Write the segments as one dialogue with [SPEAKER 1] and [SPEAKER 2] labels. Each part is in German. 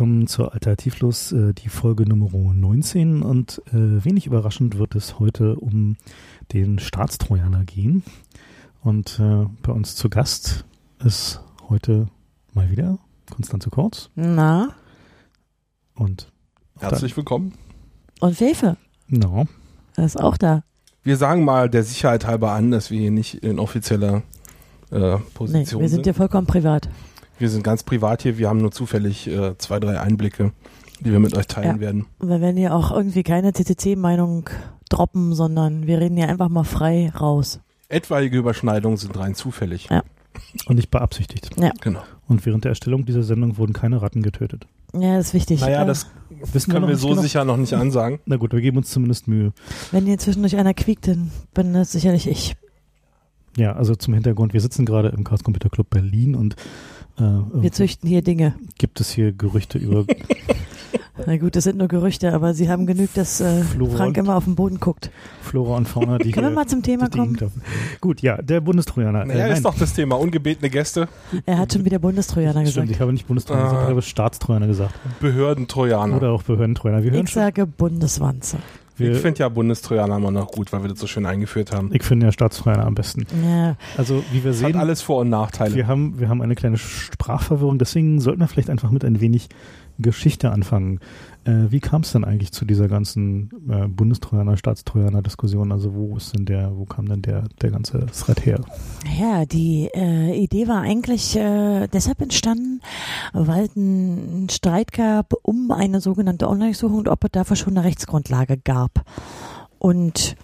[SPEAKER 1] Willkommen zur Alternativlos, äh, die Folge Nummer 19 und äh, wenig überraschend wird es heute um den Staatstrojaner gehen. Und äh, bei uns zu Gast ist heute mal wieder Konstanze Kurz.
[SPEAKER 2] Na,
[SPEAKER 1] Und
[SPEAKER 3] Herzlich willkommen.
[SPEAKER 2] und Fefe,
[SPEAKER 1] no,
[SPEAKER 2] er ist auch da.
[SPEAKER 3] Wir sagen mal der Sicherheit halber an, dass wir hier nicht in offizieller äh,
[SPEAKER 2] Nee,
[SPEAKER 3] Position
[SPEAKER 2] wir sind
[SPEAKER 3] sind.
[SPEAKER 2] ja vollkommen privat.
[SPEAKER 3] Wir sind ganz privat hier. Wir haben nur zufällig äh, zwei, drei Einblicke, die wir mit euch teilen
[SPEAKER 2] Ja.
[SPEAKER 3] werden.
[SPEAKER 2] Wir werden hier auch irgendwie keine CCC-Meinung droppen, sondern wir reden hier einfach mal frei raus.
[SPEAKER 3] Etwaige Überschneidungen sind rein zufällig.
[SPEAKER 2] Ja.
[SPEAKER 1] und nicht beabsichtigt.
[SPEAKER 3] Genau.
[SPEAKER 1] Und während der Erstellung dieser Sendung wurden keine Ratten getötet.
[SPEAKER 2] Ja, das ist wichtig.
[SPEAKER 3] Naja,
[SPEAKER 2] Äh,
[SPEAKER 3] das
[SPEAKER 1] Wissen
[SPEAKER 3] können wir
[SPEAKER 1] nicht
[SPEAKER 3] so
[SPEAKER 1] genau?
[SPEAKER 3] sicher noch nicht ansagen.
[SPEAKER 1] Na gut, wir geben uns zumindest Mühe.
[SPEAKER 2] Wenn hier zwischendurch einer quiekt, dann bin das sicherlich ich.
[SPEAKER 1] Ja, also zum Hintergrund, wir sitzen gerade im Chaos Computer Club Berlin und äh,
[SPEAKER 2] Wir züchten hier Dinge.
[SPEAKER 1] gibt es hier Gerüchte über
[SPEAKER 2] Na gut, das sind nur Gerüchte, aber sie haben genügt, dass äh, Frank immer auf den Boden guckt.
[SPEAKER 1] Flora und Fauna, die
[SPEAKER 2] Können wir mal zum Thema kommen?
[SPEAKER 1] Gut, ja, der Bundestrojaner.
[SPEAKER 3] Naja,
[SPEAKER 1] äh,
[SPEAKER 3] ist doch das Thema. Ungebetene Gäste,
[SPEAKER 2] Er hat schon wieder Bundestrojaner
[SPEAKER 1] Stimmt,
[SPEAKER 2] gesagt.
[SPEAKER 1] ich habe nicht Bundestrojaner gesagt,
[SPEAKER 3] Ah.
[SPEAKER 1] ich habe Staatstrojaner gesagt.
[SPEAKER 3] Behördentrojaner.
[SPEAKER 1] Oder auch Behördentrojaner. Wir hören
[SPEAKER 2] Ich
[SPEAKER 1] schon.
[SPEAKER 2] sage Bundeswanze.
[SPEAKER 1] Wir,
[SPEAKER 3] ich finde ja Bundestrojaner immer noch gut, weil wir das so schön eingeführt haben.
[SPEAKER 1] ich finde ja Staatstrojaner am besten.
[SPEAKER 2] Ja,
[SPEAKER 1] Also, wie wir
[SPEAKER 3] hat
[SPEAKER 1] sehen,
[SPEAKER 3] alles Vor- und Nachteile.
[SPEAKER 1] wir haben, wir haben eine kleine Sprachverwirrung, deswegen sollten wir vielleicht einfach mit ein wenig Geschichte anfangen. Äh, wie kam es denn eigentlich zu dieser ganzen äh, Bundestrojaner, Staatstrojaner-Diskussion? Also, wo ist denn der, wo kam denn der, der ganze Thread her?
[SPEAKER 2] Ja, die äh, Idee war eigentlich äh, deshalb entstanden, weil es einen Streit gab um eine sogenannte Online-Suche und ob es dafür schon eine Rechtsgrundlage gab. Und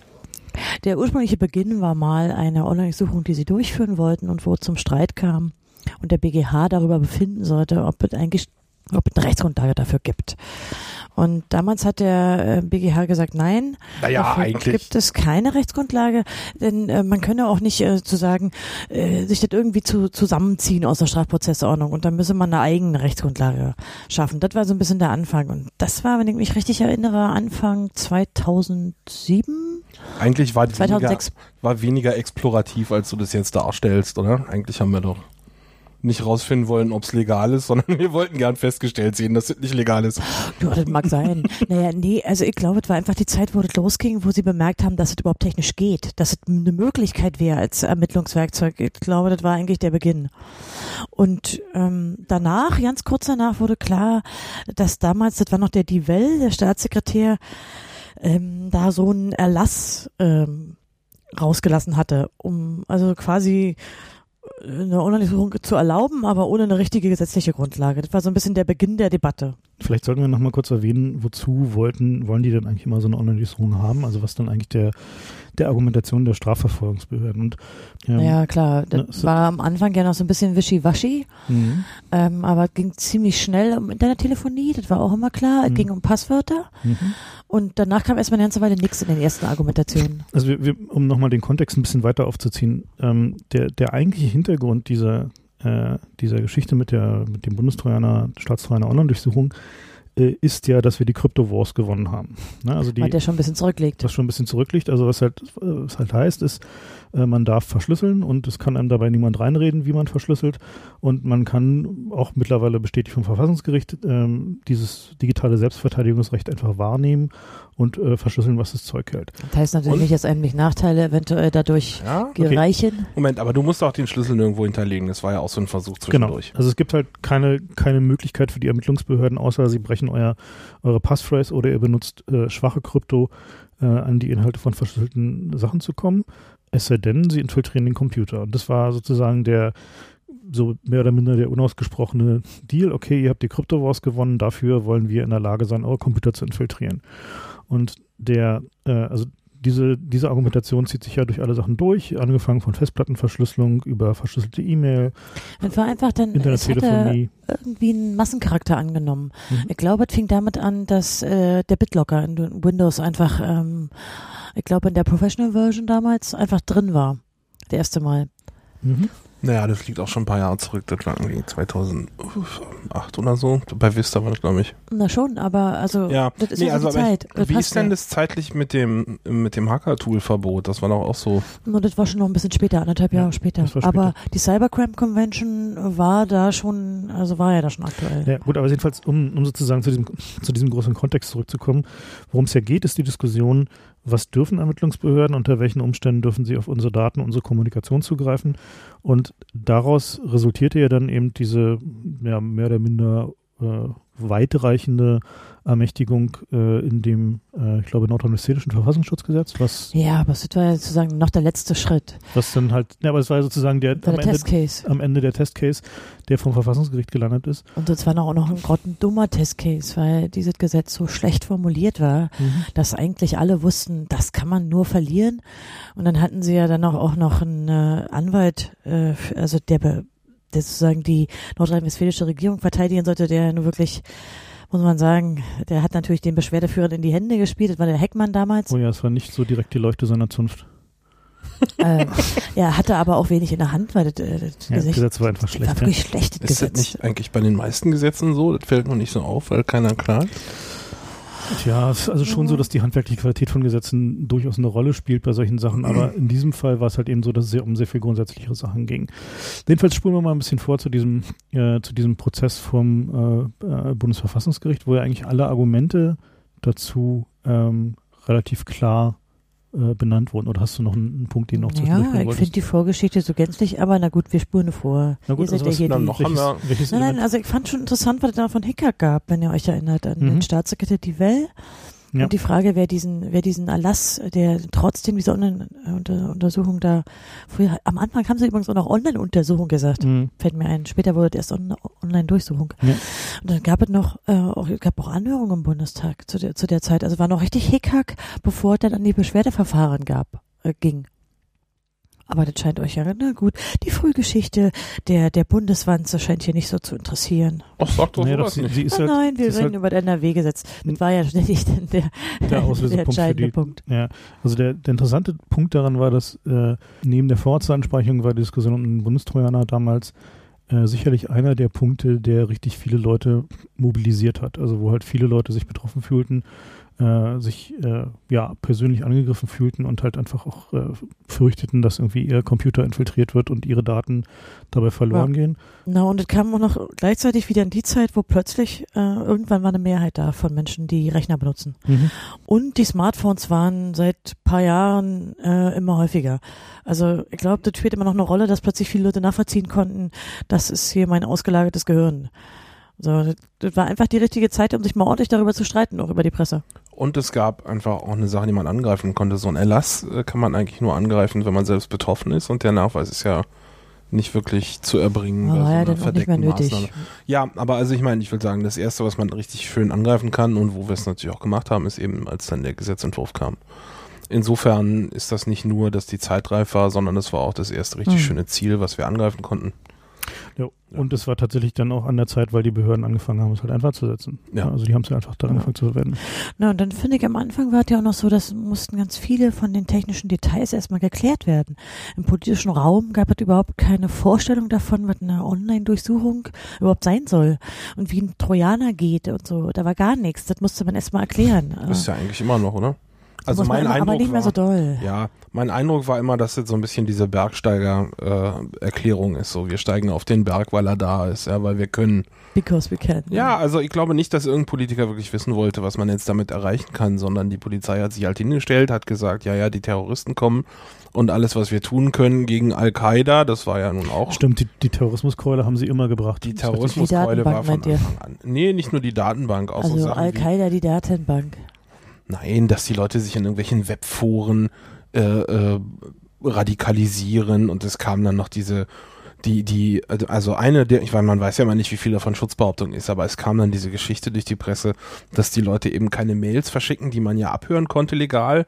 [SPEAKER 2] der ursprüngliche Beginn war mal eine Online-Suchung, die sie durchführen wollten und wo es zum Streit kam und der BGH darüber befinden sollte, ob es eigentlich ob es eine Rechtsgrundlage dafür gibt. Und damals hat der äh, BGH gesagt, nein,
[SPEAKER 3] naja, eigentlich.
[SPEAKER 2] gibt es keine Rechtsgrundlage, denn äh, man könne auch nicht äh, zu sagen, äh, sich das irgendwie zu, zusammenziehen aus der Strafprozessordnung und dann müsse man eine eigene Rechtsgrundlage schaffen. Das war so ein bisschen der Anfang und das war, wenn ich mich richtig erinnere, Anfang 2007,
[SPEAKER 3] Eigentlich war, die weniger,
[SPEAKER 2] 2006.
[SPEAKER 3] war weniger explorativ, als du das jetzt darstellst, oder? Eigentlich haben wir doch nicht rausfinden wollen, ob es legal ist, sondern wir wollten gern festgestellt sehen, dass es nicht legal ist.
[SPEAKER 2] Ja, das mag sein. naja, nee, also ich glaube, es war einfach die Zeit, wo das losging, wo sie bemerkt haben, dass es überhaupt technisch geht, dass es eine Möglichkeit wäre als Ermittlungswerkzeug. Ich glaube, das war eigentlich der Beginn. Und ähm, danach, ganz kurz danach, wurde klar, dass damals, das war noch der Divell, der Staatssekretär, ähm, da so einen Erlass ähm, rausgelassen hatte, um also quasi eine Online-Suchung zu erlauben, aber ohne eine richtige gesetzliche Grundlage. Das war so ein bisschen der Beginn der Debatte.
[SPEAKER 1] Vielleicht sollten wir noch mal kurz erwähnen, wozu wollten, wollen die denn eigentlich immer so eine Online-Lieferung haben? Also was dann eigentlich der, der Argumentation der Strafverfolgungsbehörden und ähm,
[SPEAKER 2] Ja, klar. Das
[SPEAKER 1] ne,
[SPEAKER 2] war am Anfang ja noch so ein bisschen wischiwaschi,
[SPEAKER 1] mhm.
[SPEAKER 2] ähm, aber es ging ziemlich schnell um Internettelefonie, das war auch immer klar. Es
[SPEAKER 1] Mhm.
[SPEAKER 2] ging um Passwörter
[SPEAKER 1] Mhm.
[SPEAKER 2] und danach kam erstmal eine ganze Weile nichts in den ersten Argumentationen.
[SPEAKER 1] Also wir, wir, um nochmal den Kontext ein bisschen weiter aufzuziehen, ähm, der, der eigentliche Hintergrund dieser, äh, dieser Geschichte mit, der, mit dem Bundestrojaner, Staatstrojaner Online-Durchsuchung äh, ist ja, dass wir die Crypto Wars gewonnen haben. Ne? Also die,
[SPEAKER 2] weil der schon ein bisschen zurücklegt.
[SPEAKER 1] was schon ein bisschen zurückliegt. Also was halt, äh, was halt heißt, ist, äh, man darf verschlüsseln und es kann einem dabei niemand reinreden, wie man verschlüsselt. Und man kann auch mittlerweile bestätigt vom Verfassungsgericht ähm, dieses digitale Selbstverteidigungsrecht einfach wahrnehmen und äh, verschlüsseln, was das Zeug hält.
[SPEAKER 2] Das heißt natürlich
[SPEAKER 3] Und?
[SPEAKER 2] nicht, dass eigentlich Nachteile eventuell dadurch
[SPEAKER 3] Ja?
[SPEAKER 2] gereichen.
[SPEAKER 3] Moment, aber du musst auch den Schlüssel nirgendwo hinterlegen. Das war ja auch so ein Versuch
[SPEAKER 1] Genau.
[SPEAKER 3] zwischendurch.
[SPEAKER 1] Also es gibt halt keine, keine Möglichkeit für die Ermittlungsbehörden, außer sie brechen euer, eure Passphrase oder ihr benutzt äh, schwache Krypto, äh, an die Inhalte von verschlüsselten Sachen zu kommen. Es sei denn, sie infiltrieren den Computer. Und das war sozusagen der so mehr oder minder der unausgesprochene Deal. Okay, ihr habt die Crypto Wars gewonnen, dafür wollen wir in der Lage sein, eure Computer zu infiltrieren. Und der, äh, also diese, diese Argumentation zieht sich ja durch alle Sachen durch, angefangen von Festplattenverschlüsselung über verschlüsselte E-Mail,
[SPEAKER 2] Das war einfach dann, es hatte irgendwie einen Massencharakter angenommen.
[SPEAKER 1] Mhm.
[SPEAKER 2] Ich glaube, es fing damit an, dass äh, der BitLocker in Windows einfach, ähm, ich glaube, in der Professional Version damals einfach drin war. Das erste Mal.
[SPEAKER 1] Mhm.
[SPEAKER 3] Naja, das liegt auch schon ein paar Jahre zurück. Das war irgendwie 2008 oder so. Bei Vista war das, glaube ich.
[SPEAKER 2] Na schon, aber also
[SPEAKER 3] Ja,
[SPEAKER 2] das ist
[SPEAKER 3] nee,
[SPEAKER 2] ja
[SPEAKER 3] also
[SPEAKER 2] so die Zeit.
[SPEAKER 3] ich, wie ist denn
[SPEAKER 2] ja.
[SPEAKER 3] das zeitlich mit dem mit dem Hacker-Tool-Verbot? Das war doch auch so.
[SPEAKER 2] Und das war schon noch ein bisschen später, anderthalb
[SPEAKER 1] Ja,
[SPEAKER 2] Jahre später.
[SPEAKER 1] das war später.
[SPEAKER 2] Aber die Cybercrime Convention war da schon, also war ja da schon aktuell.
[SPEAKER 1] Ja, gut, aber jedenfalls, um, um sozusagen zu diesem, zu diesem großen Kontext zurückzukommen, worum es ja geht, ist die Diskussion, was dürfen Ermittlungsbehörden, unter welchen Umständen dürfen sie auf unsere Daten, unsere Kommunikation zugreifen. Und daraus resultierte ja dann eben diese ja, mehr oder minder äh, weitreichende Ermächtigung äh, in dem, äh, ich glaube, nordrhein-westfälischen Verfassungsschutzgesetz, was,
[SPEAKER 2] Ja, aber das war ja sozusagen noch der letzte Schritt.
[SPEAKER 1] was dann halt, ja, aber es war sozusagen der,
[SPEAKER 2] Der
[SPEAKER 1] am Ende, am Ende der Testcase, der vom Verfassungsgericht gelandet ist.
[SPEAKER 2] Und das war noch- auch noch ein grottendummer Testcase, weil dieses Gesetz so schlecht formuliert war, dass eigentlich alle wussten, das kann man nur verlieren. Und dann hatten sie ja dann auch, noch einen äh, Anwalt, äh, also der, der sozusagen die nordrhein-westfälische Regierung verteidigen sollte, der nur wirklich, muss man sagen, der hat natürlich den Beschwerdeführern in die Hände gespielt, das war der Heckmann damals.
[SPEAKER 1] Oh ja, es war nicht so direkt die Leuchte seiner Zunft.
[SPEAKER 2] äh, er hatte aber auch wenig in der Hand, weil das, äh, das
[SPEAKER 1] Ja, das
[SPEAKER 2] Gesicht,
[SPEAKER 1] Gesetz war einfach
[SPEAKER 2] das
[SPEAKER 1] schlecht.
[SPEAKER 2] war
[SPEAKER 1] Ja.
[SPEAKER 2] wirklich schlecht, das
[SPEAKER 3] Ist das
[SPEAKER 2] Gesetz.
[SPEAKER 3] nicht eigentlich bei den meisten Gesetzen so? Das fällt noch nicht so auf, weil keiner klagt.
[SPEAKER 1] Tja, es ist also schon so, dass die handwerkliche Qualität von Gesetzen durchaus eine Rolle spielt bei solchen Sachen, aber in diesem Fall war es halt eben so, dass es sehr um sehr viel grundsätzlichere Sachen ging. Jedenfalls spulen wir mal ein bisschen vor zu diesem, äh, zu diesem Prozess vom äh, äh, Bundesverfassungsgericht, wo ja eigentlich alle Argumente dazu ähm, relativ klar äh, benannt wurden. Oder hast du noch einen, einen Punkt, den noch zwischendurch
[SPEAKER 2] Ja, ich finde die Vorgeschichte so gänzlich, aber na gut, wir spulen vor.
[SPEAKER 1] Na gut,
[SPEAKER 2] Ihr
[SPEAKER 1] also
[SPEAKER 2] ja
[SPEAKER 3] noch haben
[SPEAKER 1] welches,
[SPEAKER 3] wir-
[SPEAKER 1] welches
[SPEAKER 2] Nein, nein, also ich fand schon interessant, was es da von Hickhack gab, wenn ihr euch erinnert, an
[SPEAKER 1] Mhm.
[SPEAKER 2] den Staatssekretär Divell.
[SPEAKER 1] Ja.
[SPEAKER 2] Und die Frage, wer diesen, wer diesen Erlass, der trotzdem diese Online-Untersuchung da, früher, am Anfang haben sie übrigens auch noch Online-Untersuchung gesagt.
[SPEAKER 1] Mhm.
[SPEAKER 2] Fällt mir ein. Später wurde das erst On Online-Durchsuchung.
[SPEAKER 1] Ja.
[SPEAKER 2] Und dann gab es noch, äh, auch, gab auch Anhörungen im Bundestag zu der, zu der Zeit. Also war noch richtig Hickhack, bevor es dann an die Beschwerdeverfahren gab, äh, ging. Aber das scheint euch ja, na gut. Die Frühgeschichte der, der Bundeswanze scheint hier nicht so zu interessieren.
[SPEAKER 3] Ach, sag doch
[SPEAKER 1] Naja, doch,
[SPEAKER 3] sowas
[SPEAKER 1] sie,
[SPEAKER 3] nicht.
[SPEAKER 1] sie ist
[SPEAKER 2] oh
[SPEAKER 1] halt,
[SPEAKER 2] nein, wir reden
[SPEAKER 1] halt
[SPEAKER 2] über das NRW-Gesetz. Das war ja ständig der,
[SPEAKER 1] der für
[SPEAKER 2] entscheidende
[SPEAKER 1] die,
[SPEAKER 2] Punkt.
[SPEAKER 1] Ja, also der, der interessante Punkt daran war, dass äh, neben der Vorratsansprechung war die Diskussion um den Bundestrojaner damals äh, sicherlich einer der Punkte, der richtig viele Leute mobilisiert hat. Also wo halt viele Leute sich betroffen fühlten, äh, sich äh, ja persönlich angegriffen fühlten und halt einfach auch äh, fürchteten, dass irgendwie ihr Computer infiltriert wird und ihre Daten dabei verloren gehen.
[SPEAKER 2] Na, und es kam auch noch gleichzeitig wieder in die Zeit, wo plötzlich äh, irgendwann war eine Mehrheit da von Menschen, die Rechner benutzen. Und die Smartphones waren seit paar Jahren äh, immer häufiger. Also ich glaube, das spielt immer noch eine Rolle, dass plötzlich viele Leute nachvollziehen konnten, das ist hier mein ausgelagertes Gehirn. So, das, war einfach die richtige Zeit, um sich mal ordentlich darüber zu streiten, auch über die Presse.
[SPEAKER 3] Und es gab einfach auch eine Sache, die man angreifen konnte. So ein Erlass äh, kann man eigentlich nur angreifen, wenn man selbst betroffen ist und der Nachweis ist ja nicht wirklich zu erbringen bei
[SPEAKER 2] War
[SPEAKER 3] so
[SPEAKER 2] ja dann nicht mehr nötig.
[SPEAKER 3] Maßnahme. Ja, aber also ich meine, ich will sagen, das erste, was man richtig schön angreifen kann und wo wir es natürlich auch gemacht haben, ist eben, als dann der Gesetzentwurf kam. Insofern ist das nicht nur, dass die Zeit reif war, sondern es war auch das erste richtig
[SPEAKER 2] Mhm.
[SPEAKER 3] schöne Ziel, was wir angreifen konnten.
[SPEAKER 1] Ja. Und es war tatsächlich dann auch an der Zeit, weil die Behörden angefangen haben, es halt einfach zu setzen.
[SPEAKER 3] Ja.
[SPEAKER 1] Also die haben es ja einfach dann
[SPEAKER 2] Ja.
[SPEAKER 1] angefangen zu verwenden.
[SPEAKER 2] Na, und dann finde ich, am Anfang war es ja auch noch so, dass mussten ganz viele von den technischen Details erstmal geklärt werden. Im politischen Raum gab es überhaupt keine Vorstellung davon, was eine Online-Durchsuchung überhaupt sein soll und wie ein Trojaner geht und so. Da war gar nichts. Das musste man erstmal erklären.
[SPEAKER 3] Das ist ja eigentlich immer noch, oder? Also mein
[SPEAKER 2] immer,
[SPEAKER 3] Eindruck
[SPEAKER 2] aber nicht mehr
[SPEAKER 3] war,
[SPEAKER 2] so doll.
[SPEAKER 3] Ja, mein Eindruck war immer, dass jetzt so ein bisschen diese Bergsteiger-Erklärung ist. So, wir steigen auf den Berg, weil er da ist, ja, weil wir können.
[SPEAKER 2] Because we can.
[SPEAKER 3] Ja, also ich glaube nicht, dass irgendein Politiker wirklich wissen wollte, was man jetzt damit erreichen kann, sondern die Polizei hat sich halt hingestellt, hat gesagt, ja, ja, die Terroristen kommen und alles, was wir tun können gegen Al-Qaida, das war ja nun auch
[SPEAKER 1] Stimmt, die, die Terrorismuskeule haben sie immer gebracht.
[SPEAKER 3] die. Terrorismuskeule war
[SPEAKER 2] Datenbank,
[SPEAKER 3] von? Anfang an. Nee, nicht nur die Datenbank, auch so
[SPEAKER 2] Also
[SPEAKER 3] Sachen wie
[SPEAKER 2] Al-Qaida, die Datenbank.
[SPEAKER 3] Nein, dass die Leute sich in irgendwelchen Webforen äh, äh, radikalisieren und es kam dann noch diese, die, die, also eine der, ich meine, man weiß ja immer nicht, wie viel davon Schutzbehauptung ist, aber es kam dann diese Geschichte durch die Presse, dass die Leute eben keine Mails verschicken, die man ja abhören konnte legal,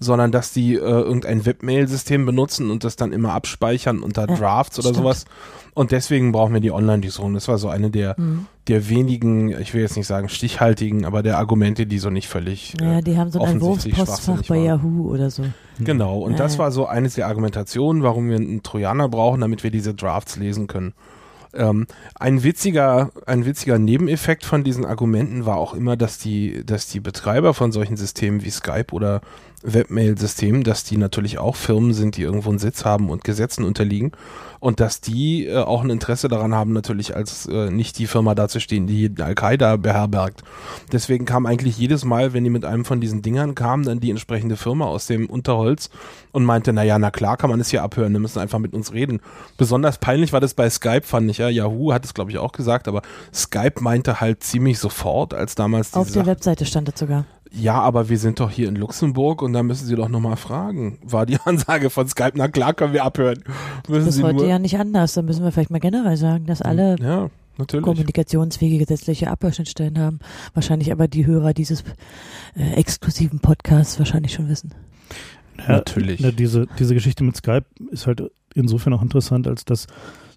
[SPEAKER 3] sondern dass die äh, irgendein Webmail-System benutzen und das dann immer abspeichern unter
[SPEAKER 2] Ja,
[SPEAKER 3] Drafts oder
[SPEAKER 2] stimmt.
[SPEAKER 3] sowas. Und deswegen brauchen wir die Online-Lieferung. Das war so eine der,
[SPEAKER 2] Mhm.
[SPEAKER 3] der wenigen, ich will jetzt nicht sagen stichhaltigen, aber der Argumente, die so nicht völlig.
[SPEAKER 2] Ja,
[SPEAKER 3] Äh,
[SPEAKER 2] die haben so ein
[SPEAKER 3] schwachsinnig
[SPEAKER 2] bei. Yahoo oder so.
[SPEAKER 3] Genau, und
[SPEAKER 2] Ja,
[SPEAKER 3] das war so eines der Argumentationen, warum wir einen Trojaner brauchen, damit wir diese Drafts lesen können. Ähm, ein witziger, ein witziger Nebeneffekt von diesen Argumenten war auch immer, dass die, dass die Betreiber von solchen Systemen wie Skype oder Webmail-Systemen, dass die natürlich auch Firmen sind, die irgendwo einen Sitz haben und Gesetzen unterliegen und dass die äh, auch ein Interesse daran haben, natürlich als äh, nicht die Firma dazustehen, die Al-Qaida beherbergt. Deswegen kam eigentlich jedes Mal, wenn die mit einem von diesen Dingern kamen, dann die entsprechende Firma aus dem Unterholz und meinte, naja, na klar kann man es hier abhören, wir müssen einfach mit uns reden. Besonders peinlich war das bei Skype, fand ich ja. Yahoo hat es, glaube ich, auch gesagt, aber Skype meinte halt ziemlich sofort, als damals diese
[SPEAKER 2] Auf der
[SPEAKER 3] Sache-
[SPEAKER 2] Webseite stand das sogar.
[SPEAKER 3] Ja, aber wir sind doch hier in Luxemburg und da müssen Sie doch nochmal fragen. War die Ansage von Skype, na klar können wir abhören. Müssen
[SPEAKER 2] Das ist
[SPEAKER 3] Sie
[SPEAKER 2] heute
[SPEAKER 3] nur.
[SPEAKER 2] ja nicht anders. Da müssen wir vielleicht mal generell sagen, dass alle
[SPEAKER 3] ja, natürlich.
[SPEAKER 2] kommunikationsfähige gesetzliche Abhörschnittstellen haben. Wahrscheinlich aber die Hörer dieses äh, exklusiven Podcasts wahrscheinlich schon wissen.
[SPEAKER 1] Ja,
[SPEAKER 3] Natürlich.
[SPEAKER 1] Ja, diese, diese Geschichte mit Skype ist halt insofern auch interessant, als dass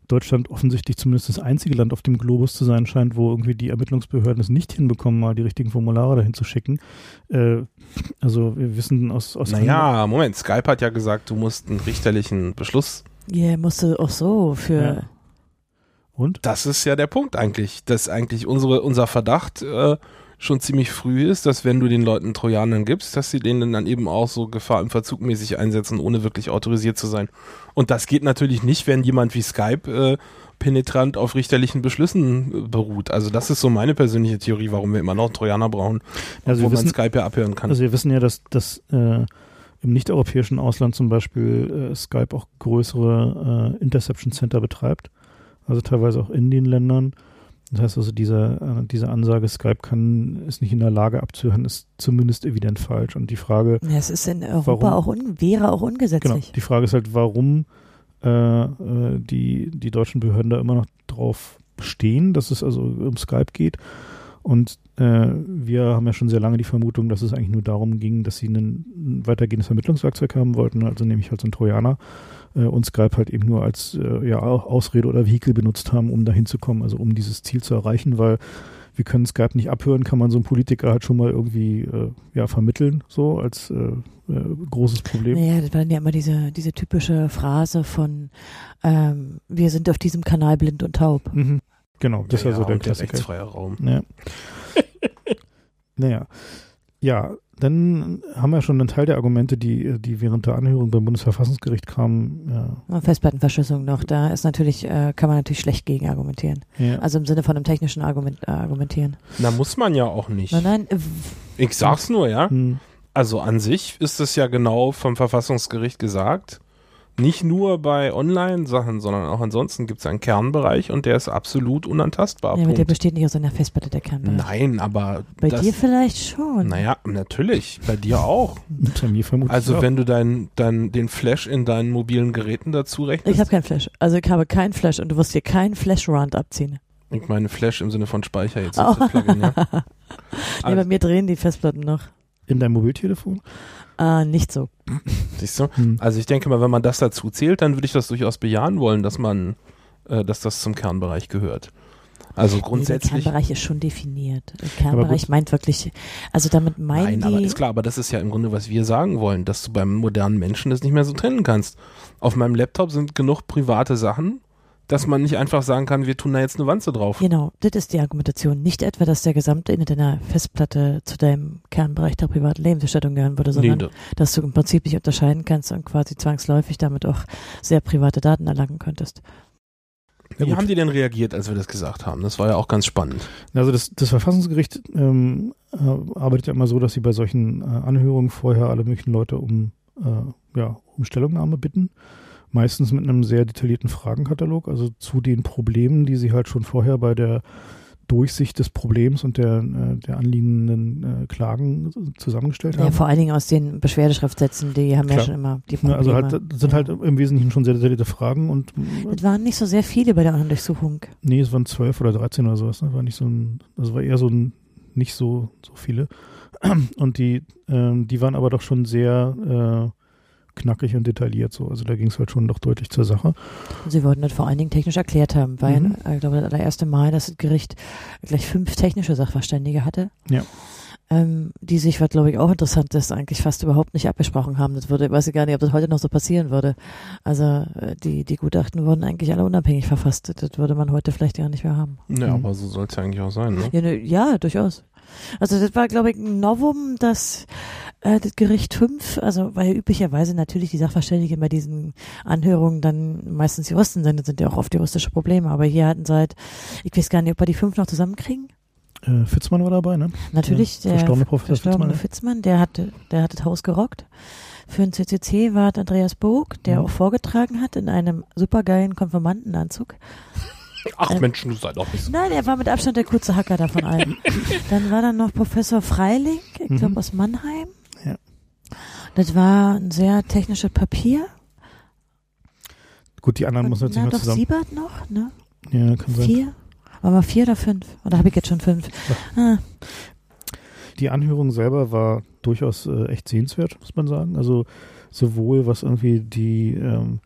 [SPEAKER 1] Deutschland offensichtlich zumindest das einzige Land auf dem Globus zu sein scheint, wo irgendwie die Ermittlungsbehörden es nicht hinbekommen, mal die richtigen Formulare dahin zu schicken. Äh, also wir wissen aus, aus
[SPEAKER 3] Naja, Moment, Skype hat ja gesagt, du musst einen richterlichen Beschluss.
[SPEAKER 2] Ja, yeah, musste auch so für.
[SPEAKER 1] Ja. und
[SPEAKER 3] Das ist ja der Punkt eigentlich, dass eigentlich unsere, unser Verdacht äh, schon ziemlich früh ist, dass wenn du den Leuten Trojanern gibst, dass sie denen dann eben auch so Gefahr im Verzug mäßig einsetzen, ohne wirklich autorisiert zu sein. Und das geht natürlich nicht, wenn jemand wie Skype äh, penetrant auf richterlichen Beschlüssen äh, beruht. Also das ist so meine persönliche Theorie, warum wir immer noch Trojaner brauchen,
[SPEAKER 1] Also
[SPEAKER 3] wo man Skype ja abhören kann.
[SPEAKER 1] Also wir wissen ja, dass, dass äh, im nicht-europäischen Ausland zum Beispiel äh, Skype auch größere äh, Interception Center betreibt. Also teilweise auch in den Ländern. Das heißt also, diese, äh, diese Ansage, Skype kann, ist nicht in der Lage abzuhören, ist zumindest evident falsch. Und die Frage,
[SPEAKER 2] Ja, es ist in Europa
[SPEAKER 1] Warum?
[SPEAKER 2] auch un, wäre auch
[SPEAKER 1] genau,
[SPEAKER 2] ungesetzlich.
[SPEAKER 1] die Frage ist halt, warum äh, äh, die, die deutschen Behörden da immer noch drauf bestehen, dass es also um Skype geht. Und äh, wir haben ja schon sehr lange die Vermutung, dass es eigentlich nur darum ging, dass sie ein, ein weitergehendes Vermittlungswerkzeug haben wollten, also nämlich halt so ein Trojaner äh, und Skype halt eben nur als äh, ja, Ausrede oder Vehikel benutzt haben, um dahin zu kommen, also um dieses Ziel zu erreichen, weil wir können Skype nicht abhören, kann man so einen Politiker halt schon mal irgendwie äh, ja, vermitteln, so als äh, äh, großes Problem.
[SPEAKER 2] Naja, das war dann ja immer diese, diese typische Phrase von ähm, wir sind auf diesem Kanal blind und taub.
[SPEAKER 1] Mhm. Genau, das ist ja so der
[SPEAKER 3] und der
[SPEAKER 1] Klassiker.
[SPEAKER 3] rechtsfreie Raum.
[SPEAKER 1] Ja. naja. Ja, dann haben wir schon einen Teil der Argumente, die, die während der Anhörung beim Bundesverfassungsgericht kamen. Ja,
[SPEAKER 2] Festplattenverschlüsselung noch, da ist natürlich, äh, kann man natürlich schlecht gegen argumentieren.
[SPEAKER 1] ja.
[SPEAKER 2] Also im Sinne von einem technischen Argument, äh, argumentieren.
[SPEAKER 3] Na, muss man ja auch nicht.
[SPEAKER 2] Nein, nein, äh,
[SPEAKER 3] Ich sag's nur, ja.
[SPEAKER 1] Hm,
[SPEAKER 3] Also an sich ist es ja genau vom Verfassungsgericht gesagt. Nicht nur bei Online-Sachen, sondern auch ansonsten gibt es einen Kernbereich und der ist absolut unantastbar.
[SPEAKER 2] ja, mit der besteht nicht aus einer Festplatte der Kernbereich.
[SPEAKER 3] Nein, aber
[SPEAKER 2] Bei
[SPEAKER 3] das,
[SPEAKER 2] dir vielleicht schon.
[SPEAKER 3] naja, natürlich, bei dir auch.
[SPEAKER 1] bei mir vermutlich
[SPEAKER 3] Also
[SPEAKER 1] auch.
[SPEAKER 3] wenn du dein, dein, den Flash in deinen mobilen Geräten dazu rechnest,
[SPEAKER 2] Ich habe kein Flash. Also ich habe kein Flash und du wirst dir keinen Flash-Round abziehen.
[SPEAKER 3] ich meine Flash im Sinne von Speicher jetzt.
[SPEAKER 2] Oh.
[SPEAKER 3] Plugin, ja.
[SPEAKER 2] nee,
[SPEAKER 3] Also-
[SPEAKER 2] bei mir drehen die Festplatten noch.
[SPEAKER 1] In deinem Mobiltelefon?
[SPEAKER 2] Äh, nicht so.
[SPEAKER 3] Siehst du?
[SPEAKER 1] Hm.
[SPEAKER 3] Also ich denke mal, wenn man das dazu zählt, dann würde ich das durchaus bejahen wollen, dass man, äh, dass das zum Kernbereich gehört. Also
[SPEAKER 2] Nee, der
[SPEAKER 3] grundsätzlich.
[SPEAKER 2] Kernbereich ist schon definiert. Der
[SPEAKER 1] Aber
[SPEAKER 2] Kernbereich meint wirklich, also damit meinen
[SPEAKER 3] Nein, aber
[SPEAKER 2] die,
[SPEAKER 3] ist klar, aber das ist ja im Grunde, was wir sagen wollen, dass du beim modernen Menschen das nicht mehr so trennen kannst. Auf meinem Laptop sind genug private Sachen, dass man nicht einfach sagen kann, wir tun da jetzt eine Wanze drauf.
[SPEAKER 2] genau, das ist die Argumentation. Nicht etwa, dass der gesamte Inhalt deiner Festplatte zu deinem Kernbereich der privaten Lebensgestaltung gehören würde, sondern
[SPEAKER 3] Nee, da-
[SPEAKER 2] dass du im Prinzip nicht unterscheiden kannst und quasi zwangsläufig damit auch sehr private Daten erlangen könntest.
[SPEAKER 1] Ja,
[SPEAKER 3] Wie haben die denn reagiert, als wir das gesagt haben? Das war ja auch ganz spannend.
[SPEAKER 1] Also das, das Verfassungsgericht ähm, äh, arbeitet ja immer so, dass sie bei solchen äh, Anhörungen vorher alle möglichen Leute um, äh, ja, um Stellungnahme bitten. Meistens mit einem sehr detaillierten Fragenkatalog, also zu den Problemen, die sie halt schon vorher bei der Durchsicht des Problems und der, äh, der anliegenden äh, Klagen zusammengestellt
[SPEAKER 2] Ja,
[SPEAKER 1] haben.
[SPEAKER 2] vor allen Dingen aus den Beschwerdeschriftsätzen, die haben ja
[SPEAKER 1] Klar.
[SPEAKER 2] schon immer die
[SPEAKER 1] Ne,
[SPEAKER 2] Probleme.
[SPEAKER 1] also halt, sind
[SPEAKER 2] Ja.
[SPEAKER 1] halt im Wesentlichen schon sehr detaillierte Fragen und
[SPEAKER 2] Es waren nicht so sehr viele bei der anderen Durchsuchung.
[SPEAKER 1] Nee, es waren zwölf oder dreizehn oder sowas. Ne? War nicht so ein, also war eher so ein, nicht so, so viele. Und die, ähm, die waren aber doch schon sehr äh, knackig und detailliert so. Also da ging es halt schon doch deutlich zur Sache.
[SPEAKER 2] Sie wollten das vor allen Dingen technisch erklärt haben, weil
[SPEAKER 1] Mhm.
[SPEAKER 2] äh, ich glaube, das allererste Mal, dass das Gericht gleich fünf technische Sachverständige hatte.
[SPEAKER 1] Ja.
[SPEAKER 2] Ähm, die sich, was glaube ich auch interessant ist, eigentlich fast überhaupt nicht abgesprochen haben. Das würde, ich weiß ich gar nicht, ob das heute noch so passieren würde. Also äh, die, die Gutachten wurden eigentlich alle unabhängig verfasst. Das würde man heute vielleicht gar nicht mehr haben.
[SPEAKER 3] Ja,
[SPEAKER 1] Mhm.
[SPEAKER 3] aber so soll es ja eigentlich auch sein, ne?
[SPEAKER 2] Ja, ne, ja, durchaus. Also das war, glaube ich, ein Novum, dass äh, das Gericht 5, also weil üblicherweise natürlich die Sachverständigen bei diesen Anhörungen dann meistens Juristen sind, das sind ja auch oft juristische Probleme, aber hier hatten sie halt, ich weiß gar nicht, ob wir die fünf noch zusammenkriegen.
[SPEAKER 1] Äh, Fitzmann war dabei, ne?
[SPEAKER 2] Natürlich,
[SPEAKER 1] Ja,
[SPEAKER 2] der
[SPEAKER 1] verstorbene Professor
[SPEAKER 2] verstorbene
[SPEAKER 1] Fitzmann,
[SPEAKER 2] Fitzmann, der hat, der hat das Haus gerockt. Für den CCC war es Andreas Bog, der
[SPEAKER 1] Mhm.
[SPEAKER 2] auch vorgetragen hat in einem supergeilen Konfirmandenanzug.
[SPEAKER 3] Ach
[SPEAKER 2] Ähm,
[SPEAKER 3] Mensch, du sei doch nicht so.
[SPEAKER 2] Nein, er war mit Abstand der kurze Hacker davon allen. Dann war dann noch Professor Freiling, ich
[SPEAKER 1] Mhm.
[SPEAKER 2] glaube aus Mannheim.
[SPEAKER 1] Ja.
[SPEAKER 2] Das war ein sehr technisches Papier.
[SPEAKER 1] Gut, die anderen muss man jetzt
[SPEAKER 2] na,
[SPEAKER 1] nicht mehr
[SPEAKER 2] doch
[SPEAKER 1] zusammen.
[SPEAKER 2] Siebert noch, ne?
[SPEAKER 1] Ja, kann sein.
[SPEAKER 2] Vier? Waren wir vier oder fünf? Oder habe ich jetzt schon fünf? Ah,
[SPEAKER 1] Die Anhörung selber war durchaus äh, echt sehenswert, muss man sagen. Also sowohl was irgendwie die ähm,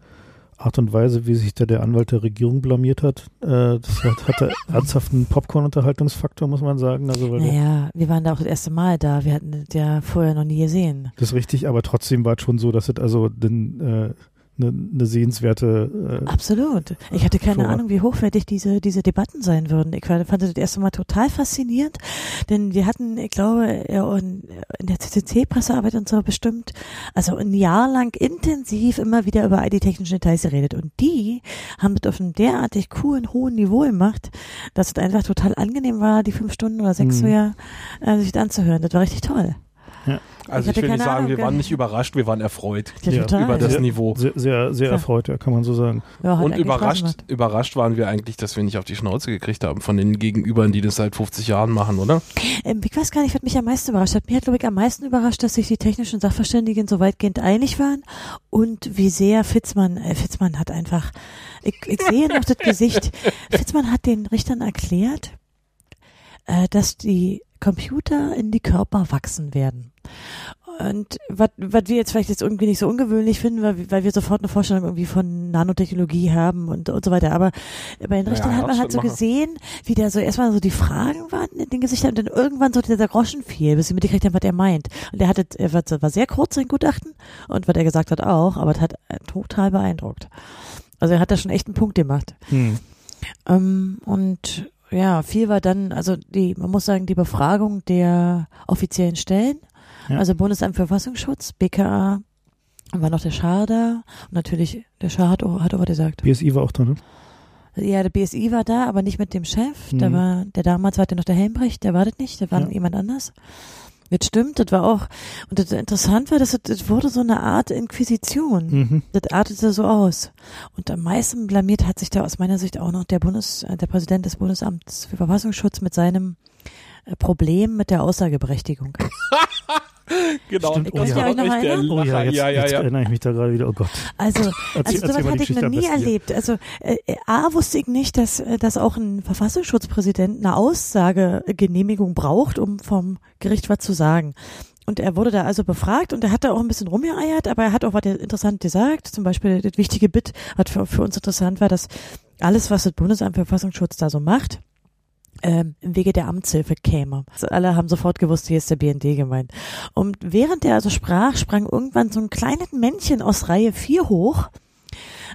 [SPEAKER 1] Art und Weise, wie sich da der Anwalt der Regierung blamiert hat, äh, das hat, hatte ernsthaften Popcorn-Unterhaltungsfaktor, muss man sagen. Also
[SPEAKER 2] naja, wir waren da auch das erste Mal da. Wir hatten das ja vorher noch nie gesehen.
[SPEAKER 1] das ist richtig, aber trotzdem war es schon so, dass es also den, äh, eine, eine sehenswerte äh,
[SPEAKER 2] Absolut. Ich hatte keine
[SPEAKER 1] Schon.
[SPEAKER 2] Ahnung, wie hochwertig diese, diese Debatten sein würden. Ich fand das erste Mal total faszinierend, denn wir hatten, ich glaube, ja, in der CCC-Pressearbeit und so bestimmt, also ein Jahr lang intensiv immer wieder über all die technischen Details geredet. Und die haben das auf einem derartig coolen, hohen Niveau gemacht, dass es einfach total angenehm war, die fünf Stunden oder sechs
[SPEAKER 1] Mhm.
[SPEAKER 2] so ja, äh, sich anzuhören. Das war richtig toll.
[SPEAKER 3] Also
[SPEAKER 2] Ich
[SPEAKER 3] ich, will nicht sagen,
[SPEAKER 2] Ahnung,
[SPEAKER 3] wir waren nicht überrascht, wir waren erfreut
[SPEAKER 2] Ja,
[SPEAKER 3] über das
[SPEAKER 1] Sehr-
[SPEAKER 3] Niveau.
[SPEAKER 1] sehr, sehr, sehr erfreut, ja, kann man so sagen.
[SPEAKER 2] Ja,
[SPEAKER 3] Und überrascht, überrascht waren wir eigentlich, dass wir nicht auf die Schnauze gekriegt haben von den Gegenübern, die das seit 50 Jahren machen, oder?
[SPEAKER 2] Ähm, ich weiß gar nicht, was mich am meisten überrascht hat. Mir hat, glaube ich, am meisten überrascht, dass sich die technischen Sachverständigen so weitgehend einig waren und wie sehr Fitzmann, äh, Fitzmann hat einfach, ich, ich sehe noch das Gesicht, Fitzmann hat den Richtern erklärt, äh, dass die Computer in die Körper wachsen werden. Und was wir jetzt vielleicht jetzt irgendwie nicht so ungewöhnlich finden, weil, weil wir sofort eine Vorstellung irgendwie von Nanotechnologie haben und, und so weiter. Aber bei den
[SPEAKER 3] Ja,
[SPEAKER 2] Richtern hat man halt so
[SPEAKER 3] Herzschrittmacher.
[SPEAKER 2] gesehen, wie da so erstmal so die Fragen waren in den Gesichtern und dann irgendwann so dieser Groschen fiel, bis sie mitgekriegt haben, was er meint. Und er hatte, er war, war sehr kurz sein Gutachten und was er gesagt hat auch, aber es hat äh, total beeindruckt. Also er hat da schon echt einen Punkt gemacht.
[SPEAKER 1] Hm.
[SPEAKER 2] Ähm, und ja, viel war dann, also die, man muss sagen, die Befragung der offiziellen Stellen,
[SPEAKER 1] Ja.
[SPEAKER 2] also Bundesamt für Verfassungsschutz, BKA, war noch der Schar da und natürlich, der Schar hat auch, hat auch was gesagt.
[SPEAKER 1] BSI war auch da, ne?
[SPEAKER 2] Ja, der BSI war da, aber nicht mit dem Chef. Da
[SPEAKER 1] Mhm.
[SPEAKER 2] war, der damals war der noch der Helmbrecht, der war das nicht, der war
[SPEAKER 1] Ja.
[SPEAKER 2] jemand anders. Das stimmt, das war auch, und das interessant war, dass das, das wurde so eine Art Inquisition.
[SPEAKER 1] Mhm.
[SPEAKER 2] Das artete so aus. Und am meisten blamiert hat sich da aus meiner Sicht auch noch der Bundes, äh, der Präsident des Bundesamts für Verfassungsschutz mit seinem äh, Problem mit der Aussageberechtigung.
[SPEAKER 3] Genau.
[SPEAKER 1] Stimmt.
[SPEAKER 2] Ich kann mich
[SPEAKER 1] Oh ja.
[SPEAKER 2] euch noch erinnern.
[SPEAKER 1] Oh ja, jetzt,
[SPEAKER 3] ja, ja,
[SPEAKER 1] jetzt
[SPEAKER 3] ja.
[SPEAKER 1] erinnere ich mich da gerade wieder. Oh Gott.
[SPEAKER 2] Also,
[SPEAKER 1] Erzähl-
[SPEAKER 2] also sowas hatte ich noch nie erlebt. Also äh, äh, A wusste ich nicht, dass, äh, dass auch ein Verfassungsschutzpräsident eine Aussagegenehmigung braucht, um vom Gericht was zu sagen. Und er wurde da also befragt und er hat da auch ein bisschen rumgeeiert, aber er hat auch was interessant gesagt. Zum Beispiel das wichtige Bit, was für, für uns interessant war, dass alles, was das Bundesamt für Verfassungsschutz da so macht, im Wege der Amtshilfe käme. Also alle haben sofort gewusst, hier ist der BND gemeint. Und während er also sprach, sprang irgendwann so ein kleines Männchen aus Reihe 4 hoch,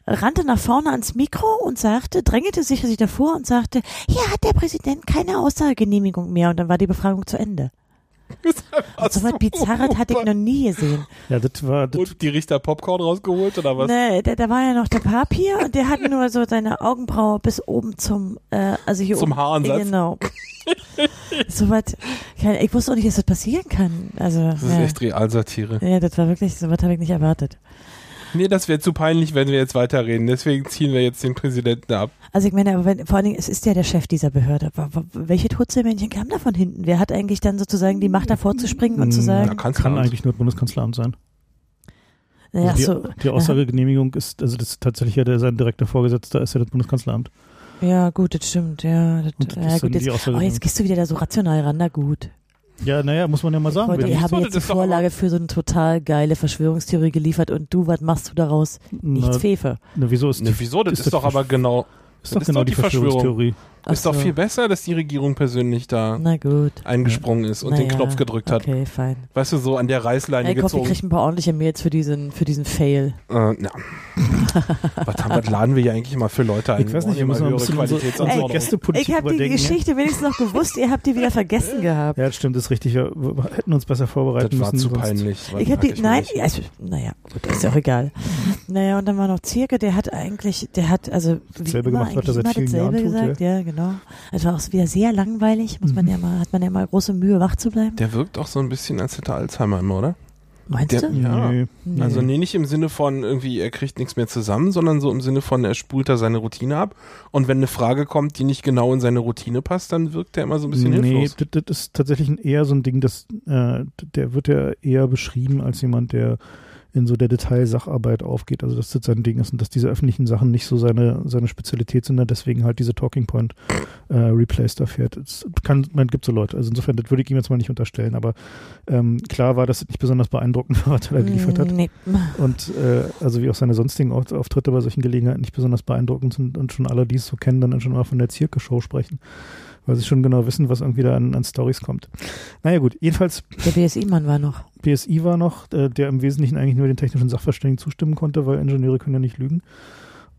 [SPEAKER 2] rannte nach vorne ans Mikro und sagte, drängte sich sich davor und sagte, hier hat der Präsident keine Aussagegenehmigung mehr. Und dann war die Befragung zu Ende. So was Bizarres hatte ich noch nie gesehen.
[SPEAKER 1] Ja, das war, das,
[SPEAKER 3] Und die Richter Popcorn rausgeholt oder was?
[SPEAKER 2] Ne, da, da war ja noch der Papier und der hat nur so seine Augenbraue bis oben zum, äh, also hier
[SPEAKER 3] Zum
[SPEAKER 2] oben.
[SPEAKER 3] Haaransatz.
[SPEAKER 2] Genau. so was, ich wusste auch nicht, dass das passieren kann. Also,
[SPEAKER 3] Das ist
[SPEAKER 2] ja.
[SPEAKER 3] echt Realsatire.
[SPEAKER 2] ja, das war wirklich, so was habe ich nicht erwartet.
[SPEAKER 3] Nee, das wäre zu peinlich, wenn wir jetzt weiterreden. Deswegen ziehen wir jetzt den Präsidenten ab.
[SPEAKER 2] Also ich meine, aber wenn, vor allen Dingen, es ist ja der Chef dieser Behörde. Welche Tutzelmännchen kam da von hinten? Wer hat eigentlich dann sozusagen die Macht davor zu springen und zu
[SPEAKER 1] Mm,
[SPEAKER 2] sagen,
[SPEAKER 3] Ja, kann's
[SPEAKER 1] kann
[SPEAKER 3] nicht.
[SPEAKER 1] eigentlich nur das Bundeskanzleramt sein.
[SPEAKER 2] naja,
[SPEAKER 1] Also
[SPEAKER 2] so,
[SPEAKER 1] die, die Aussagegenehmigung ist, also das ist tatsächlich ja der, sein direkter Vorgesetzter ist ja das Bundeskanzleramt.
[SPEAKER 2] ja gut, das stimmt, ja. Das,
[SPEAKER 1] das
[SPEAKER 2] ja gut,
[SPEAKER 1] die
[SPEAKER 2] jetzt, oh, jetzt gehst du wieder da so rational ran, na gut.
[SPEAKER 1] Ja, naja, muss man ja mal sagen.
[SPEAKER 2] Leute,
[SPEAKER 1] wenn
[SPEAKER 2] ihr
[SPEAKER 1] nicht-
[SPEAKER 2] habt
[SPEAKER 3] sollte
[SPEAKER 2] jetzt die Vorlage für so eine total geile Verschwörungstheorie geliefert und du, was machst du daraus? Nichts Fefe.
[SPEAKER 1] na, wieso ist,
[SPEAKER 3] Ne, wieso? Das
[SPEAKER 1] ist
[SPEAKER 3] ist, doch aber genau,
[SPEAKER 1] ist doch
[SPEAKER 3] ist
[SPEAKER 1] genau
[SPEAKER 3] doch
[SPEAKER 1] die
[SPEAKER 3] die Verschwörung.
[SPEAKER 2] Ach
[SPEAKER 3] ist doch
[SPEAKER 2] so.
[SPEAKER 3] viel besser, dass die Regierung persönlich da
[SPEAKER 2] Na gut.
[SPEAKER 3] eingesprungen ist und den
[SPEAKER 2] Naja,
[SPEAKER 3] Knopf gedrückt hat.
[SPEAKER 2] Okay, fein.
[SPEAKER 3] Weißt du, so an der Reißleine
[SPEAKER 2] Hey, Kopf, wir
[SPEAKER 3] gezogen.
[SPEAKER 2] kriegen ein paar ordentliche Mails für diesen, für diesen Fail.
[SPEAKER 3] Äh, ja. was, haben, was laden wir hier eigentlich mal für Leute ein?
[SPEAKER 1] Ich weiß nicht, wir müssen
[SPEAKER 3] immer
[SPEAKER 1] mal
[SPEAKER 3] höhere Qualitätsanforderungen.
[SPEAKER 1] Gästepolitik
[SPEAKER 2] Ich habe die. Geschichte wenigstens noch gewusst, ihr habt die wieder vergessen gehabt.
[SPEAKER 1] Ja, das stimmt, das ist richtig. Wir hätten uns besser vorbereiten
[SPEAKER 3] Das war
[SPEAKER 1] müssen.
[SPEAKER 3] zu
[SPEAKER 1] sonst-
[SPEAKER 3] peinlich. das
[SPEAKER 2] Ich
[SPEAKER 3] mag
[SPEAKER 2] die, nein,
[SPEAKER 3] nicht.
[SPEAKER 2] ja, also, naja, gut, ist ja auch egal. Naja, und dann war noch Zirke, der hat eigentlich, der hat, also, wie
[SPEAKER 1] Dasselbe
[SPEAKER 2] immer,
[SPEAKER 1] gemacht, was er
[SPEAKER 2] eigentlich
[SPEAKER 1] seit
[SPEAKER 2] immer
[SPEAKER 1] vielen Jahren
[SPEAKER 2] dasselbe
[SPEAKER 1] tut,
[SPEAKER 2] gesagt, ja. genau. Es war auch wieder sehr langweilig, muss man
[SPEAKER 1] Mhm.
[SPEAKER 2] ja mal, hat man ja mal große Mühe, wach zu bleiben.
[SPEAKER 3] Der wirkt auch so ein bisschen, als hätte er Alzheimer immer, oder?
[SPEAKER 2] Meinst
[SPEAKER 3] der-
[SPEAKER 2] du?
[SPEAKER 3] Ja.
[SPEAKER 1] Nee.
[SPEAKER 2] Nee.
[SPEAKER 3] Also nee, nicht im Sinne von irgendwie, er kriegt nichts mehr zusammen, sondern so im Sinne von, er spult da seine Routine ab. Und wenn eine Frage kommt, die nicht genau in seine Routine passt, dann wirkt er immer so ein bisschen
[SPEAKER 1] nee,
[SPEAKER 3] hilflos.
[SPEAKER 1] das, das ist tatsächlich eher so ein Ding, das, äh, der wird ja eher beschrieben als jemand, der in so der Detailsacharbeit aufgeht. Also dass das sein Ding ist und dass diese öffentlichen Sachen nicht so seine, seine Spezialität sind, und deswegen halt diese Talking Point äh, Replays da fährt. Es kann, man gibt so Leute. Also insofern, das würde ich ihm jetzt mal nicht unterstellen, aber ähm, klar war, dass es nicht besonders beeindruckend war, was er da geliefert hat.
[SPEAKER 2] Nee.
[SPEAKER 1] Und äh, also wie auch seine sonstigen Auf- Auftritte bei solchen Gelegenheiten nicht besonders beeindruckend sind und schon alle, die es so kennen, dann schon mal von der Zirke-Show sprechen. Weil sie schon genau wissen, was irgendwie da an, an Stories kommt. Naja gut, jedenfalls
[SPEAKER 2] Der BSI-Mann war noch.
[SPEAKER 1] BSI war noch, äh, der im Wesentlichen eigentlich nur den technischen Sachverständigen zustimmen konnte, weil Ingenieure können ja nicht lügen.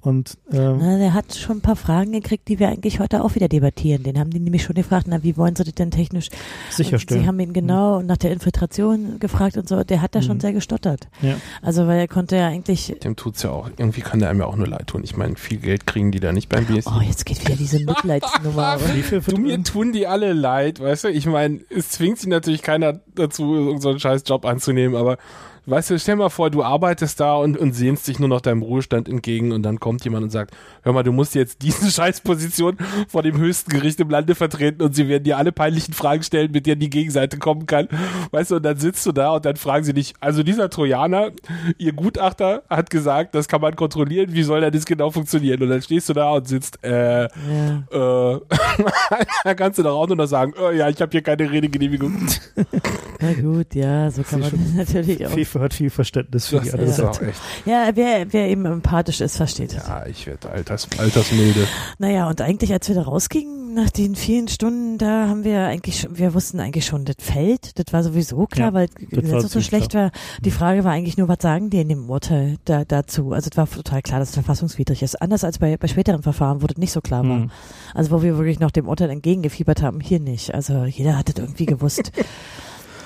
[SPEAKER 1] Und ähm,
[SPEAKER 2] Na, der hat schon ein paar Fragen gekriegt, die wir eigentlich heute auch wieder debattieren. Den haben die nämlich schon gefragt, na, wie wollen sie das denn technisch
[SPEAKER 1] sicherstellen.
[SPEAKER 2] Und sie haben ihn genau nach der Infiltration gefragt und so. Der hat da schon
[SPEAKER 1] Mhm.
[SPEAKER 2] sehr gestottert.
[SPEAKER 1] Ja.
[SPEAKER 2] Also, weil er konnte ja eigentlich.
[SPEAKER 3] Dem tut's ja auch, irgendwie kann der einem ja auch nur leid tun. Ich meine, viel Geld kriegen die da nicht beim BSI.
[SPEAKER 2] Oh, jetzt geht wieder diese Mitleidsnummer.
[SPEAKER 1] Wie viel
[SPEAKER 3] Du, mir tun die alle leid, weißt du? Ich meine, es zwingt sie natürlich keiner dazu, irgendeinen so einen scheiß Job anzunehmen, aber weißt du, stell mal vor, du arbeitest da und, und sehnst dich nur noch deinem Ruhestand entgegen und dann kommt jemand und sagt, hör mal, du musst jetzt diese Scheißposition vor dem höchsten Gericht im Lande vertreten und sie werden dir alle peinlichen Fragen stellen, mit denen die Gegenseite kommen kann. Weißt du, und dann sitzt du da und dann fragen sie dich, also dieser Trojaner, ihr Gutachter hat gesagt, das kann man kontrollieren, wie soll denn das genau funktionieren? Und dann stehst du da und sitzt, äh,
[SPEAKER 2] Ja.
[SPEAKER 3] äh, da kannst du doch auch nur noch sagen, oh, ja, ich habe hier keine Redegenehmigung.
[SPEAKER 2] Na gut, ja, so kann man das natürlich auch.
[SPEAKER 1] Hat viel Verständnis für
[SPEAKER 3] Das
[SPEAKER 1] die andere
[SPEAKER 3] ist
[SPEAKER 2] ja.
[SPEAKER 3] auch
[SPEAKER 1] Seite.
[SPEAKER 3] echt.
[SPEAKER 2] Ja, wer, wer eben empathisch ist, versteht es.
[SPEAKER 3] Ja, ich werde alters, altersmilde.
[SPEAKER 2] Naja, und eigentlich, als wir da rausgingen, nach den vielen Stunden, da haben wir eigentlich schon, wir wussten eigentlich schon, das fällt, das war sowieso klar,
[SPEAKER 1] Ja,
[SPEAKER 2] weil das auch so schlecht war. Die Frage war eigentlich nur, was sagen die in dem Urteil da, dazu? Also es war total klar, dass es verfassungswidrig ist. Anders als bei, bei späteren Verfahren, wo das nicht so klar war.
[SPEAKER 1] Hm.
[SPEAKER 2] Also wo wir wirklich noch dem Urteil entgegengefiebert haben, hier nicht. Also jeder hat das irgendwie gewusst.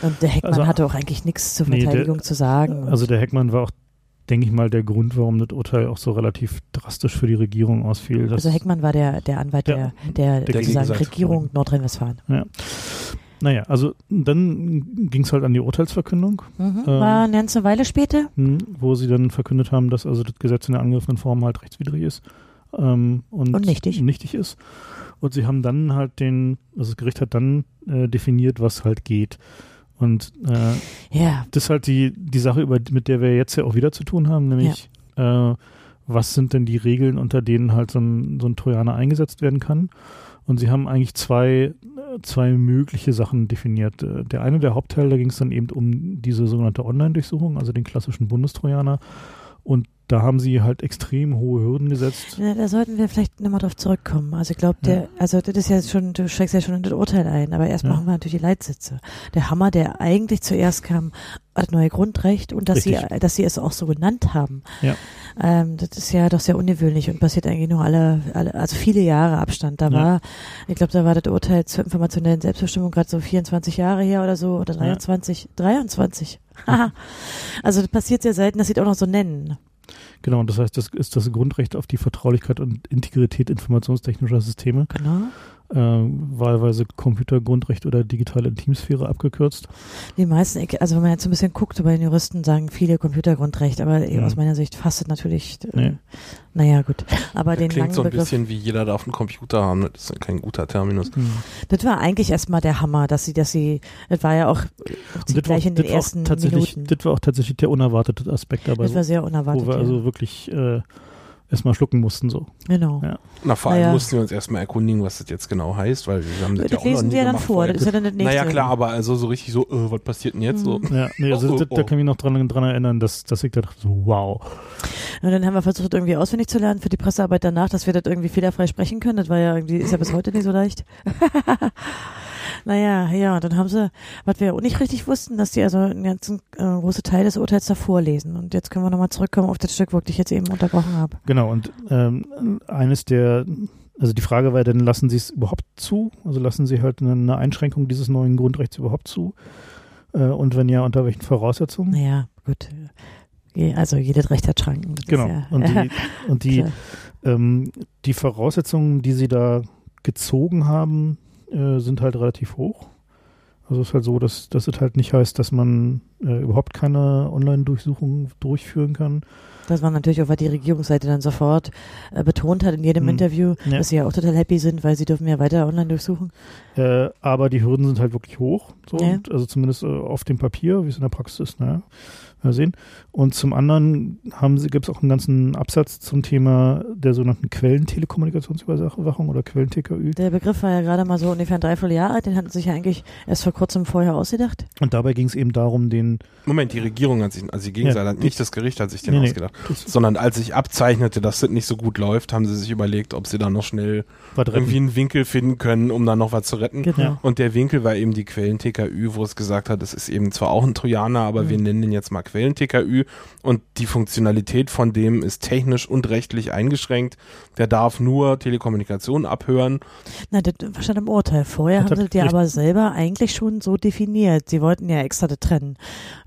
[SPEAKER 2] Und der Heckmann
[SPEAKER 1] Also-
[SPEAKER 2] hatte auch eigentlich nichts zur
[SPEAKER 1] Nee, der-
[SPEAKER 2] Verteidigung zu sagen.
[SPEAKER 1] Also der Heckmann war auch, denke ich mal, der Grund, warum das Urteil auch so relativ drastisch für die Regierung ausfiel.
[SPEAKER 2] Also Heckmann war der, der Anwalt
[SPEAKER 1] Der-
[SPEAKER 2] der, der, sozusagen. Regierung Nordrhein-Westfalen.
[SPEAKER 1] Naja, also dann ging es halt an die Urteilsverkündung,
[SPEAKER 2] Mhm.
[SPEAKER 1] Ähm,
[SPEAKER 2] War eine ganze Weile später.
[SPEAKER 1] hm, wo sie dann verkündet haben, dass also das Gesetz in der angegriffenen Form halt rechtswidrig ist ähm, und,
[SPEAKER 2] Und nichtig.
[SPEAKER 1] nichtig ist. Und sie haben dann halt den, also das Gericht hat dann äh, definiert, was halt geht. Und äh,
[SPEAKER 2] Ja,
[SPEAKER 1] das ist halt die, die Sache, über, mit der wir jetzt ja auch wieder zu tun haben, nämlich äh, was sind denn die Regeln, unter denen halt so ein, so ein Trojaner eingesetzt werden kann. Und sie haben eigentlich zwei, zwei mögliche Sachen definiert. Äh, Der eine, der Hauptteil, da ging es dann eben um diese sogenannte Online-Durchsuchung, also den klassischen Bundestrojaner. Und da haben sie halt extrem hohe Hürden gesetzt.
[SPEAKER 2] Ja, da sollten wir vielleicht nochmal drauf zurückkommen. Also ich glaube,
[SPEAKER 1] Ja.
[SPEAKER 2] der, also das ist ja schon, du steigst ja schon in das Urteil ein, aber erst
[SPEAKER 1] Ja.
[SPEAKER 2] machen wir natürlich die Leitsätze. Der Hammer, der eigentlich zuerst kam, das neue Grundrecht und dass sie,
[SPEAKER 1] Richtig.
[SPEAKER 2] dass sie es auch so genannt haben.
[SPEAKER 1] Ja.
[SPEAKER 2] Ähm, das ist ja doch sehr ungewöhnlich und passiert eigentlich nur alle, alle also viele Jahre Abstand. Da
[SPEAKER 1] Ja.
[SPEAKER 2] war, ich glaube, da war das Urteil zur informationellen Selbstbestimmung gerade so 24 Jahre her oder so oder 23, 23. Haha. also das passiert sehr selten, dass sie es auch noch so nennen.
[SPEAKER 1] Genau, und das heißt, das ist das Grundrecht auf die Vertraulichkeit und Integrität informationstechnischer Systeme,
[SPEAKER 2] Genau.
[SPEAKER 1] Äh, wahlweise Computergrundrecht oder digitale Intimsphäre abgekürzt.
[SPEAKER 2] Die meisten, also wenn man jetzt so ein bisschen guckt, bei den Juristen sagen viele Computergrundrecht, aber
[SPEAKER 1] Ja.
[SPEAKER 2] aus meiner Sicht fasst es natürlich, äh,
[SPEAKER 1] Nee.
[SPEAKER 2] naja gut. Aber
[SPEAKER 3] Das
[SPEAKER 2] den
[SPEAKER 3] klingt so ein
[SPEAKER 2] Begriff,
[SPEAKER 3] bisschen wie jeder darf einen Computer haben. Das ist kein guter Terminus.
[SPEAKER 2] das war eigentlich erstmal der Hammer, dass sie, dass sie, das war ja auch gleich
[SPEAKER 1] war,
[SPEAKER 2] in den ersten
[SPEAKER 1] tatsächlich,
[SPEAKER 2] Minuten.
[SPEAKER 1] Das war auch tatsächlich der unerwartete Aspekt dabei,
[SPEAKER 2] Das war sehr
[SPEAKER 1] wo
[SPEAKER 2] unerwartet.
[SPEAKER 1] wir
[SPEAKER 2] ja.
[SPEAKER 1] also wirklich äh, erstmal schlucken mussten so.
[SPEAKER 2] Genau.
[SPEAKER 1] Ja.
[SPEAKER 3] Na, vor allem
[SPEAKER 2] Naja.
[SPEAKER 3] mussten wir uns erstmal erkundigen, was das jetzt genau heißt, weil wir haben das,
[SPEAKER 2] Das,
[SPEAKER 3] ja auch noch
[SPEAKER 2] lesen
[SPEAKER 3] nie
[SPEAKER 2] wir ja dann vor,
[SPEAKER 3] vorher.
[SPEAKER 2] das ist ja dann das nächste.
[SPEAKER 3] Naja, klar, aber also so richtig so, äh, was passiert denn jetzt so?
[SPEAKER 1] Ja, nee, also
[SPEAKER 3] Oh,
[SPEAKER 1] da,
[SPEAKER 3] oh,
[SPEAKER 1] da
[SPEAKER 3] oh.
[SPEAKER 1] kann ich mich noch dran, dran erinnern, dass, dass ich da dachte, so, wow.
[SPEAKER 2] Und dann haben wir versucht, irgendwie auswendig zu lernen für die Pressearbeit danach, dass wir das irgendwie fehlerfrei sprechen können. Das war ja irgendwie, ist ja bis heute nicht so leicht. naja, ja, dann haben sie, was wir auch nicht richtig wussten, dass die also einen ganzen äh, große Teil des Urteils davor lesen. Und jetzt können wir nochmal zurückkommen auf das Stück, wo ich dich jetzt eben unterbrochen habe.
[SPEAKER 1] Genau, und ähm, eines der, also die Frage war dann, lassen Sie es überhaupt zu? Also lassen Sie halt eine, eine Einschränkung dieses neuen Grundrechts überhaupt zu? Äh, und wenn ja, unter welchen Voraussetzungen?
[SPEAKER 2] Naja, gut. Also jedes Recht hat Schranken.
[SPEAKER 1] Genau.
[SPEAKER 2] Ja,
[SPEAKER 1] Und die, und die, ähm, die Voraussetzungen, die Sie da gezogen haben, äh, sind halt relativ hoch. Also es ist halt so, dass, dass es halt nicht heißt, dass man äh, überhaupt keine Online-Durchsuchung durchführen kann.
[SPEAKER 2] Das war natürlich auch, was die Regierungsseite dann sofort äh, betont hat in jedem
[SPEAKER 1] Mhm.
[SPEAKER 2] Interview,
[SPEAKER 1] Ja.
[SPEAKER 2] dass sie ja auch total happy sind, weil sie dürfen ja weiter online durchsuchen.
[SPEAKER 1] Äh, aber die Hürden sind halt wirklich hoch. So,
[SPEAKER 2] Ja.
[SPEAKER 1] und, also zumindest äh, auf dem Papier, wie es in der Praxis ist, naja, mal sehen. Und zum anderen haben sie, gibt es auch einen ganzen Absatz zum Thema der sogenannten Quellentelekommunikationsüberwachung oder Quellen-TKÜ.
[SPEAKER 2] Der Begriff war ja gerade mal so ungefähr ein Dreivierteljahr alt, den hatten sie sich ja eigentlich erst vor kurzem vorher ausgedacht.
[SPEAKER 1] Und dabei ging es eben darum, den
[SPEAKER 3] Moment, die Regierung hat sich, also die Gegenseite hat nicht das Gericht hat sich den
[SPEAKER 1] Nee, nee.
[SPEAKER 3] ausgedacht,
[SPEAKER 1] das
[SPEAKER 3] sondern als sich abzeichnete, dass das nicht so gut läuft, haben sie sich überlegt, ob sie da noch schnell
[SPEAKER 1] drin.
[SPEAKER 3] irgendwie einen Winkel finden können, um da noch was zu retten.
[SPEAKER 2] Genau.
[SPEAKER 3] Und der Winkel war eben die Quellen-TKÜ, wo es gesagt hat, es ist eben zwar auch ein Trojaner, aber
[SPEAKER 2] Mhm.
[SPEAKER 3] wir nennen den jetzt mal Quellen-TKÜ und die Funktionalität von dem ist technisch und rechtlich eingeschränkt. Der darf nur Telekommunikation abhören.
[SPEAKER 2] Na, das stand im Urteil. Vorher
[SPEAKER 1] Hat
[SPEAKER 2] haben sie das ja
[SPEAKER 1] richtig-
[SPEAKER 2] aber selber eigentlich schon so definiert. Sie wollten ja extra das trennen.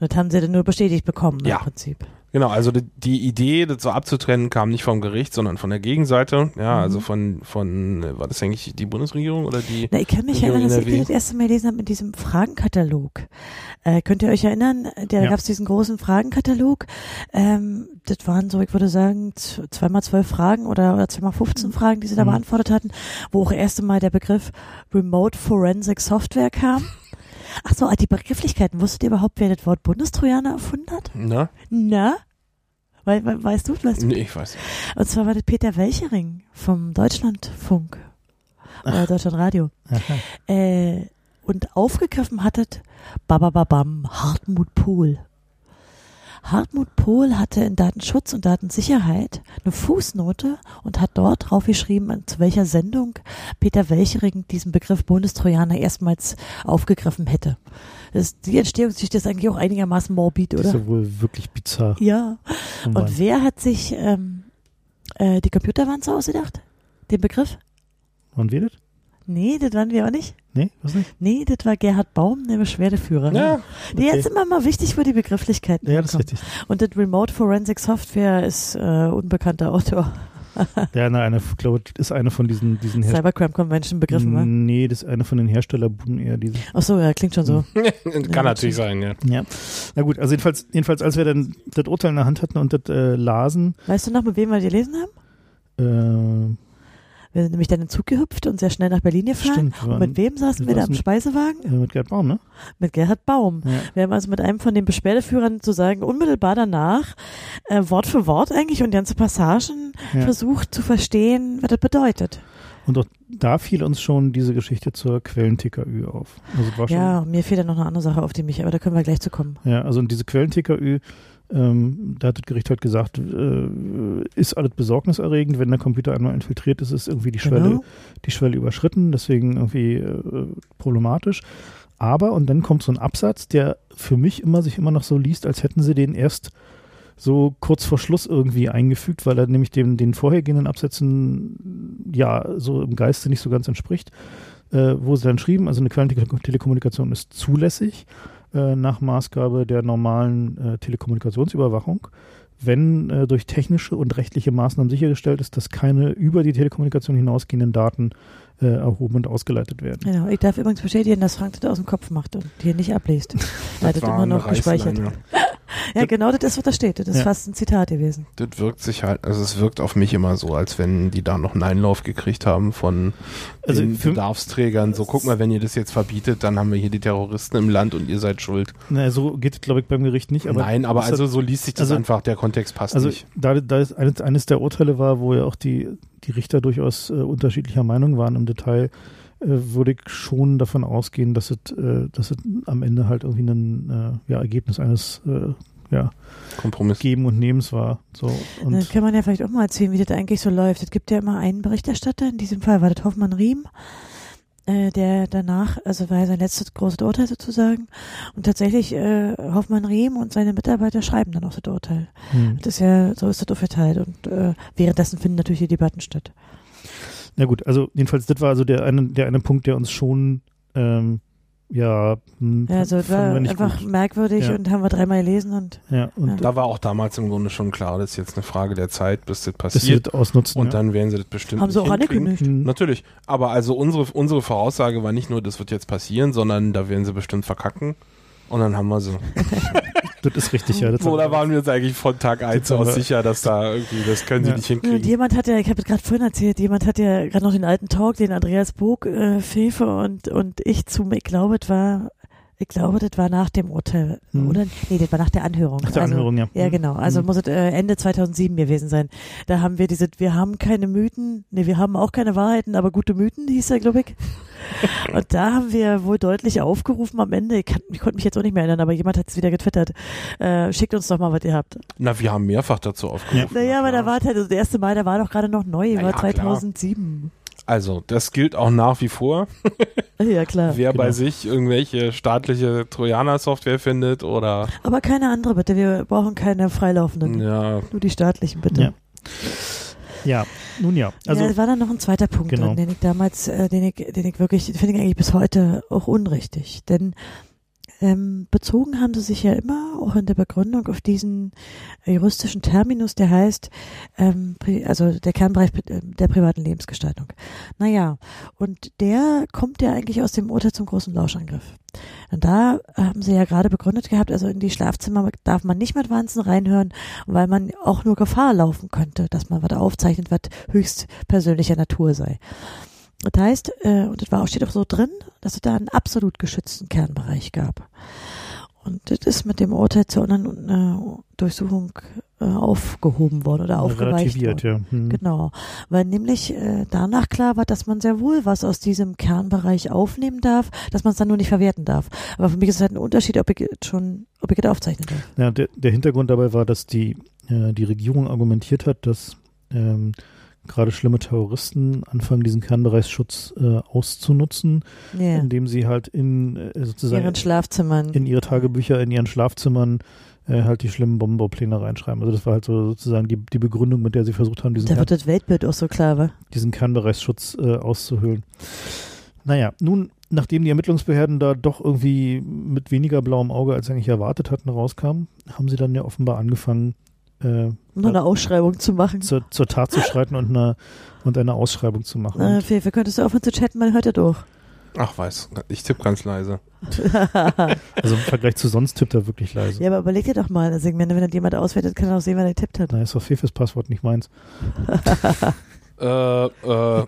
[SPEAKER 2] Und das haben sie dann nur bestätigt bekommen
[SPEAKER 3] Ja.
[SPEAKER 2] im Prinzip.
[SPEAKER 3] Genau, also die, die Idee, das so abzutrennen, kam nicht vom Gericht, sondern von der Gegenseite. Ja,
[SPEAKER 2] Mhm.
[SPEAKER 3] also von, von, äh, war das eigentlich die Bundesregierung oder die?
[SPEAKER 2] Na, ich kann mich
[SPEAKER 3] Regierung
[SPEAKER 2] erinnern, dass ich das erste Mal gelesen habe mit diesem Fragenkatalog. Äh, könnt ihr euch erinnern? Da
[SPEAKER 1] Ja.
[SPEAKER 2] gab es diesen großen Fragenkatalog. Ähm, das waren so, ich würde sagen, zweimal zwölf Fragen oder, oder zweimal 15 Fragen, die sie da
[SPEAKER 1] Mhm.
[SPEAKER 2] beantwortet hatten, wo auch erste Mal der Begriff Remote Forensic Software kam. Ach so, ah, die Begrifflichkeiten. Wusstet ihr überhaupt, wer das Wort Bundestrojaner erfunden hat?
[SPEAKER 3] Na?
[SPEAKER 2] Na? We we weißt du? Weißt du?
[SPEAKER 3] Nee, ich weiß.
[SPEAKER 2] Und zwar war das Peter Welchering vom Deutschlandfunk. Oder Deutschlandradio. Äh, und aufgegriffen hattet Babababam, Hartmut Pohl. Hartmut Pohl hatte in Datenschutz und Datensicherheit eine Fußnote und hat dort draufgeschrieben, zu welcher Sendung Peter Welchering diesen Begriff Bundestrojaner erstmals aufgegriffen hätte. Das, die Entstehungsgeschichte ist eigentlich auch einigermaßen morbid,
[SPEAKER 1] Das ist
[SPEAKER 2] oder?
[SPEAKER 1] ja wohl wirklich bizarr.
[SPEAKER 2] Ja.
[SPEAKER 1] Oh.
[SPEAKER 2] Und wer hat sich ähm, äh, die Computerwanze ausgedacht? Den Begriff?
[SPEAKER 1] Wann wir das?
[SPEAKER 2] Nee, das waren wir auch nicht.
[SPEAKER 1] Nee, was nicht?
[SPEAKER 2] Nee, das war Gerhard Baum, der Beschwerdeführer.
[SPEAKER 3] Ja,
[SPEAKER 2] Die
[SPEAKER 1] okay.
[SPEAKER 2] ist immer mal wichtig, wo die Begrifflichkeiten
[SPEAKER 1] Ja, das ist richtig.
[SPEAKER 2] Und das Remote Forensic Software ist äh, unbekannter Autor.
[SPEAKER 1] Ja, na, eine, ich glaube, das ist eine von diesen, diesen.
[SPEAKER 2] Cybercrime Convention Begriffen, wa?
[SPEAKER 1] Nee, das ist eine von den Herstellerbuden eher diese.
[SPEAKER 2] Ach so, ja, klingt schon so.
[SPEAKER 3] kann natürlich sein, ja.
[SPEAKER 1] Ja. Na gut, also jedenfalls, jedenfalls, als wir dann das Urteil in der Hand hatten und das äh, lasen,
[SPEAKER 2] Weißt du noch, mit wem wir gelesen haben?
[SPEAKER 1] äh,
[SPEAKER 2] Wir sind nämlich dann in den Zug gehüpft und sehr schnell nach Berlin gefahren.
[SPEAKER 1] stimmt,
[SPEAKER 2] Und mit wem saßen
[SPEAKER 1] wir
[SPEAKER 2] da am
[SPEAKER 1] saßen-
[SPEAKER 2] Speisewagen?
[SPEAKER 1] mit Gerd Baum, ne?
[SPEAKER 2] Mit Gerhard Baum.
[SPEAKER 1] Ja.
[SPEAKER 2] Wir haben also mit einem von den Beschwerdeführern zu sagen, unmittelbar danach, äh, Wort für Wort eigentlich und ganze Passagen
[SPEAKER 1] Ja.
[SPEAKER 2] versucht zu verstehen, was das bedeutet.
[SPEAKER 1] Und auch da fiel uns schon diese Geschichte zur Quellen-TKÜ auf. Also war schon,
[SPEAKER 2] Ja, mir fehlt dann noch eine andere Sache auf die mich, aber da können wir gleich zu kommen.
[SPEAKER 1] Ja, also diese Quellen-TKÜ, ähm, da hat das Gericht halt gesagt, äh, ist alles besorgniserregend, wenn der Computer einmal infiltriert ist, ist irgendwie die Schwelle,
[SPEAKER 2] Genau.
[SPEAKER 1] die Schwelle überschritten, deswegen irgendwie äh, problematisch. Aber, und dann kommt so ein Absatz, der für mich immer sich immer noch so liest, als hätten sie den erst so kurz vor Schluss irgendwie eingefügt, weil er nämlich dem, den vorhergehenden Absätzen ja so im Geiste nicht so ganz entspricht, äh, wo sie dann schrieben, also eine Quellentelekommunikation ist zulässig äh, nach Maßgabe der normalen äh, Telekommunikationsüberwachung, wenn äh, durch technische und rechtliche Maßnahmen sichergestellt ist, dass keine über die Telekommunikation hinausgehenden Daten äh, erhoben und ausgeleitet werden.
[SPEAKER 2] Genau. Ich darf übrigens bestätigen, dass Frank das aus dem Kopf macht und hier nicht abliest. Er hat das immer noch gespeichert. Ja, genau das ist, was da steht. Das ist
[SPEAKER 1] Ja.
[SPEAKER 2] fast ein Zitat gewesen.
[SPEAKER 3] Das wirkt sich halt, also es wirkt auf mich immer so, als wenn die da noch einen Einlauf gekriegt haben von
[SPEAKER 1] Also
[SPEAKER 3] den Bedarfsträgern. So, guck mal, wenn ihr das jetzt verbietet, dann haben wir hier die Terroristen im Land und ihr seid schuld.
[SPEAKER 1] Na, so geht es, glaube ich, beim Gericht nicht. Aber
[SPEAKER 3] Nein, aber also so liest sich das
[SPEAKER 1] also-
[SPEAKER 3] einfach, der Kontext passt
[SPEAKER 1] Also
[SPEAKER 3] nicht.
[SPEAKER 1] da, da ist eines, eines der Urteile war, wo ja auch die, die Richter durchaus äh, unterschiedlicher Meinung waren im Detail, würde ich schon davon ausgehen, dass es, äh, dass es am Ende halt irgendwie ein äh, ja, Ergebnis eines äh, ja,
[SPEAKER 3] Kompromiss.
[SPEAKER 1] Geben und Nehmens war. So,
[SPEAKER 2] Dann
[SPEAKER 1] und
[SPEAKER 2] kann man ja vielleicht auch mal erzählen, wie das eigentlich so läuft. Es gibt ja immer einen Berichterstatter, in diesem Fall war das Hoffmann Riem, äh, der danach, also war ja sein letztes großes Urteil sozusagen. Und tatsächlich, äh, Hoffmann Riem und seine Mitarbeiter schreiben dann auch das Urteil.
[SPEAKER 1] hm.
[SPEAKER 2] Das ist ja, so ist das auch verteilt. Und äh, währenddessen finden natürlich die Debatten statt.
[SPEAKER 1] Na gut, also jedenfalls, das war also der eine, der eine Punkt, der uns schon ähm, ja, hm,
[SPEAKER 2] Ja, also war
[SPEAKER 1] wir nicht
[SPEAKER 2] einfach
[SPEAKER 1] gut.
[SPEAKER 2] merkwürdig
[SPEAKER 1] Ja.
[SPEAKER 2] und haben wir dreimal gelesen und
[SPEAKER 1] Ja, und
[SPEAKER 2] Ja.
[SPEAKER 3] Da war auch damals im Grunde schon klar, das ist jetzt eine Frage der Zeit, bis das passiert.
[SPEAKER 1] das ausnutzen.
[SPEAKER 3] Und
[SPEAKER 1] ja.
[SPEAKER 3] dann werden sie das bestimmt
[SPEAKER 2] haben sie auch angekündigt.
[SPEAKER 1] Hm.
[SPEAKER 3] Natürlich. Aber also unsere, unsere Voraussage war nicht nur, das wird jetzt passieren, sondern da werden sie bestimmt verkacken. Und dann haben wir sie.
[SPEAKER 1] Das ist richtig, ja.
[SPEAKER 3] Da waren wir uns eigentlich von Tag 1
[SPEAKER 1] haben
[SPEAKER 3] aus sicher, dass da irgendwie, das können sie
[SPEAKER 1] Ja.
[SPEAKER 3] nicht
[SPEAKER 2] Ja, Und
[SPEAKER 3] hinkriegen.
[SPEAKER 2] jemand hat ja, ich habe es gerade vorhin erzählt, jemand hat ja gerade noch den alten Talk, den Andreas Bog, äh, Fefe und, und ich zu, ich glaube, das war, ich glaube, das war nach dem Urteil,
[SPEAKER 1] Hm.
[SPEAKER 2] oder? Nee, das war nach der Anhörung.
[SPEAKER 1] Nach der
[SPEAKER 2] also,
[SPEAKER 1] Anhörung, ja.
[SPEAKER 2] Ja,
[SPEAKER 1] Hm.
[SPEAKER 2] genau. Also
[SPEAKER 1] Hm.
[SPEAKER 2] muss es äh, Ende 2007 gewesen sein. Da haben wir diese, wir haben keine Mythen, nee, wir haben auch keine Wahrheiten, aber gute Mythen, hieß er, glaube ich. Und da haben wir wohl deutlich aufgerufen am Ende, ich, kann, ich konnte mich jetzt auch nicht mehr erinnern, aber jemand hat es wieder getwittert, äh, schickt uns doch mal, was ihr habt.
[SPEAKER 3] Na, wir haben mehrfach dazu aufgerufen.
[SPEAKER 2] Naja, aber da war es halt das erste Mal, da war doch gerade noch neu,
[SPEAKER 3] Na
[SPEAKER 2] war
[SPEAKER 3] ja, klar.
[SPEAKER 2] 2007.
[SPEAKER 3] Also, das gilt auch nach wie vor.
[SPEAKER 2] Ja, klar.
[SPEAKER 3] Wer bei
[SPEAKER 1] genau.
[SPEAKER 3] sich irgendwelche staatliche Trojaner-Software findet oder
[SPEAKER 2] Aber keine andere bitte, wir brauchen keine freilaufenden.
[SPEAKER 3] ja,
[SPEAKER 2] Nur die staatlichen bitte.
[SPEAKER 1] Ja. Ja, nun ja. Also,
[SPEAKER 2] ja, es war dann noch ein zweiter Punkt
[SPEAKER 1] Genau.
[SPEAKER 2] drin, den ich damals, äh, den ich, den ich wirklich, den finde ich eigentlich bis heute auch unrichtig. Denn ähm, bezogen haben sie sich ja immer, auch in der Begründung, auf diesen juristischen Terminus, der heißt, ähm, also der Kernbereich äh, der privaten Lebensgestaltung. Naja, und der kommt ja eigentlich aus dem Urteil zum großen Lauschangriff. Und da haben sie ja gerade begründet gehabt, also in die Schlafzimmer darf man nicht mit Wanzen reinhören, weil man auch nur Gefahr laufen könnte, dass man was aufzeichnet, was höchst persönlicher Natur sei. Das heißt, äh, und das war auch, steht auch so drin, dass es da einen absolut geschützten Kernbereich gab. Und das ist mit dem Urteil zur anderen äh, Durchsuchung äh, aufgehoben worden oder aufgeweicht
[SPEAKER 1] relativiert,
[SPEAKER 2] worden.
[SPEAKER 1] ja. Hm.
[SPEAKER 2] Genau, weil nämlich äh, danach klar war, dass man sehr wohl was aus diesem Kernbereich aufnehmen darf, dass man es dann nur nicht verwerten darf. Aber für mich ist es halt ein Unterschied, ob ich schon, ob ich es aufzeichnen darf.
[SPEAKER 1] Ja, der, der Hintergrund dabei war, dass die, äh, die Regierung argumentiert hat, dass ähm, gerade schlimme Terroristen anfangen, diesen Kernbereichsschutz äh, auszunutzen,
[SPEAKER 2] Ja.
[SPEAKER 1] indem sie halt in äh, sozusagen
[SPEAKER 2] Ihren Schlafzimmern.
[SPEAKER 1] in ihre Tagebücher, in ihren Schlafzimmern äh, halt die schlimmen Bombenbaupläne reinschreiben. Also das war halt so sozusagen die, die Begründung, mit der sie versucht haben, diesen,
[SPEAKER 2] da wird das Weltbild auch so klar, wa?
[SPEAKER 1] diesen Kernbereichsschutz äh, auszuhöhlen. Naja, nun, nachdem die Ermittlungsbehörden da doch irgendwie mit weniger blauem Auge, als sie eigentlich erwartet hatten, rauskamen, haben sie dann ja offenbar angefangen, äh,
[SPEAKER 2] Um noch eine Ausschreibung zu machen.
[SPEAKER 1] zur, zur Tat zu schreiten und eine, und eine Ausschreibung zu machen.
[SPEAKER 2] Äh, Fefe, könntest du aufhören zu chatten, man hört ja durch.
[SPEAKER 3] ach weiß, ich tippe ganz leise.
[SPEAKER 1] also im Vergleich zu sonst tippt er wirklich leise.
[SPEAKER 2] ja, aber überleg dir doch mal, also ich meine, wenn das jemand auswertet, kann er auch sehen, wer der getippt hat.
[SPEAKER 1] Na, ist doch Fefes Passwort, nicht meins.
[SPEAKER 3] Äh, äh,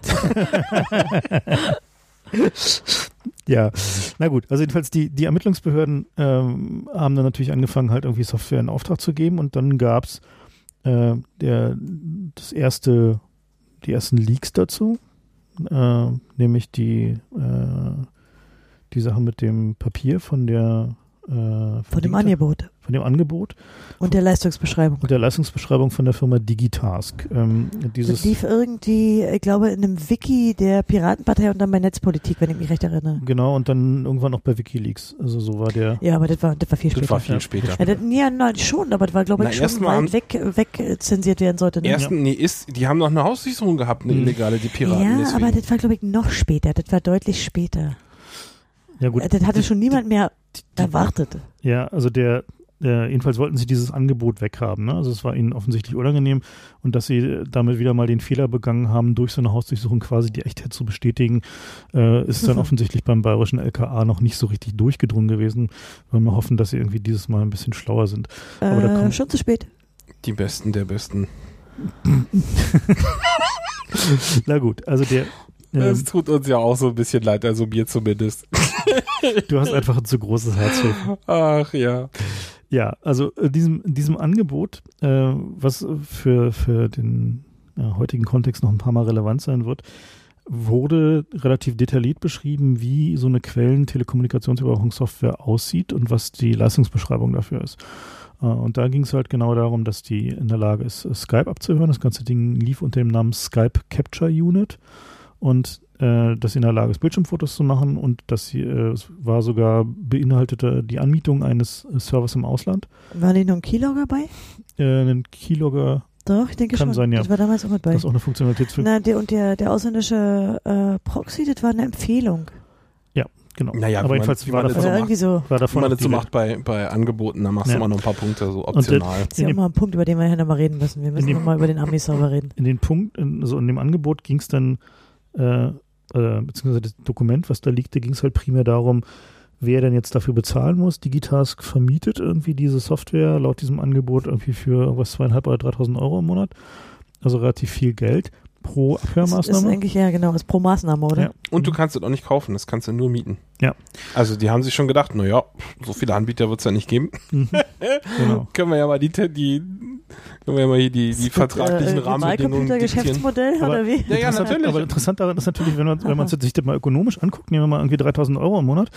[SPEAKER 1] Ja, na gut, also jedenfalls die, die Ermittlungsbehörden ähm, haben dann natürlich angefangen, halt irgendwie Software in Auftrag zu geben und dann gab es äh, das erste, die ersten Leaks dazu, äh, nämlich die, äh, die Sache mit dem Papier von der äh,
[SPEAKER 2] Von dem
[SPEAKER 1] Digita-
[SPEAKER 2] Angebot
[SPEAKER 1] von dem Angebot
[SPEAKER 2] und der Leistungsbeschreibung.
[SPEAKER 1] und der Leistungsbeschreibung von der Firma Digitask. Ähm,
[SPEAKER 2] Das
[SPEAKER 1] dieses
[SPEAKER 2] lief irgendwie, ich glaube, in einem Wiki der Piratenpartei und dann bei Netzpolitik, wenn ich mich recht erinnere.
[SPEAKER 1] genau und dann irgendwann noch bei WikiLeaks. Also so war der.
[SPEAKER 2] Ja, aber das war, das war viel
[SPEAKER 3] das
[SPEAKER 2] später.
[SPEAKER 3] war viel
[SPEAKER 1] Ja.
[SPEAKER 3] später.
[SPEAKER 2] ja, das, ja, nein, schon, aber das war, glaube ich,
[SPEAKER 3] Na,
[SPEAKER 2] schon weit weg, weg äh, zensiert werden sollte. Ne?
[SPEAKER 3] Ersten, nee, ist, die haben noch eine Hausdurchsuchung gehabt, eine
[SPEAKER 1] Hm.
[SPEAKER 3] illegale, die Piraten.
[SPEAKER 2] ja,
[SPEAKER 3] deswegen.
[SPEAKER 2] aber das war, glaube ich, noch später. Das war deutlich später.
[SPEAKER 1] Ja gut.
[SPEAKER 2] Äh, Das hatte schon niemand mehr erwartet.
[SPEAKER 1] Ja, also der, äh, jedenfalls wollten sie dieses Angebot weghaben. Ne? Also es war ihnen offensichtlich unangenehm und dass sie damit wieder mal den Fehler begangen haben, durch so eine Hausdurchsuchung quasi die Echtheit zu bestätigen, äh, ist dann offensichtlich beim bayerischen LKA noch nicht so richtig durchgedrungen gewesen. Wollen wir hoffen, dass sie irgendwie dieses Mal ein bisschen schlauer sind. Aber da
[SPEAKER 2] Äh,
[SPEAKER 1] kommt-
[SPEAKER 2] schon zu spät.
[SPEAKER 3] Die Besten der Besten.
[SPEAKER 1] Na gut, also der
[SPEAKER 3] Es tut uns ja auch so ein bisschen leid, also mir zumindest.
[SPEAKER 1] du hast einfach ein zu großes Herz für
[SPEAKER 3] Ach ja.
[SPEAKER 1] Ja, also äh, diesem, diesem Angebot, äh, was für, für den ja, heutigen Kontext noch ein paar Mal relevant sein wird, wurde relativ detailliert beschrieben, wie so eine Quellen-Telekommunikationsüberwachungssoftware aussieht und was die Leistungsbeschreibung dafür ist. Äh, und da ging es halt genau darum, dass die in der Lage ist, Skype abzuhören. Das ganze Ding lief unter dem Namen Skype Capture Unit und äh, dass sie in der Lage ist, Bildschirmfotos zu machen und dass sie, äh, war sogar beinhaltete die Anmietung eines äh, Servers im Ausland.
[SPEAKER 2] War nicht noch ein Keylogger bei?
[SPEAKER 1] Äh, einen Keylogger,
[SPEAKER 2] Doch, ich denke
[SPEAKER 1] Kann
[SPEAKER 2] schon.
[SPEAKER 1] sein, ja.
[SPEAKER 2] Das war damals auch mit bei.
[SPEAKER 1] das ist auch eine Funktionalität für,
[SPEAKER 2] Na, der, und der, der ausländische äh, Proxy, das war eine Empfehlung.
[SPEAKER 1] genau.
[SPEAKER 3] Naja,
[SPEAKER 1] Aber
[SPEAKER 3] man-
[SPEAKER 1] jedenfalls war
[SPEAKER 3] das
[SPEAKER 1] davon,
[SPEAKER 2] Oder
[SPEAKER 3] so
[SPEAKER 2] irgendwie so.
[SPEAKER 1] war
[SPEAKER 3] Wie man das so macht bei, bei Angeboten, da machst
[SPEAKER 1] Ja.
[SPEAKER 3] du immer noch ein paar Punkte, so optional.
[SPEAKER 2] Das ist ja mal ein Punkt, über den wir ja nochmal reden müssen. Wir müssen nochmal über den Ami-Server reden.
[SPEAKER 1] in den Punkt, in, also in dem Angebot ging es dann, äh, äh, beziehungsweise das Dokument, was da liegte, ging es halt primär darum, wer denn jetzt dafür bezahlen muss. Digitask vermietet irgendwie diese Software laut diesem Angebot irgendwie für irgendwas zweieinhalb oder 3.000 Euro im Monat. Also relativ viel Geld pro
[SPEAKER 2] Das ist
[SPEAKER 1] Abhörmaßnahme.
[SPEAKER 2] eigentlich, ja genau, ist pro Maßnahme, oder?
[SPEAKER 1] Ja.
[SPEAKER 3] Und du kannst es auch nicht kaufen, das kannst du nur mieten.
[SPEAKER 1] Ja.
[SPEAKER 3] Also die haben sich schon gedacht, naja, so viele Anbieter wird es ja nicht geben.
[SPEAKER 1] Mhm. genau.
[SPEAKER 3] Können wir ja mal die, die können wir ja mal hier die, die
[SPEAKER 2] Das
[SPEAKER 3] vertraglichen
[SPEAKER 2] äh,
[SPEAKER 3] Rahmenbedingungen.
[SPEAKER 2] Geschäftsmodell
[SPEAKER 1] Aber-
[SPEAKER 2] oder wie?
[SPEAKER 3] Ja, ja, natürlich.
[SPEAKER 1] Aber interessant daran ist natürlich, wenn man, wenn man sich das mal ökonomisch anguckt, nehmen wir mal irgendwie 3000 Euro im Monat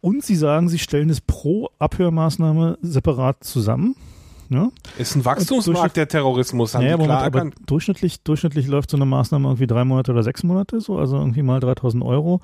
[SPEAKER 1] und sie sagen, sie stellen es pro Abhörmaßnahme separat zusammen. Ja?
[SPEAKER 3] Ist ein Wachstumsmarkt der Terrorismus, haben
[SPEAKER 1] Naja,
[SPEAKER 3] die klar
[SPEAKER 1] Moment, aber
[SPEAKER 3] erkannt.
[SPEAKER 1] durchschnittlich, durchschnittlich läuft so eine Maßnahme irgendwie drei Monate oder sechs Monate so, also irgendwie mal 3000 Euro.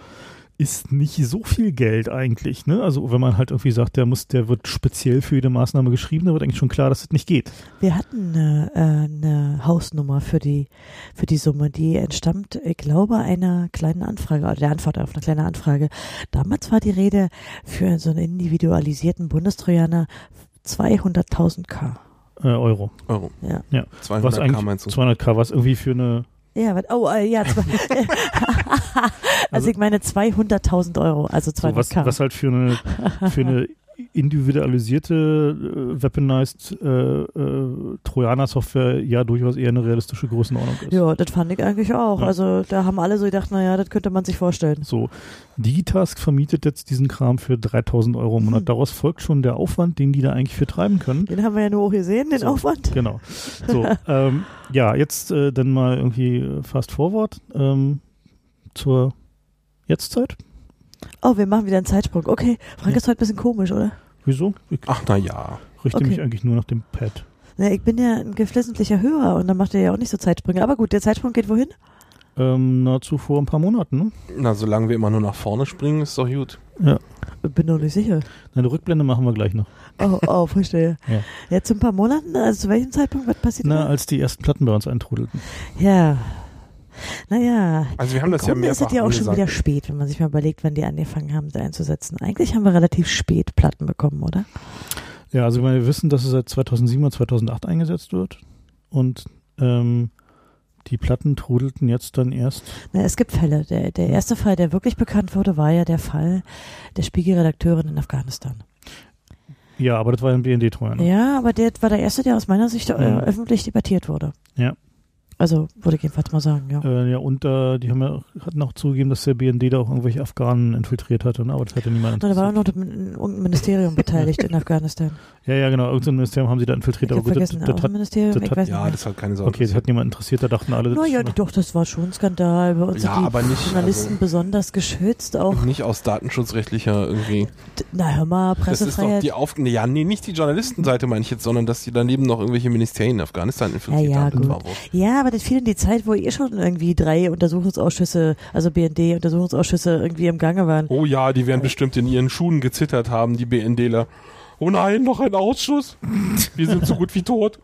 [SPEAKER 1] Ist nicht so viel Geld eigentlich, ne? Also wenn man halt irgendwie sagt, der muss, der wird speziell für jede Maßnahme geschrieben, dann wird eigentlich schon klar, dass das nicht geht.
[SPEAKER 2] Wir hatten eine, äh, eine Hausnummer für die, für die Summe, die entstammt, ich glaube, einer kleinen Anfrage, oder der Antwort auf eine kleine Anfrage. Damals war die Rede für so einen individualisierten Bundestrojaner 200.000 K.
[SPEAKER 1] Äh, Euro.
[SPEAKER 3] Euro.
[SPEAKER 2] Ja.
[SPEAKER 1] Ja.
[SPEAKER 3] 200
[SPEAKER 1] Was
[SPEAKER 3] K meinst du?
[SPEAKER 1] 200k, was irgendwie für eine,
[SPEAKER 2] Ja, wat- oh, äh, ja, zwei, also,
[SPEAKER 1] Also-
[SPEAKER 2] ich meine 200.000 Euro, also
[SPEAKER 1] so
[SPEAKER 2] 200
[SPEAKER 1] was,
[SPEAKER 2] K.
[SPEAKER 1] was halt für eine, für eine individualisierte, äh, weaponized äh, äh, Trojaner-Software ja durchaus eher eine realistische Größenordnung ist.
[SPEAKER 2] ja, das fand ich eigentlich auch.
[SPEAKER 1] Ja.
[SPEAKER 2] Also da haben alle so gedacht, naja, das könnte man sich vorstellen.
[SPEAKER 1] So, Digitask vermietet jetzt diesen Kram für 3000 Euro im Monat.
[SPEAKER 2] Hm.
[SPEAKER 1] Daraus folgt schon der Aufwand, den die da eigentlich für treiben können.
[SPEAKER 2] Den haben wir ja nur auch gesehen, den
[SPEAKER 1] So.
[SPEAKER 2] Aufwand.
[SPEAKER 1] Genau. So, ähm, ja, jetzt äh, dann mal irgendwie fast forward ähm, zur Jetztzeit.
[SPEAKER 2] Oh, wir machen wieder einen Zeitsprung. Okay, Frank
[SPEAKER 1] Ja.
[SPEAKER 2] ist heute ein bisschen komisch, oder?
[SPEAKER 1] Wieso? Ich
[SPEAKER 3] Ach na ja.
[SPEAKER 1] richte
[SPEAKER 2] Okay.
[SPEAKER 1] mich eigentlich nur nach dem Pad.
[SPEAKER 2] Na, ich bin ja ein geflissentlicher Hörer und dann macht er ja auch nicht so Zeitsprünge. Aber gut, der Zeitsprung geht wohin?
[SPEAKER 1] Ähm, nahezu vor ein paar Monaten, ne?
[SPEAKER 3] Na, solange wir immer nur nach vorne springen, ist doch gut.
[SPEAKER 2] Bin doch nicht sicher.
[SPEAKER 1] Eine Rückblende machen wir gleich noch.
[SPEAKER 2] Oh, oh, verstehe.
[SPEAKER 1] Ja.
[SPEAKER 2] Jetzt in ein paar Monaten, also zu welchem Zeitpunkt, was passiert
[SPEAKER 1] Na,
[SPEAKER 2] da?
[SPEAKER 1] als die ersten Platten bei uns eintrudelten.
[SPEAKER 2] Ja. Naja,
[SPEAKER 3] Also wir haben das
[SPEAKER 2] im
[SPEAKER 3] ja
[SPEAKER 2] Grunde ist
[SPEAKER 3] mehrfach
[SPEAKER 2] es ja auch schon wieder spät, wenn man sich mal überlegt, wann die angefangen haben, sie einzusetzen. Eigentlich haben wir relativ spät Platten bekommen, oder?
[SPEAKER 1] Ja, also wir wissen, dass es seit 2007 oder 2008 eingesetzt wird. Und ähm, die Platten trudelten jetzt dann erst.
[SPEAKER 2] Na, es gibt Fälle. Der, der erste Fall, der wirklich bekannt wurde, war ja der Fall der Spiegelredakteurin in Afghanistan.
[SPEAKER 1] Ja, aber das war ein BND-Trojaner.
[SPEAKER 2] Ja, aber der war der erste, der aus meiner Sicht äh,
[SPEAKER 1] Mhm.
[SPEAKER 2] öffentlich debattiert wurde.
[SPEAKER 1] Ja.
[SPEAKER 2] Also, würde ich jedenfalls mal sagen, ja.
[SPEAKER 1] Äh, ja, und äh, die haben ja, hatten auch zugegeben, dass der BND da auch irgendwelche Afghanen infiltriert hatte, ne? aber das hatte niemand
[SPEAKER 2] Na, da war auch noch das irgendein Ministerium beteiligt in Afghanistan.
[SPEAKER 1] Ja, ja, genau, irgendein Ministerium haben sie da
[SPEAKER 2] Ich
[SPEAKER 1] infiltriert,
[SPEAKER 2] habe
[SPEAKER 1] aber gut, das,
[SPEAKER 2] vergessen,
[SPEAKER 1] das hat,
[SPEAKER 2] Außenministerium,
[SPEAKER 1] das
[SPEAKER 2] ich
[SPEAKER 1] hat-
[SPEAKER 3] Ja, das hat keine Sorge.
[SPEAKER 1] okay, das hat niemand interessiert, da dachten alle, das
[SPEAKER 2] Naja,
[SPEAKER 1] ist schon-
[SPEAKER 2] doch, das war schon ein Skandal. Bei uns
[SPEAKER 3] Ja,
[SPEAKER 2] sind die
[SPEAKER 3] aber nicht-
[SPEAKER 2] Journalisten
[SPEAKER 3] also-
[SPEAKER 2] besonders geschützt. Auch,
[SPEAKER 3] nicht aus datenschutzrechtlicher irgendwie.
[SPEAKER 2] na hör mal,
[SPEAKER 3] Das ist doch
[SPEAKER 2] Pressefreiheit.
[SPEAKER 3] die Auf... Ja, nee, nicht die Journalistenseite meine ich jetzt, sondern dass die daneben noch irgendwelche Ministerien in Afghanistan infiltriert
[SPEAKER 2] Ja, ja,
[SPEAKER 3] haben. Das
[SPEAKER 2] gut. Ja, aber das fiel in die Zeit, wo eh schon irgendwie drei Untersuchungsausschüsse, also BND-Untersuchungsausschüsse irgendwie im Gange waren.
[SPEAKER 3] Oh ja, die werden bestimmt in ihren Schuhen gezittert haben, die BNDler. Oh nein, noch ein Ausschuss. Wir sind so gut wie tot.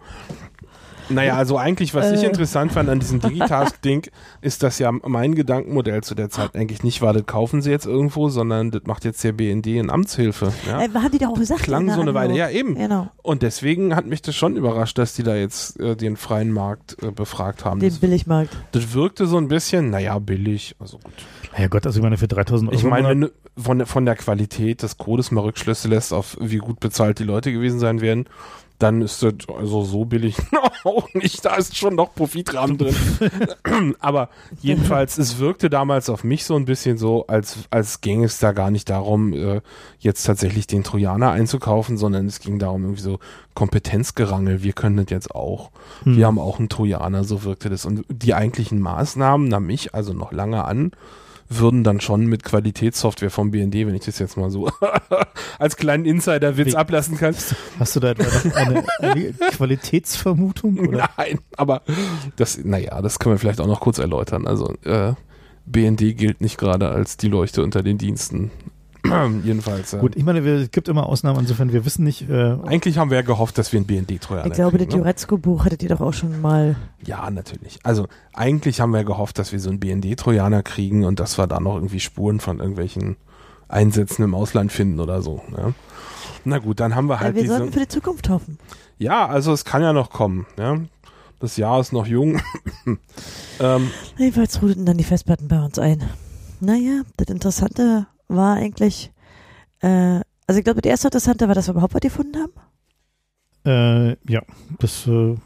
[SPEAKER 3] Naja, also eigentlich, was ich
[SPEAKER 2] Äh.
[SPEAKER 3] interessant fand an diesem Digitask-Ding, ist, dass ja mein Gedankenmodell zu der Zeit eigentlich nicht war, das kaufen sie jetzt irgendwo, sondern das macht jetzt der BND in Amtshilfe. Ja?
[SPEAKER 2] Äh, haben die doch auch gesagt.
[SPEAKER 3] Klang so eine Weile, ja eben.
[SPEAKER 2] Genau,
[SPEAKER 3] Und deswegen hat mich das schon überrascht, dass die da jetzt äh, den freien Markt äh, befragt haben.
[SPEAKER 2] den
[SPEAKER 3] Das,
[SPEAKER 2] Billigmarkt.
[SPEAKER 3] das wirkte so ein bisschen, naja, billig. Also gut.
[SPEAKER 1] Ja Gott, also ich meine, für 3000 Euro.
[SPEAKER 3] Ich meine, wenn du von, der- von der Qualität des Codes mal Rückschlüsse lässt, auf wie gut bezahlt die Leute gewesen sein werden, dann ist das also so billig auch nicht. Da ist schon noch Profitrahmen drin. Aber jedenfalls, es wirkte damals auf mich so ein bisschen so, als, als ging es da gar nicht darum, äh, jetzt tatsächlich den Trojaner einzukaufen, sondern es ging darum, irgendwie so Kompetenzgerangel. Wir können das jetzt auch.
[SPEAKER 1] Hm.
[SPEAKER 3] Wir haben auch einen Trojaner, so wirkte das. Und die eigentlichen Maßnahmen nahm ich also noch lange an würden dann schon mit Qualitätssoftware vom BND, wenn ich das jetzt mal so als kleinen Insider-Witz ablassen kann.
[SPEAKER 1] Hast du da etwa noch eine, eine Qualitätsvermutung? Oder?
[SPEAKER 3] Nein, aber das, naja, das können wir vielleicht auch noch kurz erläutern. Also äh, BND gilt nicht gerade als die Leuchte unter den Diensten. Jedenfalls. Äh,
[SPEAKER 1] Gut, ich meine, es gibt immer Ausnahmen, insofern wir wissen nicht. Äh,
[SPEAKER 3] Eigentlich haben wir ja gehofft, dass wir ein BND-Trojaner
[SPEAKER 2] Ich glaube, das
[SPEAKER 3] kriegen, ne?
[SPEAKER 2] Juretzko-Buch hattet ihr doch auch schon mal.
[SPEAKER 3] Ja, natürlich. Also eigentlich haben wir gehofft, dass wir so einen BND-Trojaner kriegen und dass wir da noch irgendwie Spuren von irgendwelchen Einsätzen im Ausland finden oder so. Ne? Na gut, dann haben wir
[SPEAKER 2] Ja,
[SPEAKER 3] halt
[SPEAKER 2] wir
[SPEAKER 3] diese.
[SPEAKER 2] sollten für die Zukunft hoffen.
[SPEAKER 3] Ja, also es kann ja noch kommen. Ja? Das Jahr ist noch jung. ähm,
[SPEAKER 2] Jedenfalls rudeten dann die Festplatten bei uns ein. Naja, das Interessante war eigentlich, äh, also ich glaube, das erste Interessante war, dass wir überhaupt was gefunden haben.
[SPEAKER 1] äh, ja, das. Äh,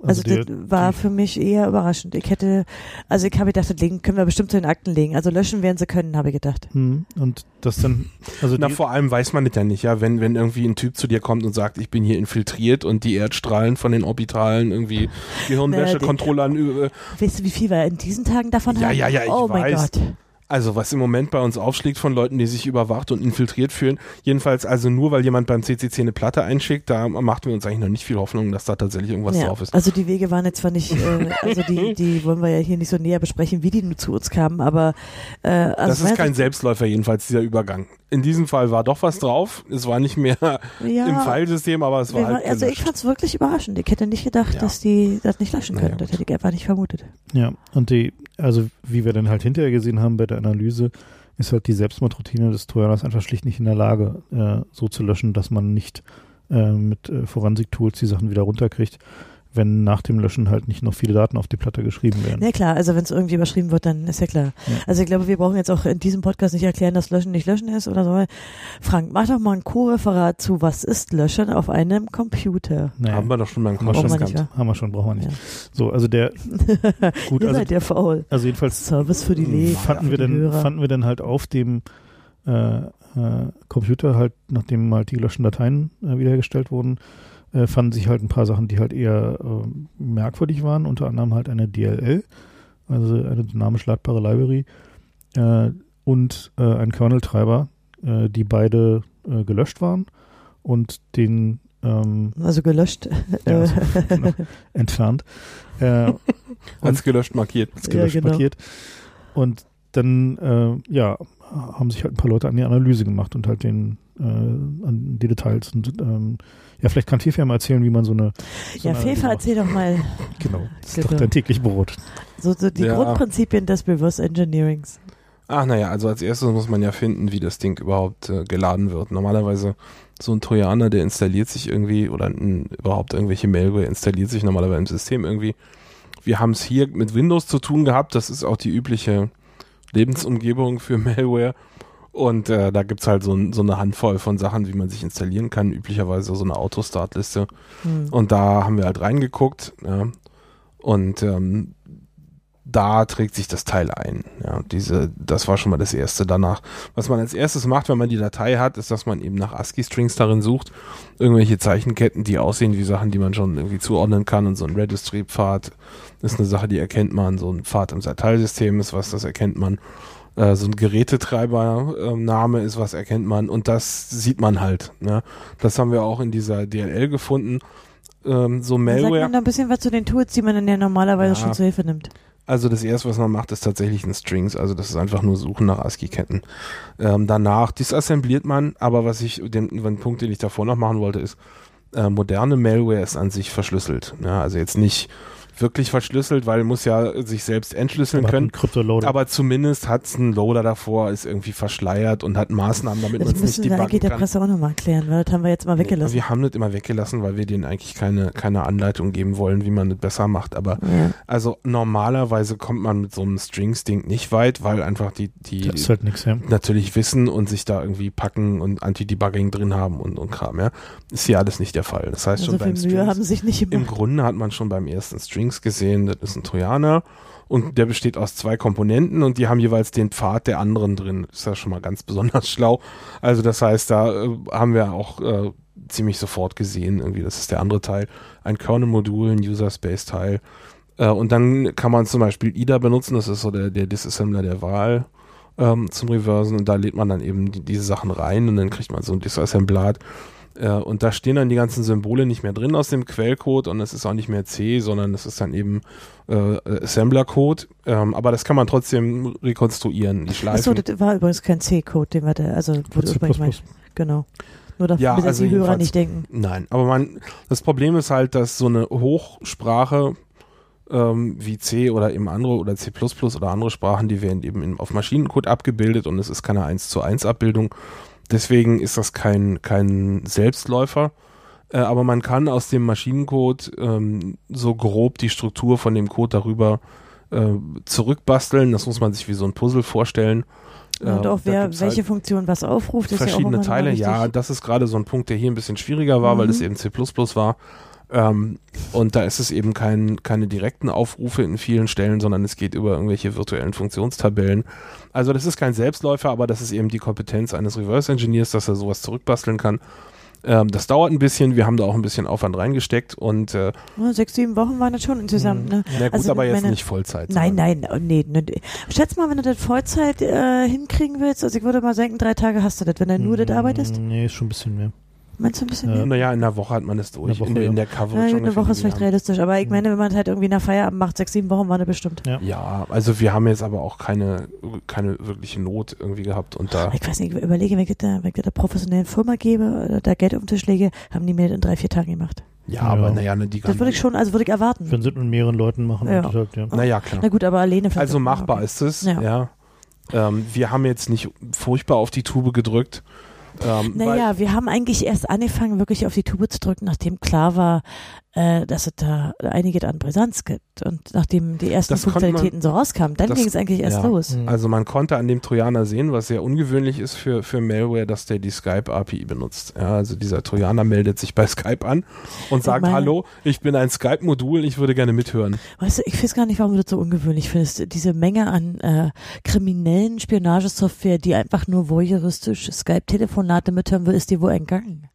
[SPEAKER 2] Also,
[SPEAKER 1] der-
[SPEAKER 2] das war für mich eher überraschend. Ich hätte, also ich habe gedacht, das legen, können wir bestimmt zu den Akten legen. Also löschen werden sie können, habe ich gedacht.
[SPEAKER 1] hm, und das dann. Also
[SPEAKER 3] na,
[SPEAKER 1] die,
[SPEAKER 3] vor allem weiß man das ja nicht, ja, wenn, wenn irgendwie ein Typ zu dir kommt und sagt, ich bin hier infiltriert und die Erdstrahlen von den Orbitalen irgendwie Gehirnwäschekontrollern über,
[SPEAKER 2] Weißt du, wie viel wir in diesen Tagen davon
[SPEAKER 3] Ja,
[SPEAKER 2] haben?
[SPEAKER 3] ja, ja, ich
[SPEAKER 2] oh mein
[SPEAKER 3] weiß.
[SPEAKER 2] Gott.
[SPEAKER 3] Also was im Moment bei uns aufschlägt von Leuten, die sich überwacht und infiltriert fühlen. Jedenfalls also nur, weil jemand beim CCC eine Platte einschickt, da machten wir uns eigentlich noch nicht viel Hoffnung, dass da tatsächlich irgendwas
[SPEAKER 2] Ja,
[SPEAKER 3] drauf ist.
[SPEAKER 2] also die Wege waren jetzt zwar nicht, äh, also die, die wollen wir ja hier nicht so näher besprechen, wie die nur zu uns kamen, aber äh, also
[SPEAKER 3] das ist kein Selbstläufer jedenfalls, dieser Übergang. In diesem Fall war doch was drauf. Es war nicht mehr
[SPEAKER 2] ja,
[SPEAKER 3] im Filesystem, aber es war halt
[SPEAKER 2] waren, also ich
[SPEAKER 3] gelöscht.
[SPEAKER 2] fand es wirklich überraschend. Ich hätte nicht gedacht,
[SPEAKER 3] Ja.
[SPEAKER 2] dass die das nicht löschen
[SPEAKER 3] Naja,
[SPEAKER 2] können. das
[SPEAKER 3] gut.
[SPEAKER 2] hätte ich einfach nicht vermutet.
[SPEAKER 1] ja, und die, also wie wir dann halt hinterher gesehen haben bei der Analyse, ist halt die Selbstmordroutine des Trojaners einfach schlicht nicht in der Lage, äh, so zu löschen, dass man nicht äh, mit äh, Forensik-Tools die Sachen wieder runterkriegt, wenn nach dem Löschen halt nicht noch viele Daten auf die Platte geschrieben werden.
[SPEAKER 2] Ja klar, also wenn es irgendwie überschrieben wird, dann ist ja klar.
[SPEAKER 1] Ja.
[SPEAKER 2] Also ich glaube, wir brauchen jetzt auch in diesem Podcast nicht erklären, dass Löschen nicht Löschen ist oder so. Frank, mach doch mal ein Co-Referat zu, was ist Löschen auf einem Computer?
[SPEAKER 1] Naja,
[SPEAKER 3] Haben wir doch schon Podcast
[SPEAKER 2] wir nicht,
[SPEAKER 3] gehabt.
[SPEAKER 2] ja.
[SPEAKER 1] haben wir schon, brauchen wir nicht.
[SPEAKER 2] Ja.
[SPEAKER 1] So, also der, gut,
[SPEAKER 2] Ihr
[SPEAKER 1] also,
[SPEAKER 2] seid ja faul.
[SPEAKER 1] also jedenfalls
[SPEAKER 2] Service für die
[SPEAKER 3] Hm,
[SPEAKER 2] Leg.
[SPEAKER 1] fanden wir dann fanden wir dann halt auf dem äh, äh, Computer halt, nachdem halt die gelöschten Dateien äh, wiederhergestellt wurden, äh, fanden sich halt ein paar Sachen, die halt eher äh, merkwürdig waren, unter anderem halt eine DLL, also eine dynamisch ladbare Library äh, und äh, ein Kernel-Treiber, äh, die beide äh, gelöscht waren und den ähm,
[SPEAKER 2] Also gelöscht.
[SPEAKER 1] Ja, also, genau, entfernt. Äh,
[SPEAKER 3] Als gelöscht markiert.
[SPEAKER 1] als gelöscht
[SPEAKER 2] Ja, genau.
[SPEAKER 1] markiert. Und dann, äh, ja, haben sich halt ein paar Leute an die Analyse gemacht und halt den, äh, an die Details. Und ähm, ja, vielleicht kann Fefe ja mal erzählen, wie man so eine. So
[SPEAKER 2] ja,
[SPEAKER 1] eine
[SPEAKER 2] Fefa, erzähl doch mal
[SPEAKER 1] Genau, das ist
[SPEAKER 2] Genau.
[SPEAKER 1] doch dein täglich Brot.
[SPEAKER 2] so, so die
[SPEAKER 3] Ja.
[SPEAKER 2] Grundprinzipien des Reverse Engineerings.
[SPEAKER 3] Ach naja, also als erstes muss man ja finden, wie das Ding überhaupt äh, geladen wird. Normalerweise so ein Trojaner, der installiert sich irgendwie oder ein, überhaupt irgendwelche Malware installiert sich normalerweise im System irgendwie. Wir haben es hier mit Windows zu tun gehabt, das ist auch die übliche Lebensumgebung für Malware. Und äh, da gibt's halt so, so eine Handvoll von Sachen, wie man sich installieren kann, üblicherweise so eine Autostart-Liste.
[SPEAKER 2] Hm.
[SPEAKER 3] Und da haben wir halt reingeguckt, ja. Und ähm, da trägt sich das Teil ein. Ja, diese, das war schon mal das erste. Danach, was man als erstes macht, wenn man die Datei hat, ist, dass man eben nach ASCII-Strings darin sucht. Irgendwelche Zeichenketten, die aussehen wie Sachen, die man schon irgendwie zuordnen kann. Und so ein Registry-Pfad ist eine Sache, die erkennt man. So ein Pfad im Dateisystem ist was, das erkennt man. Äh, so ein Gerätetreiber-Name ist was, erkennt man. Und das sieht man halt. Ne? Das haben wir auch in dieser DLL gefunden. Ähm, so
[SPEAKER 2] Dann sagt
[SPEAKER 3] Malware.
[SPEAKER 2] man da ein bisschen was zu den Tools, die man dann ja normalerweise
[SPEAKER 3] Ja.
[SPEAKER 2] schon zur Hilfe nimmt.
[SPEAKER 3] Also das erste, was man macht, ist tatsächlich ein Strings. Also das ist einfach nur Suchen nach ASCII-Ketten. Ähm, danach disassembliert man, aber was ich, den, den Punkt, den ich davor noch machen wollte, ist, äh, moderne Malware ist an sich verschlüsselt. Ja, also jetzt nicht wirklich verschlüsselt, weil muss ja sich selbst entschlüsseln
[SPEAKER 1] Aber hat
[SPEAKER 3] können. Aber zumindest hat es einen Loader davor, ist irgendwie verschleiert und hat Maßnahmen, damit man
[SPEAKER 2] Das
[SPEAKER 3] es nicht
[SPEAKER 2] müssen wir eigentlich
[SPEAKER 3] debuggen
[SPEAKER 2] der
[SPEAKER 3] kann.
[SPEAKER 2] Presse auch nochmal erklären, weil das haben wir jetzt mal weggelassen.
[SPEAKER 3] Wir haben das immer weggelassen, weil wir denen eigentlich keine, keine Anleitung geben wollen, wie man das besser macht. Aber
[SPEAKER 2] ja.
[SPEAKER 3] also normalerweise kommt man mit so einem Strings-Ding nicht weit, weil einfach die, die
[SPEAKER 1] das halt nichts, ja.
[SPEAKER 3] natürlich wissen und sich da irgendwie packen und Anti-Debugging drin haben und, und Kram, ja. Ist hier alles nicht der Fall. Das heißt
[SPEAKER 2] so
[SPEAKER 3] schon
[SPEAKER 2] viel
[SPEAKER 3] beim
[SPEAKER 2] Mühe
[SPEAKER 3] Strings,
[SPEAKER 2] haben sich nicht
[SPEAKER 3] im. Grunde hat man schon beim ersten Strings gesehen, das ist ein Trojaner und der besteht aus zwei Komponenten und die haben jeweils den Pfad der anderen drin. Ist ja schon mal ganz besonders schlau. Also das heißt, da äh, haben wir auch äh, ziemlich sofort gesehen, irgendwie, das ist der andere Teil. Ein Kernel-Modul, ein User-Space-Teil. Äh, und dann kann man zum Beispiel IDA benutzen, das ist so der, der Disassembler der Wahl ähm, zum Reversen und da lädt man dann eben die, diese Sachen rein und dann kriegt man so ein Disassemblat. Äh, und da stehen dann die ganzen Symbole nicht mehr drin aus dem Quellcode und es ist auch nicht mehr C, sondern es ist dann eben äh, Assembler-Code. Ähm, aber das kann man trotzdem rekonstruieren, die Schleifen.
[SPEAKER 2] Achso, das war übrigens kein C-Code, den wir da, also
[SPEAKER 1] C++.
[SPEAKER 2] übrigens meinst. Genau. Nur damit
[SPEAKER 3] Ja,
[SPEAKER 2] ja,
[SPEAKER 3] also
[SPEAKER 2] die Hörer nicht denken.
[SPEAKER 3] Nein, aber man, das Problem ist halt, dass so eine Hochsprache ähm, wie C oder eben andere oder C++ oder andere Sprachen, die werden eben in, auf Maschinencode abgebildet und es ist keine 1 zu 1 Abbildung. Deswegen ist das kein, kein Selbstläufer. Äh, aber man kann aus dem Maschinencode ähm, so grob die Struktur von dem Code darüber äh, zurückbasteln. Das muss man sich wie so ein Puzzle vorstellen.
[SPEAKER 2] Und
[SPEAKER 3] Äh,
[SPEAKER 2] auch wer,
[SPEAKER 3] gibt's
[SPEAKER 2] welche
[SPEAKER 3] halt-
[SPEAKER 2] Funktion was aufruft, ist ja auch
[SPEAKER 3] verschiedene Teile. Ja, das ist gerade so ein Punkt, der hier ein bisschen schwieriger war, weil
[SPEAKER 2] Mhm.
[SPEAKER 3] es eben C++ war. Ähm, und da ist es eben kein, keine direkten Aufrufe in vielen Stellen, sondern es geht über irgendwelche virtuellen Funktionstabellen. Also das ist kein Selbstläufer, aber das ist eben die Kompetenz eines Reverse Engineers, dass er sowas zurückbasteln kann. Ähm, das dauert ein bisschen, wir haben da auch ein bisschen Aufwand reingesteckt und äh,
[SPEAKER 2] Ja, sechs, sieben Wochen waren das schon insgesamt. Ne?
[SPEAKER 3] na gut,
[SPEAKER 2] Also
[SPEAKER 3] aber jetzt
[SPEAKER 2] meine-
[SPEAKER 3] nicht Vollzeit.
[SPEAKER 2] Nein, nein, oh, nee, nee. Schätz mal, wenn du das Vollzeit äh, hinkriegen willst, also ich würde mal sagen, drei Tage hast du das, wenn du nur das arbeitest.
[SPEAKER 1] Nee, ist schon ein bisschen mehr.
[SPEAKER 2] Meinst du ein bisschen
[SPEAKER 1] Ja.
[SPEAKER 2] mehr?
[SPEAKER 3] Naja, in der Woche hat man es durch.
[SPEAKER 1] In der Woche,
[SPEAKER 3] in, der, in
[SPEAKER 1] ja.
[SPEAKER 3] der Coverage.
[SPEAKER 2] Ja, eine Woche ist vielleicht realistisch, aber ich meine, wenn man halt irgendwie nach Feierabend macht, sechs, sieben Wochen waren das bestimmt.
[SPEAKER 1] Ja.
[SPEAKER 3] Ja, also wir haben jetzt aber auch keine, keine wirkliche Not irgendwie gehabt und da.
[SPEAKER 2] Ich weiß nicht, ich überlege, wenn ich der, wenn ich der professionellen Firma gebe, oder da Geld auf den Tisch lege, haben die mir das in drei, vier Tagen gemacht.
[SPEAKER 3] Ja,
[SPEAKER 1] Ja.
[SPEAKER 3] aber naja, ne, die
[SPEAKER 2] Das würde ich schon, also würde ich erwarten.
[SPEAKER 1] Wenn sie es mit mehreren Leuten machen,
[SPEAKER 2] Ja.
[SPEAKER 1] halt, ja.
[SPEAKER 3] Naja, klar.
[SPEAKER 2] Na gut, aber alleine vielleicht.
[SPEAKER 3] Also machbar ist es, ja.
[SPEAKER 2] Ja.
[SPEAKER 3] Ähm, wir haben jetzt nicht furchtbar auf die Tube gedrückt. Ähm, weil-
[SPEAKER 2] Naja, wir haben eigentlich erst angefangen, wirklich auf die Tube zu drücken, nachdem klar war, äh, dass es da einiges an Brisanz gibt. Und nachdem die ersten Funktionalitäten so rauskamen, dann ging es eigentlich erst
[SPEAKER 3] ja.
[SPEAKER 2] los.
[SPEAKER 1] Mhm.
[SPEAKER 3] Also man konnte an dem Trojaner sehen, was sehr ungewöhnlich ist für, für Malware, dass der die Skype-API benutzt. Ja, also dieser Trojaner meldet sich bei Skype an und sagt,
[SPEAKER 2] meine-
[SPEAKER 3] hallo, ich bin ein Skype-Modul, ich würde gerne mithören.
[SPEAKER 2] Weißt du, ich weiß gar nicht, warum du das so ungewöhnlich findest. Diese Menge an äh, kriminellen Spionagesoftware, die einfach nur voyeuristisch Skype-Telefonate mithören will, ist dir wohl entgangen.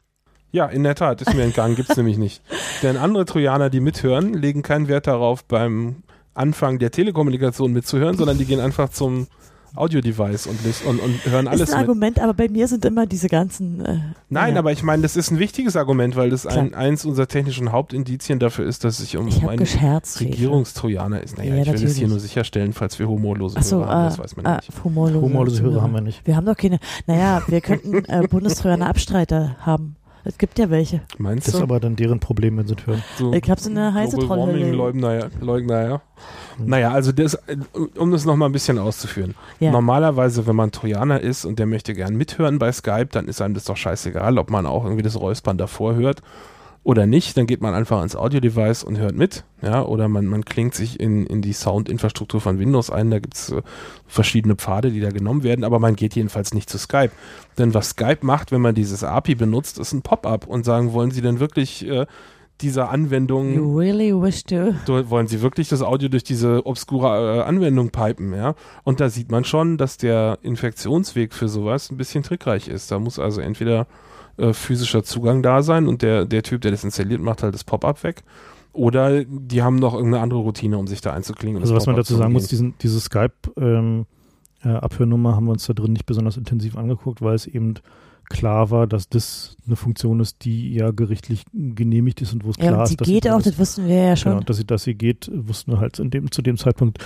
[SPEAKER 3] Ja, in der Tat, ist mir entgangen, gibt's nämlich nicht. Denn andere Trojaner, die mithören, legen keinen Wert darauf, beim Anfang der Telekommunikation mitzuhören, sondern die gehen einfach zum Audio-Device und, und, und hören
[SPEAKER 2] ist
[SPEAKER 3] alles
[SPEAKER 2] ein
[SPEAKER 3] mit.
[SPEAKER 2] Argument, aber bei mir sind immer diese ganzen. Äh,
[SPEAKER 3] Nein,
[SPEAKER 2] ja.
[SPEAKER 3] aber ich meine, das ist ein wichtiges Argument, weil das ein, eins unserer technischen Hauptindizien dafür ist, dass es sich um
[SPEAKER 2] ich habe
[SPEAKER 3] einen. Regierungstrojaner ist. Naja,
[SPEAKER 2] Ja,
[SPEAKER 3] ich will es hier
[SPEAKER 2] natürlich.
[SPEAKER 3] nur sicherstellen, falls wir humorlose
[SPEAKER 2] Achso,
[SPEAKER 3] Hörer haben,
[SPEAKER 2] ah,
[SPEAKER 3] das weiß man
[SPEAKER 2] ah,
[SPEAKER 3] nicht.
[SPEAKER 2] humorlose,
[SPEAKER 1] Humorlose Hörer haben wir nicht.
[SPEAKER 2] Wir haben doch keine. Naja, wir könnten äh, Bundestrojaner Abstreiter haben. Es gibt ja welche.
[SPEAKER 3] Meinst
[SPEAKER 1] Das ist
[SPEAKER 3] du?
[SPEAKER 1] aber dann deren Problem, wenn sie es hören.
[SPEAKER 3] So
[SPEAKER 2] Ich hab's in der heiße
[SPEAKER 3] Global Warming
[SPEAKER 2] Trollhölle.
[SPEAKER 3] Leugner, ja. Leugner, ja.
[SPEAKER 1] Hm.
[SPEAKER 3] Naja, also das, um das nochmal ein bisschen auszuführen.
[SPEAKER 2] Ja.
[SPEAKER 3] Normalerweise, wenn man Trojaner ist und der möchte gern mithören bei Skype, dann ist einem das doch scheißegal, ob man auch irgendwie das Räuspern davor hört oder nicht. Dann geht man einfach ins Audio-Device und hört mit. Ja, oder man, man klingt sich in, in die Soundinfrastruktur von Windows ein. Da gibt's äh, verschiedene Pfade, die da genommen werden, aber man geht jedenfalls nicht zu Skype. Denn was Skype macht, wenn man dieses API benutzt, ist ein Pop-up und sagen, wollen Sie denn wirklich äh, dieser Anwendung
[SPEAKER 2] You really wish to.
[SPEAKER 3] Wollen sie wirklich das Audio durch diese obskure äh, Anwendung pipen, ja? Und da sieht man schon, dass der Infektionsweg für sowas ein bisschen trickreich ist. Da muss also entweder äh, physischer Zugang da sein und der, der Typ, der das installiert, macht halt das Pop-up weg. Oder die haben noch irgendeine andere Routine, um sich da einzuklingen.
[SPEAKER 1] Also was man dazu
[SPEAKER 3] zu
[SPEAKER 1] sagen muss, diesen, diese Skype-Abhörnummer haben wir uns da drin nicht besonders intensiv angeguckt, weil es eben klar war, dass das eine Funktion ist, die ja gerichtlich genehmigt ist und wo es
[SPEAKER 2] Ja,
[SPEAKER 1] klar
[SPEAKER 2] und sie
[SPEAKER 1] ist, dass
[SPEAKER 2] geht
[SPEAKER 1] sie
[SPEAKER 2] auch,
[SPEAKER 1] das
[SPEAKER 2] das wussten wir ja schon.
[SPEAKER 1] Genau, dass sie, dass sie geht, wussten wir halt in dem, zu dem Zeitpunkt.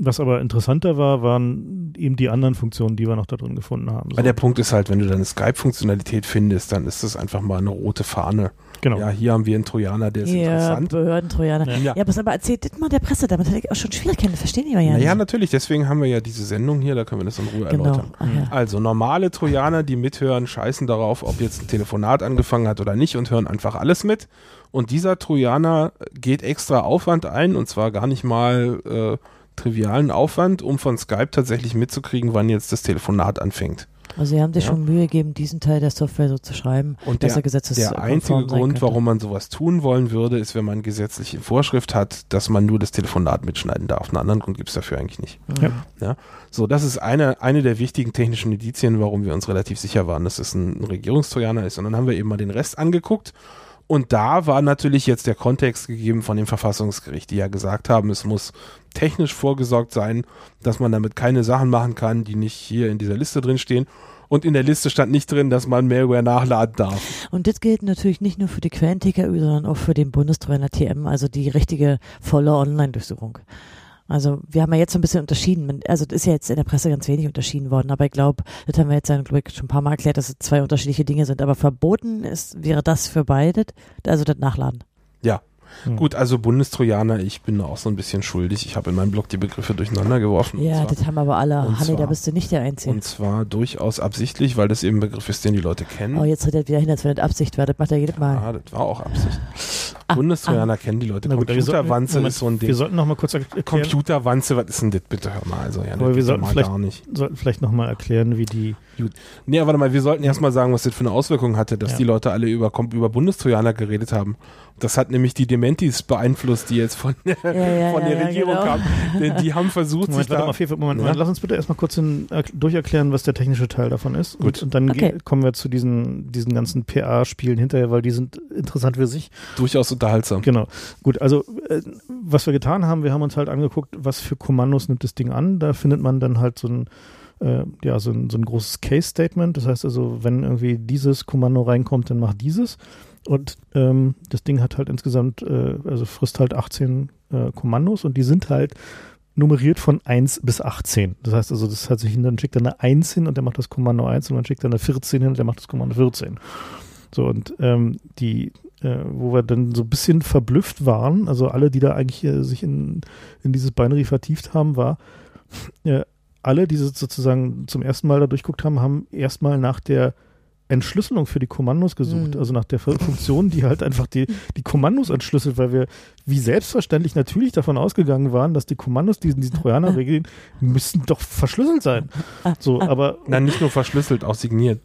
[SPEAKER 1] Was aber interessanter war, waren eben die anderen Funktionen, die wir noch da drin gefunden haben.
[SPEAKER 3] Weil der Punkt ist halt, wenn du deine Skype-Funktionalität findest, dann ist das einfach mal eine rote Fahne.
[SPEAKER 1] Genau.
[SPEAKER 3] Ja, hier haben wir einen Trojaner, der ist
[SPEAKER 2] ja,
[SPEAKER 3] interessant.
[SPEAKER 2] Behördentrojaner.
[SPEAKER 1] Ja.
[SPEAKER 2] Ja. aber, aber erzählt das mal der Presse, damit hätte ich auch schon Schwierigkeiten, verstehen die ja
[SPEAKER 3] Naja,
[SPEAKER 2] nicht.
[SPEAKER 3] natürlich, deswegen haben wir ja diese Sendung hier, da können wir das in Ruhe
[SPEAKER 2] Genau.
[SPEAKER 3] erläutern.
[SPEAKER 2] Ach, ja.
[SPEAKER 3] Also normale Trojaner, die mithören, scheißen darauf, ob jetzt ein Telefonat angefangen hat oder nicht und hören einfach alles mit. Und dieser Trojaner geht extra Aufwand ein und zwar gar nicht mal äh, trivialen Aufwand, um von Skype tatsächlich mitzukriegen, wann jetzt das Telefonat anfängt.
[SPEAKER 2] Also sie haben sich
[SPEAKER 3] Ja.
[SPEAKER 2] schon Mühe gegeben, diesen Teil der Software so zu schreiben,
[SPEAKER 3] Und
[SPEAKER 2] dass
[SPEAKER 3] der,
[SPEAKER 2] er gesetzeskonform
[SPEAKER 3] der einzige Grund,
[SPEAKER 2] könnte.
[SPEAKER 3] warum man sowas tun wollen würde, ist, wenn man gesetzliche Vorschrift hat, dass man nur das Telefonat mitschneiden darf. Einen anderen Grund gibt es dafür eigentlich nicht.
[SPEAKER 2] Mhm.
[SPEAKER 3] So, das ist eine, eine der wichtigen technischen Indizien, warum wir uns relativ sicher waren, dass es ein, ein Regierungstrojaner ist. Und dann haben wir eben mal den Rest angeguckt. Und da war natürlich jetzt der Kontext gegeben von dem Verfassungsgericht, die ja gesagt haben, es muss technisch vorgesorgt sein, dass man damit keine Sachen machen kann, die nicht hier in dieser Liste drin stehen. Und in der Liste stand nicht drin, dass man Malware nachladen darf.
[SPEAKER 2] Und das gilt natürlich nicht nur für die Quellen-TKÜ, sondern auch für den Bundestrojaner TM, also die richtige volle Online-Durchsuchung. Also wir haben ja jetzt so ein bisschen unterschieden. Also das ist ja jetzt in der Presse ganz wenig unterschieden worden, aber ich glaube, das haben wir jetzt, glaube ich, schon ein paar Mal erklärt, dass es zwei unterschiedliche Dinge sind. Aber verboten ist, wäre das für beide, also das Nachladen.
[SPEAKER 3] Ja.
[SPEAKER 1] Hm.
[SPEAKER 3] Gut, also Bundestrojaner, ich bin da auch so ein bisschen schuldig. Ich habe in meinem Blog die Begriffe durcheinander geworfen.
[SPEAKER 2] Ja,
[SPEAKER 3] zwar,
[SPEAKER 2] das haben aber alle. Hanni, da bist du nicht der Einzige.
[SPEAKER 3] und zwar durchaus absichtlich, weil das eben ein Begriff ist, den die Leute kennen.
[SPEAKER 2] Oh, jetzt tritt er wieder hin, als wenn das Absicht war. Das macht er jedes Mal.
[SPEAKER 3] Ah, das war auch Absicht.
[SPEAKER 2] Ah,
[SPEAKER 3] Bundestrojaner kennen die Leute.
[SPEAKER 1] Gut, wir sollten-
[SPEAKER 3] Computerwanze
[SPEAKER 1] Moment,
[SPEAKER 3] ist so ein
[SPEAKER 1] Wir
[SPEAKER 3] Ding.
[SPEAKER 1] sollten noch mal kurz erklären,
[SPEAKER 3] Computerwanze, was ist denn das bitte? Hör mal, also ja,
[SPEAKER 1] Aber
[SPEAKER 3] das
[SPEAKER 1] wir sollten
[SPEAKER 3] mal
[SPEAKER 1] vielleicht-
[SPEAKER 3] gar nicht.
[SPEAKER 1] sollten vielleicht noch mal erklären, wie die
[SPEAKER 3] Nee, warte mal, wir sollten erstmal sagen, was das für eine Auswirkung hatte, dass
[SPEAKER 1] Ja.
[SPEAKER 3] die Leute alle über, über Bundestrojaner geredet haben. Das hat nämlich die Dementis beeinflusst, die jetzt von der,
[SPEAKER 2] Ja, ja,
[SPEAKER 3] von der Regierung
[SPEAKER 2] genau.
[SPEAKER 3] kamen. Denn die haben versucht,
[SPEAKER 1] Moment,
[SPEAKER 3] sich
[SPEAKER 1] warte
[SPEAKER 3] da
[SPEAKER 1] mal, Fefe, Moment,
[SPEAKER 3] Ja.
[SPEAKER 1] Moment, lass uns bitte erstmal kurz in, er, durcherklären, was der technische Teil davon ist.
[SPEAKER 3] Gut.
[SPEAKER 1] Und, und dann
[SPEAKER 2] Okay.
[SPEAKER 1] kommen wir zu diesen, diesen ganzen PA-Spielen hinterher, weil die sind interessant für sich.
[SPEAKER 3] durchaus unterhaltsam.
[SPEAKER 1] Genau. Gut, also äh, was wir getan haben, wir haben uns halt angeguckt, was für Kommandos nimmt das Ding an. Da findet man dann halt so ein äh, ja, so ein, so ein großes Case-Statement. Das heißt also, wenn irgendwie dieses Kommando reinkommt, dann macht dieses. Und ähm, das Ding hat halt insgesamt, äh, also frisst halt 18 äh, Kommandos und die sind halt nummeriert von 1 bis 18. Das heißt also, das hat sich hin, dann schickt er eine 1 hin und der macht das Kommando 1 und dann schickt er eine 14 hin und der macht das Kommando 14. So, und ähm, die, äh, wo wir dann so ein bisschen verblüfft waren, also alle, die da eigentlich äh, sich in, in dieses Binary vertieft haben, war, äh, alle, die sozusagen zum ersten Mal da durchguckt haben, haben erstmal nach der Entschlüsselung für die Kommandos gesucht,
[SPEAKER 2] Mhm.
[SPEAKER 1] also nach der Funktion, die halt einfach die, die Kommandos entschlüsselt, weil wir wie selbstverständlich natürlich davon ausgegangen waren, dass die Kommandos, die in diesen Trojaner regeln, müssen doch verschlüsselt sein. So, aber
[SPEAKER 3] Nein, nicht nur verschlüsselt, auch signiert.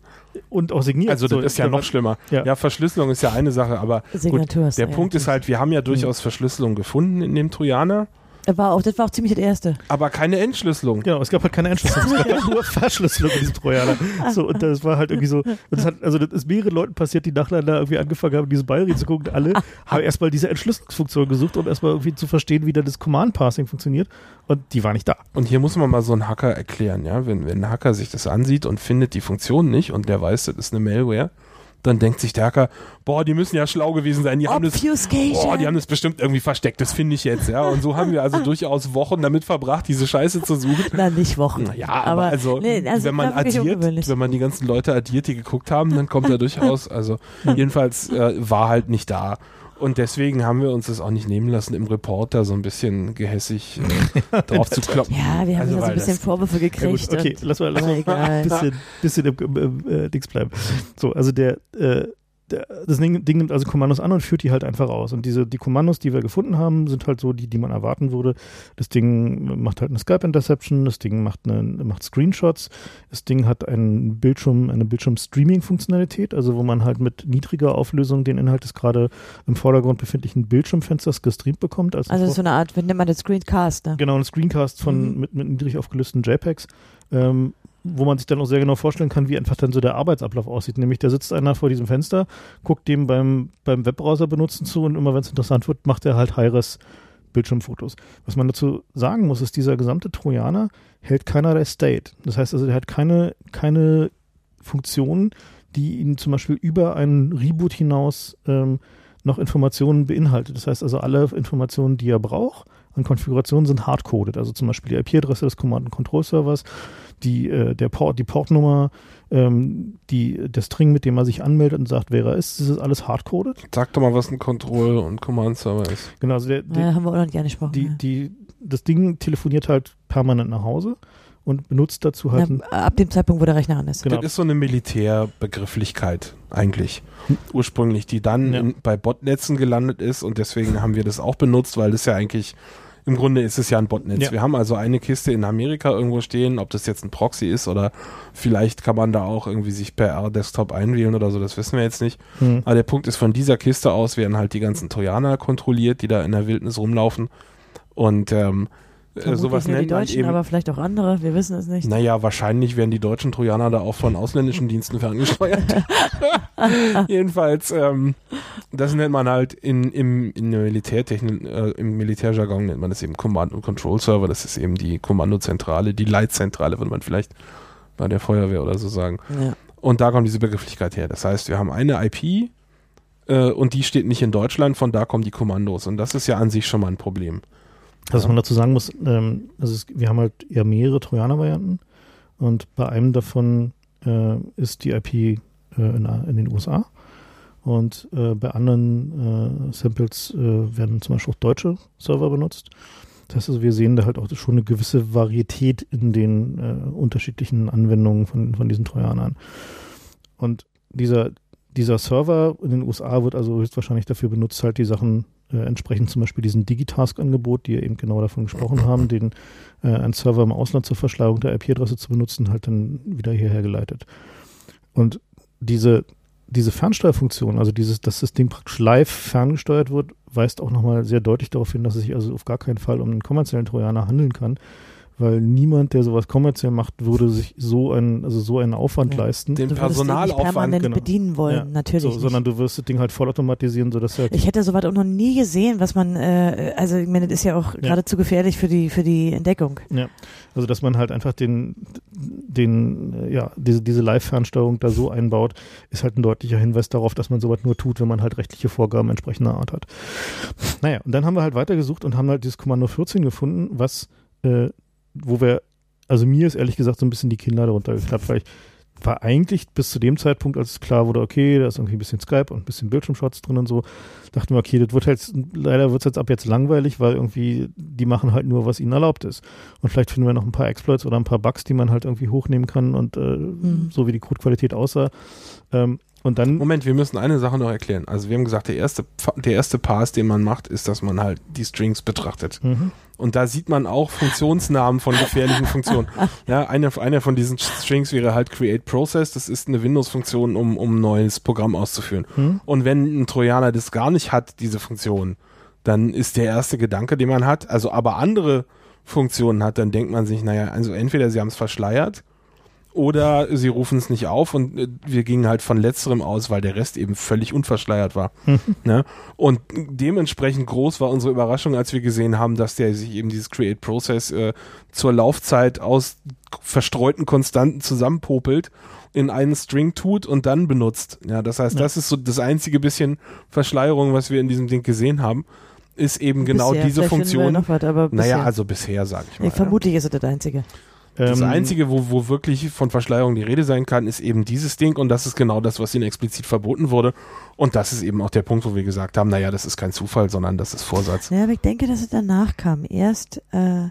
[SPEAKER 1] und auch signiert.
[SPEAKER 3] Also das
[SPEAKER 1] so,
[SPEAKER 3] ist ja noch schlimmer.
[SPEAKER 1] Ja.
[SPEAKER 3] Ja. Verschlüsselung ist ja eine Sache, aber gut,
[SPEAKER 2] Signatur
[SPEAKER 3] der
[SPEAKER 2] ja,
[SPEAKER 3] Punkt ist halt, wir haben ja durchaus Verschlüsselung gefunden in dem Trojaner,
[SPEAKER 2] war auch, das war auch ziemlich das Erste.
[SPEAKER 3] aber keine Entschlüsselung.
[SPEAKER 1] Genau, es gab halt keine Entschlüsselung, es gab halt nur Verschlüsselung in diesem Trojaner. So, und das war halt irgendwie so, und das hat, also das ist mehreren Leuten passiert, die nachher da irgendwie angefangen haben, diese Binary zu gucken. Alle haben erstmal diese Entschlüsselungsfunktion gesucht, um erstmal irgendwie zu verstehen, wie da das Command-Passing funktioniert. Und die war nicht da.
[SPEAKER 3] Und hier muss man mal so einen Hacker erklären, ja. Wenn, wenn ein Hacker sich das ansieht und findet die Funktion nicht und der weiß, das ist eine Malware, dann denkt sich der Hacker, boah, die müssen ja schlau gewesen sein, die haben das, boah, die haben das bestimmt irgendwie versteckt, das finde ich jetzt, ja. Und so haben wir also durchaus Wochen damit verbracht, diese Scheiße zu suchen.
[SPEAKER 2] Na, nicht Wochen.
[SPEAKER 3] Ja, aber, also,
[SPEAKER 2] nee, also
[SPEAKER 3] wenn man addiert, wenn man die ganzen Leute addiert, die geguckt haben, dann kommt er durchaus, also jedenfalls äh, war halt nicht da. Und deswegen haben wir uns das auch nicht nehmen lassen, im Reporter so ein bisschen gehässig äh, drauf zu kloppen.
[SPEAKER 2] Ja, wir haben
[SPEAKER 3] Also,
[SPEAKER 2] ja so ein bisschen
[SPEAKER 3] das-
[SPEAKER 2] Vorwürfe
[SPEAKER 1] Ja,
[SPEAKER 2] gekriegt.
[SPEAKER 1] gut, okay, lass mal, lass mal
[SPEAKER 2] egal.
[SPEAKER 1] ein bisschen, bisschen im, im äh, Dings bleiben. So, also der, äh, der das Ding, Ding nimmt also Kommandos an und führt die halt einfach aus. Und diese, die Kommandos, die wir gefunden haben, sind halt so die, die man erwarten würde. Das Ding macht halt eine Skype-Interception, das Ding macht, eine, macht Screenshots, das Ding hat einen Bildschirm, eine Bildschirm-Streaming-Funktionalität, also wo man halt mit niedriger Auflösung den Inhalt des gerade im Vordergrund befindlichen Bildschirmfensters gestreamt bekommt. Als
[SPEAKER 2] Also so eine Art, wie nennt man das Screencast, ne?
[SPEAKER 1] Genau, ein Screencast von
[SPEAKER 2] Mhm.
[SPEAKER 1] mit, mit niedrig aufgelösten JPEGs, ähm, wo man sich dann auch sehr genau vorstellen kann, wie einfach dann so der Arbeitsablauf aussieht. Nämlich da sitzt einer vor diesem Fenster, guckt dem beim, beim Webbrowser benutzen zu und immer wenn es interessant wird, macht er halt Hi-Res Bildschirmfotos. Was man dazu sagen muss, ist, dieser gesamte Trojaner hält keinerlei State. Das heißt also, der hat keine, keine Funktion, die Ihnen zum Beispiel über einen Reboot hinaus ähm, noch Informationen beinhaltet. Das heißt also, alle Informationen, die er braucht an Konfigurationen sind hardcoded. Also zum Beispiel die IP-Adresse des Command-and-Control-Servers, die, äh, der Port, die Portnummer, ähm, die, der String, mit dem er sich anmeldet und sagt, wer er ist, das ist alles hardcoded.
[SPEAKER 3] Sag doch mal, was ein Control- und Command-Server ist.
[SPEAKER 1] Genau, also der, der,
[SPEAKER 2] Ja, haben wir auch noch nicht angesprochen.
[SPEAKER 1] die,
[SPEAKER 2] ja.
[SPEAKER 1] die, das Ding telefoniert halt permanent nach Hause und benutzt dazu halt ein,
[SPEAKER 2] Ja, ab dem Zeitpunkt, wo der Rechner an ist.
[SPEAKER 1] Genau.
[SPEAKER 3] Das ist so eine Militärbegrifflichkeit eigentlich. Ursprünglich, die dann
[SPEAKER 1] Ja.
[SPEAKER 3] in, bei Botnetzen gelandet ist und deswegen haben wir das auch benutzt, weil das ja eigentlich, im Grunde ist es ja ein Botnetz.
[SPEAKER 1] Ja.
[SPEAKER 3] Wir haben also eine Kiste in Amerika irgendwo stehen, ob das jetzt ein Proxy ist oder vielleicht kann man da auch irgendwie sich per R-Desktop einwählen oder so, das wissen wir jetzt nicht.
[SPEAKER 1] hm,
[SPEAKER 3] Aber der Punkt ist, von dieser Kiste aus werden halt die ganzen Trojaner kontrolliert, die da in der Wildnis rumlaufen. Und ähm, äh,
[SPEAKER 2] Vermutlich
[SPEAKER 3] sowas
[SPEAKER 2] die
[SPEAKER 3] nennt man
[SPEAKER 2] Deutschen,
[SPEAKER 3] eben.
[SPEAKER 2] aber vielleicht auch andere. Wir wissen es nicht.
[SPEAKER 3] Naja, wahrscheinlich werden die deutschen Trojaner da auch von ausländischen Diensten ferngesteuert. Jedenfalls, ähm, das nennt man halt in, im, in Militärtechnik, äh, im Militärjargon nennt man das eben Command- und Control-Server. Das ist eben die Kommandozentrale, die Leitzentrale, würde man vielleicht bei der Feuerwehr oder so sagen.
[SPEAKER 2] Ja.
[SPEAKER 3] Und da kommt diese Begrifflichkeit her. Das heißt, wir haben eine IP äh, und die steht nicht in Deutschland, von da kommen die Kommandos. Und das ist ja an sich schon mal ein Problem.
[SPEAKER 1] Was man dazu sagen muss, ähm, also es, wir haben halt eher mehrere Trojaner-Varianten und bei einem davon äh, ist die IP äh, in, in den USA und äh, bei anderen äh, Samples äh, werden zum Beispiel auch deutsche Server benutzt. Das heißt also, wir sehen da halt auch schon eine gewisse Varietät in den äh, unterschiedlichen Anwendungen von, von diesen Trojanern. Und dieser, dieser Server in den USA wird also höchstwahrscheinlich dafür benutzt, halt die Sachen äh, entsprechend zum Beispiel diesen Digitask-Angebot, die eben genau davon gesprochen haben, den äh, ein Server im Ausland zur Verschleierung der IP-Adresse zu benutzen, halt dann wieder hierher geleitet. Und diese, diese Fernsteuerfunktion, also dieses, dass das Ding praktisch live ferngesteuert wird, weist auch nochmal sehr deutlich darauf hin, dass es sich also auf gar keinen Fall um einen kommerziellen Trojaner handeln kann, weil niemand, der sowas kommerziell macht, würde sich so einen, also so einen Aufwand
[SPEAKER 2] Ja.
[SPEAKER 1] leisten.
[SPEAKER 3] Den Personalaufwand,
[SPEAKER 2] permanent
[SPEAKER 1] genau.
[SPEAKER 2] bedienen wollen,
[SPEAKER 1] Ja,
[SPEAKER 2] natürlich
[SPEAKER 1] so,
[SPEAKER 2] nicht.
[SPEAKER 1] sondern du wirst das Ding halt vollautomatisieren, sodass er
[SPEAKER 2] Ich hätte sowas auch noch nie gesehen, was man, äh, also ich meine, das ist ja auch geradezu gefährlich für die, für die Entdeckung.
[SPEAKER 1] Also dass man halt einfach den, den, ja, diese, diese Live-Fernsteuerung da so einbaut, ist halt ein deutlicher Hinweis darauf, dass man sowas nur tut, wenn man halt rechtliche Vorgaben entsprechender Art hat. Naja, und dann haben wir halt weitergesucht und haben halt dieses Kommando 14 gefunden, was, äh, wo wir, also mir ist ehrlich gesagt so ein bisschen die Kinder darunter geklappt, weil ich war eigentlich bis zu dem Zeitpunkt, als es klar wurde, okay, da ist irgendwie ein bisschen Skype und ein bisschen Bildschirmshots drin und so, dachten wir, okay, das wird halt, leider wird es jetzt ab jetzt langweilig, weil irgendwie, die machen halt nur, was ihnen erlaubt ist. Und vielleicht finden wir noch ein paar Exploits oder ein paar Bugs, die man halt irgendwie hochnehmen kann und äh, so wie die Codequalität aussah. Ähm, und dann,
[SPEAKER 3] Moment, wir müssen eine Sache noch erklären. Also wir haben gesagt, der erste, der erste Pass, den man macht, ist, dass man halt die Strings betrachtet.
[SPEAKER 1] mhm.
[SPEAKER 3] Und da sieht man auch Funktionsnamen von gefährlichen Funktionen. Ja, einer, einer von diesen Strings wäre halt Create Process. Das ist eine Windows-Funktion, um, um ein neues Programm auszuführen.
[SPEAKER 1] Mhm.
[SPEAKER 3] Und wenn ein Trojaner das gar nicht hat, diese Funktion, dann ist der erste Gedanke, den man hat, also aber andere Funktionen hat, dann denkt man sich, naja, also entweder sie haben es verschleiert oder sie rufen es nicht auf und äh, wir gingen halt von letzterem aus, weil der Rest eben völlig unverschleiert war. ne? Und dementsprechend groß war unsere Überraschung, als wir gesehen haben, dass der sich eben dieses Create Process äh, zur Laufzeit aus verstreuten Konstanten zusammenpopelt, in einen String tut und dann benutzt. Ja, das heißt,
[SPEAKER 1] Ja.
[SPEAKER 3] das ist so das einzige bisschen Verschleierung, was wir in diesem Ding gesehen haben, ist eben genau
[SPEAKER 2] Bisher.
[SPEAKER 3] diese
[SPEAKER 2] finden wir
[SPEAKER 3] Funktion.
[SPEAKER 2] Was,
[SPEAKER 3] Naja, also bisher, sage ich mal.
[SPEAKER 2] Nee, vermutlich ist es das Einzige.
[SPEAKER 3] Das
[SPEAKER 1] Ähm,
[SPEAKER 3] Einzige, wo, wo wirklich von Verschleierung die Rede sein kann, ist eben dieses Ding und das ist genau das, was ihnen explizit verboten wurde. Und das ist eben auch der Punkt, wo wir gesagt haben, naja, das ist kein Zufall, sondern das ist Vorsatz.
[SPEAKER 2] Ja, aber ich denke, dass es danach kam. Erst, äh,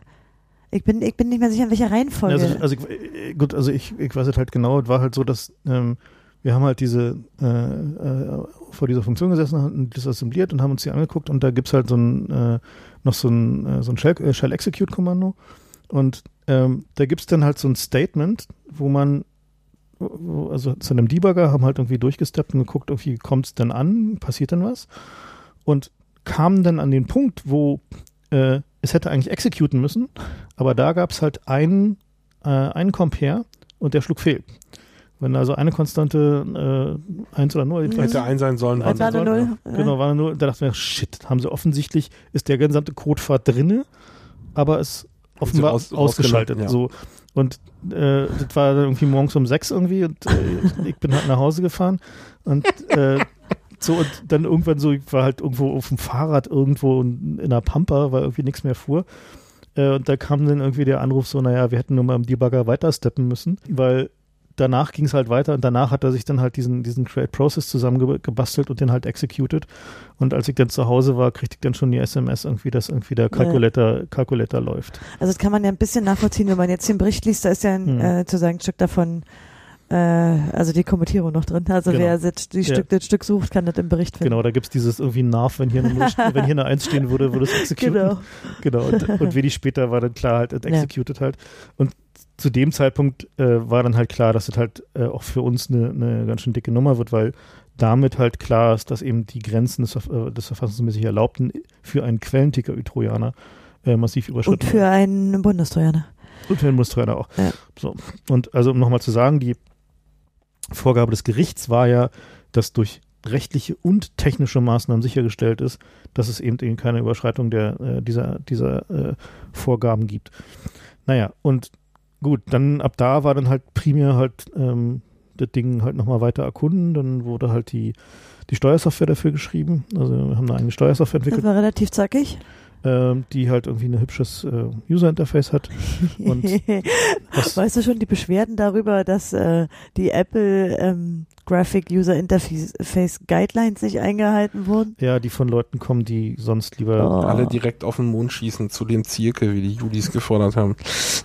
[SPEAKER 2] ich bin, ich bin nicht mehr sicher, in welcher Reihenfolge.
[SPEAKER 1] Also, also ich, gut, also ich, ich weiß es halt genau, es war halt so, dass ähm, wir haben halt diese äh, äh, vor dieser Funktion gesessen und das assembliert und haben uns die angeguckt und da gibt's halt so ein äh, noch so ein, äh, so ein Shell, äh, Shell Execute Kommando und ähm, da gibt's dann halt so ein Statement, wo man wo- also zu einem Debugger haben halt irgendwie durchgesteppt und geguckt, irgendwie kommt's denn an, passiert denn was und kamen dann an den Punkt, wo äh, es hätte eigentlich executen müssen, aber da gab es halt einen, äh, einen Compare und der schlug fehl. Wenn also eine Konstante äh, 1 oder 0, jedenfalls,
[SPEAKER 3] Hätte ein sein sollen, war
[SPEAKER 2] eine Null. Ja.
[SPEAKER 1] genau, war eine 0, da dachten wir, shit, haben sie offensichtlich, ist der gesamte Codepfad drinne, aber es offenbar
[SPEAKER 3] raus-
[SPEAKER 1] ausgeschaltet.
[SPEAKER 3] rausgenommen,
[SPEAKER 1] So. Und äh, das war dann irgendwie morgens um sechs irgendwie und äh, ich bin halt nach Hause gefahren und äh, so und dann irgendwann so, ich war halt irgendwo auf dem Fahrrad irgendwo in in der Pampa, weil irgendwie nichts mehr fuhr. Äh, und da kam dann irgendwie der Anruf so, naja, wir hätten nur mal im Debugger weitersteppen müssen, weil danach ging es halt weiter und danach hat er sich dann halt diesen, diesen Create Process zusammengebastelt und den halt executed. Und als ich dann zu Hause war, kriegte ich dann schon die SMS irgendwie, dass irgendwie der Calculator, Calculator läuft.
[SPEAKER 2] Also das kann man ja ein bisschen nachvollziehen, wenn man jetzt den Bericht liest, da ist ja ein,
[SPEAKER 1] Hm.
[SPEAKER 2] äh, zu sagen ein Stück davon, äh, also die Kommentierung noch drin. Also
[SPEAKER 1] Genau.
[SPEAKER 2] wer das, die
[SPEAKER 1] Ja.
[SPEAKER 2] Stück, das Stück sucht, kann das im Bericht finden.
[SPEAKER 1] Genau, da gibt es dieses irgendwie Nav, wenn hier eine, wenn hier eine 1 stehen würde, würde es executen.
[SPEAKER 2] Genau.
[SPEAKER 1] Genau, und, und wenig später war dann klar halt, executed halt. Und zu dem Zeitpunkt äh, war dann halt klar, dass es halt äh, auch für uns eine, eine ganz schön dicke Nummer wird, weil damit halt klar ist, dass eben die Grenzen des, äh, des verfassungsmäßig Erlaubten für einen Quellenticker-Trojaner äh, massiv überschritten
[SPEAKER 2] Und für einen Bundestrojaner.
[SPEAKER 1] und für den Bundestrojaner auch.
[SPEAKER 2] Ja.
[SPEAKER 1] So. Und also um nochmal zu sagen, die Vorgabe des Gerichts war ja, dass durch rechtliche und technische Maßnahmen sichergestellt ist, dass es eben, eben keine Überschreitung der, äh, dieser, dieser äh, Vorgaben gibt. Naja, und gut, dann ab da war dann halt primär halt ähm, das Ding halt nochmal weiter erkunden. Dann wurde halt die, die Steuersoftware dafür geschrieben. Also wir haben eine eigene Steuersoftware
[SPEAKER 2] Das
[SPEAKER 1] entwickelt,
[SPEAKER 2] war relativ zackig.
[SPEAKER 1] Ähm, die halt irgendwie ein hübsches äh, User-Interface hat. Und
[SPEAKER 2] weißt du schon die Beschwerden darüber, dass äh, die Apple ähm, Graphic User Interface Guidelines nicht eingehalten wurden?
[SPEAKER 1] Ja, die von Leuten kommen, die sonst lieber.
[SPEAKER 2] Oh.
[SPEAKER 3] Alle direkt auf den Mond schießen zu dem Zirkel, wie die Judis gefordert haben.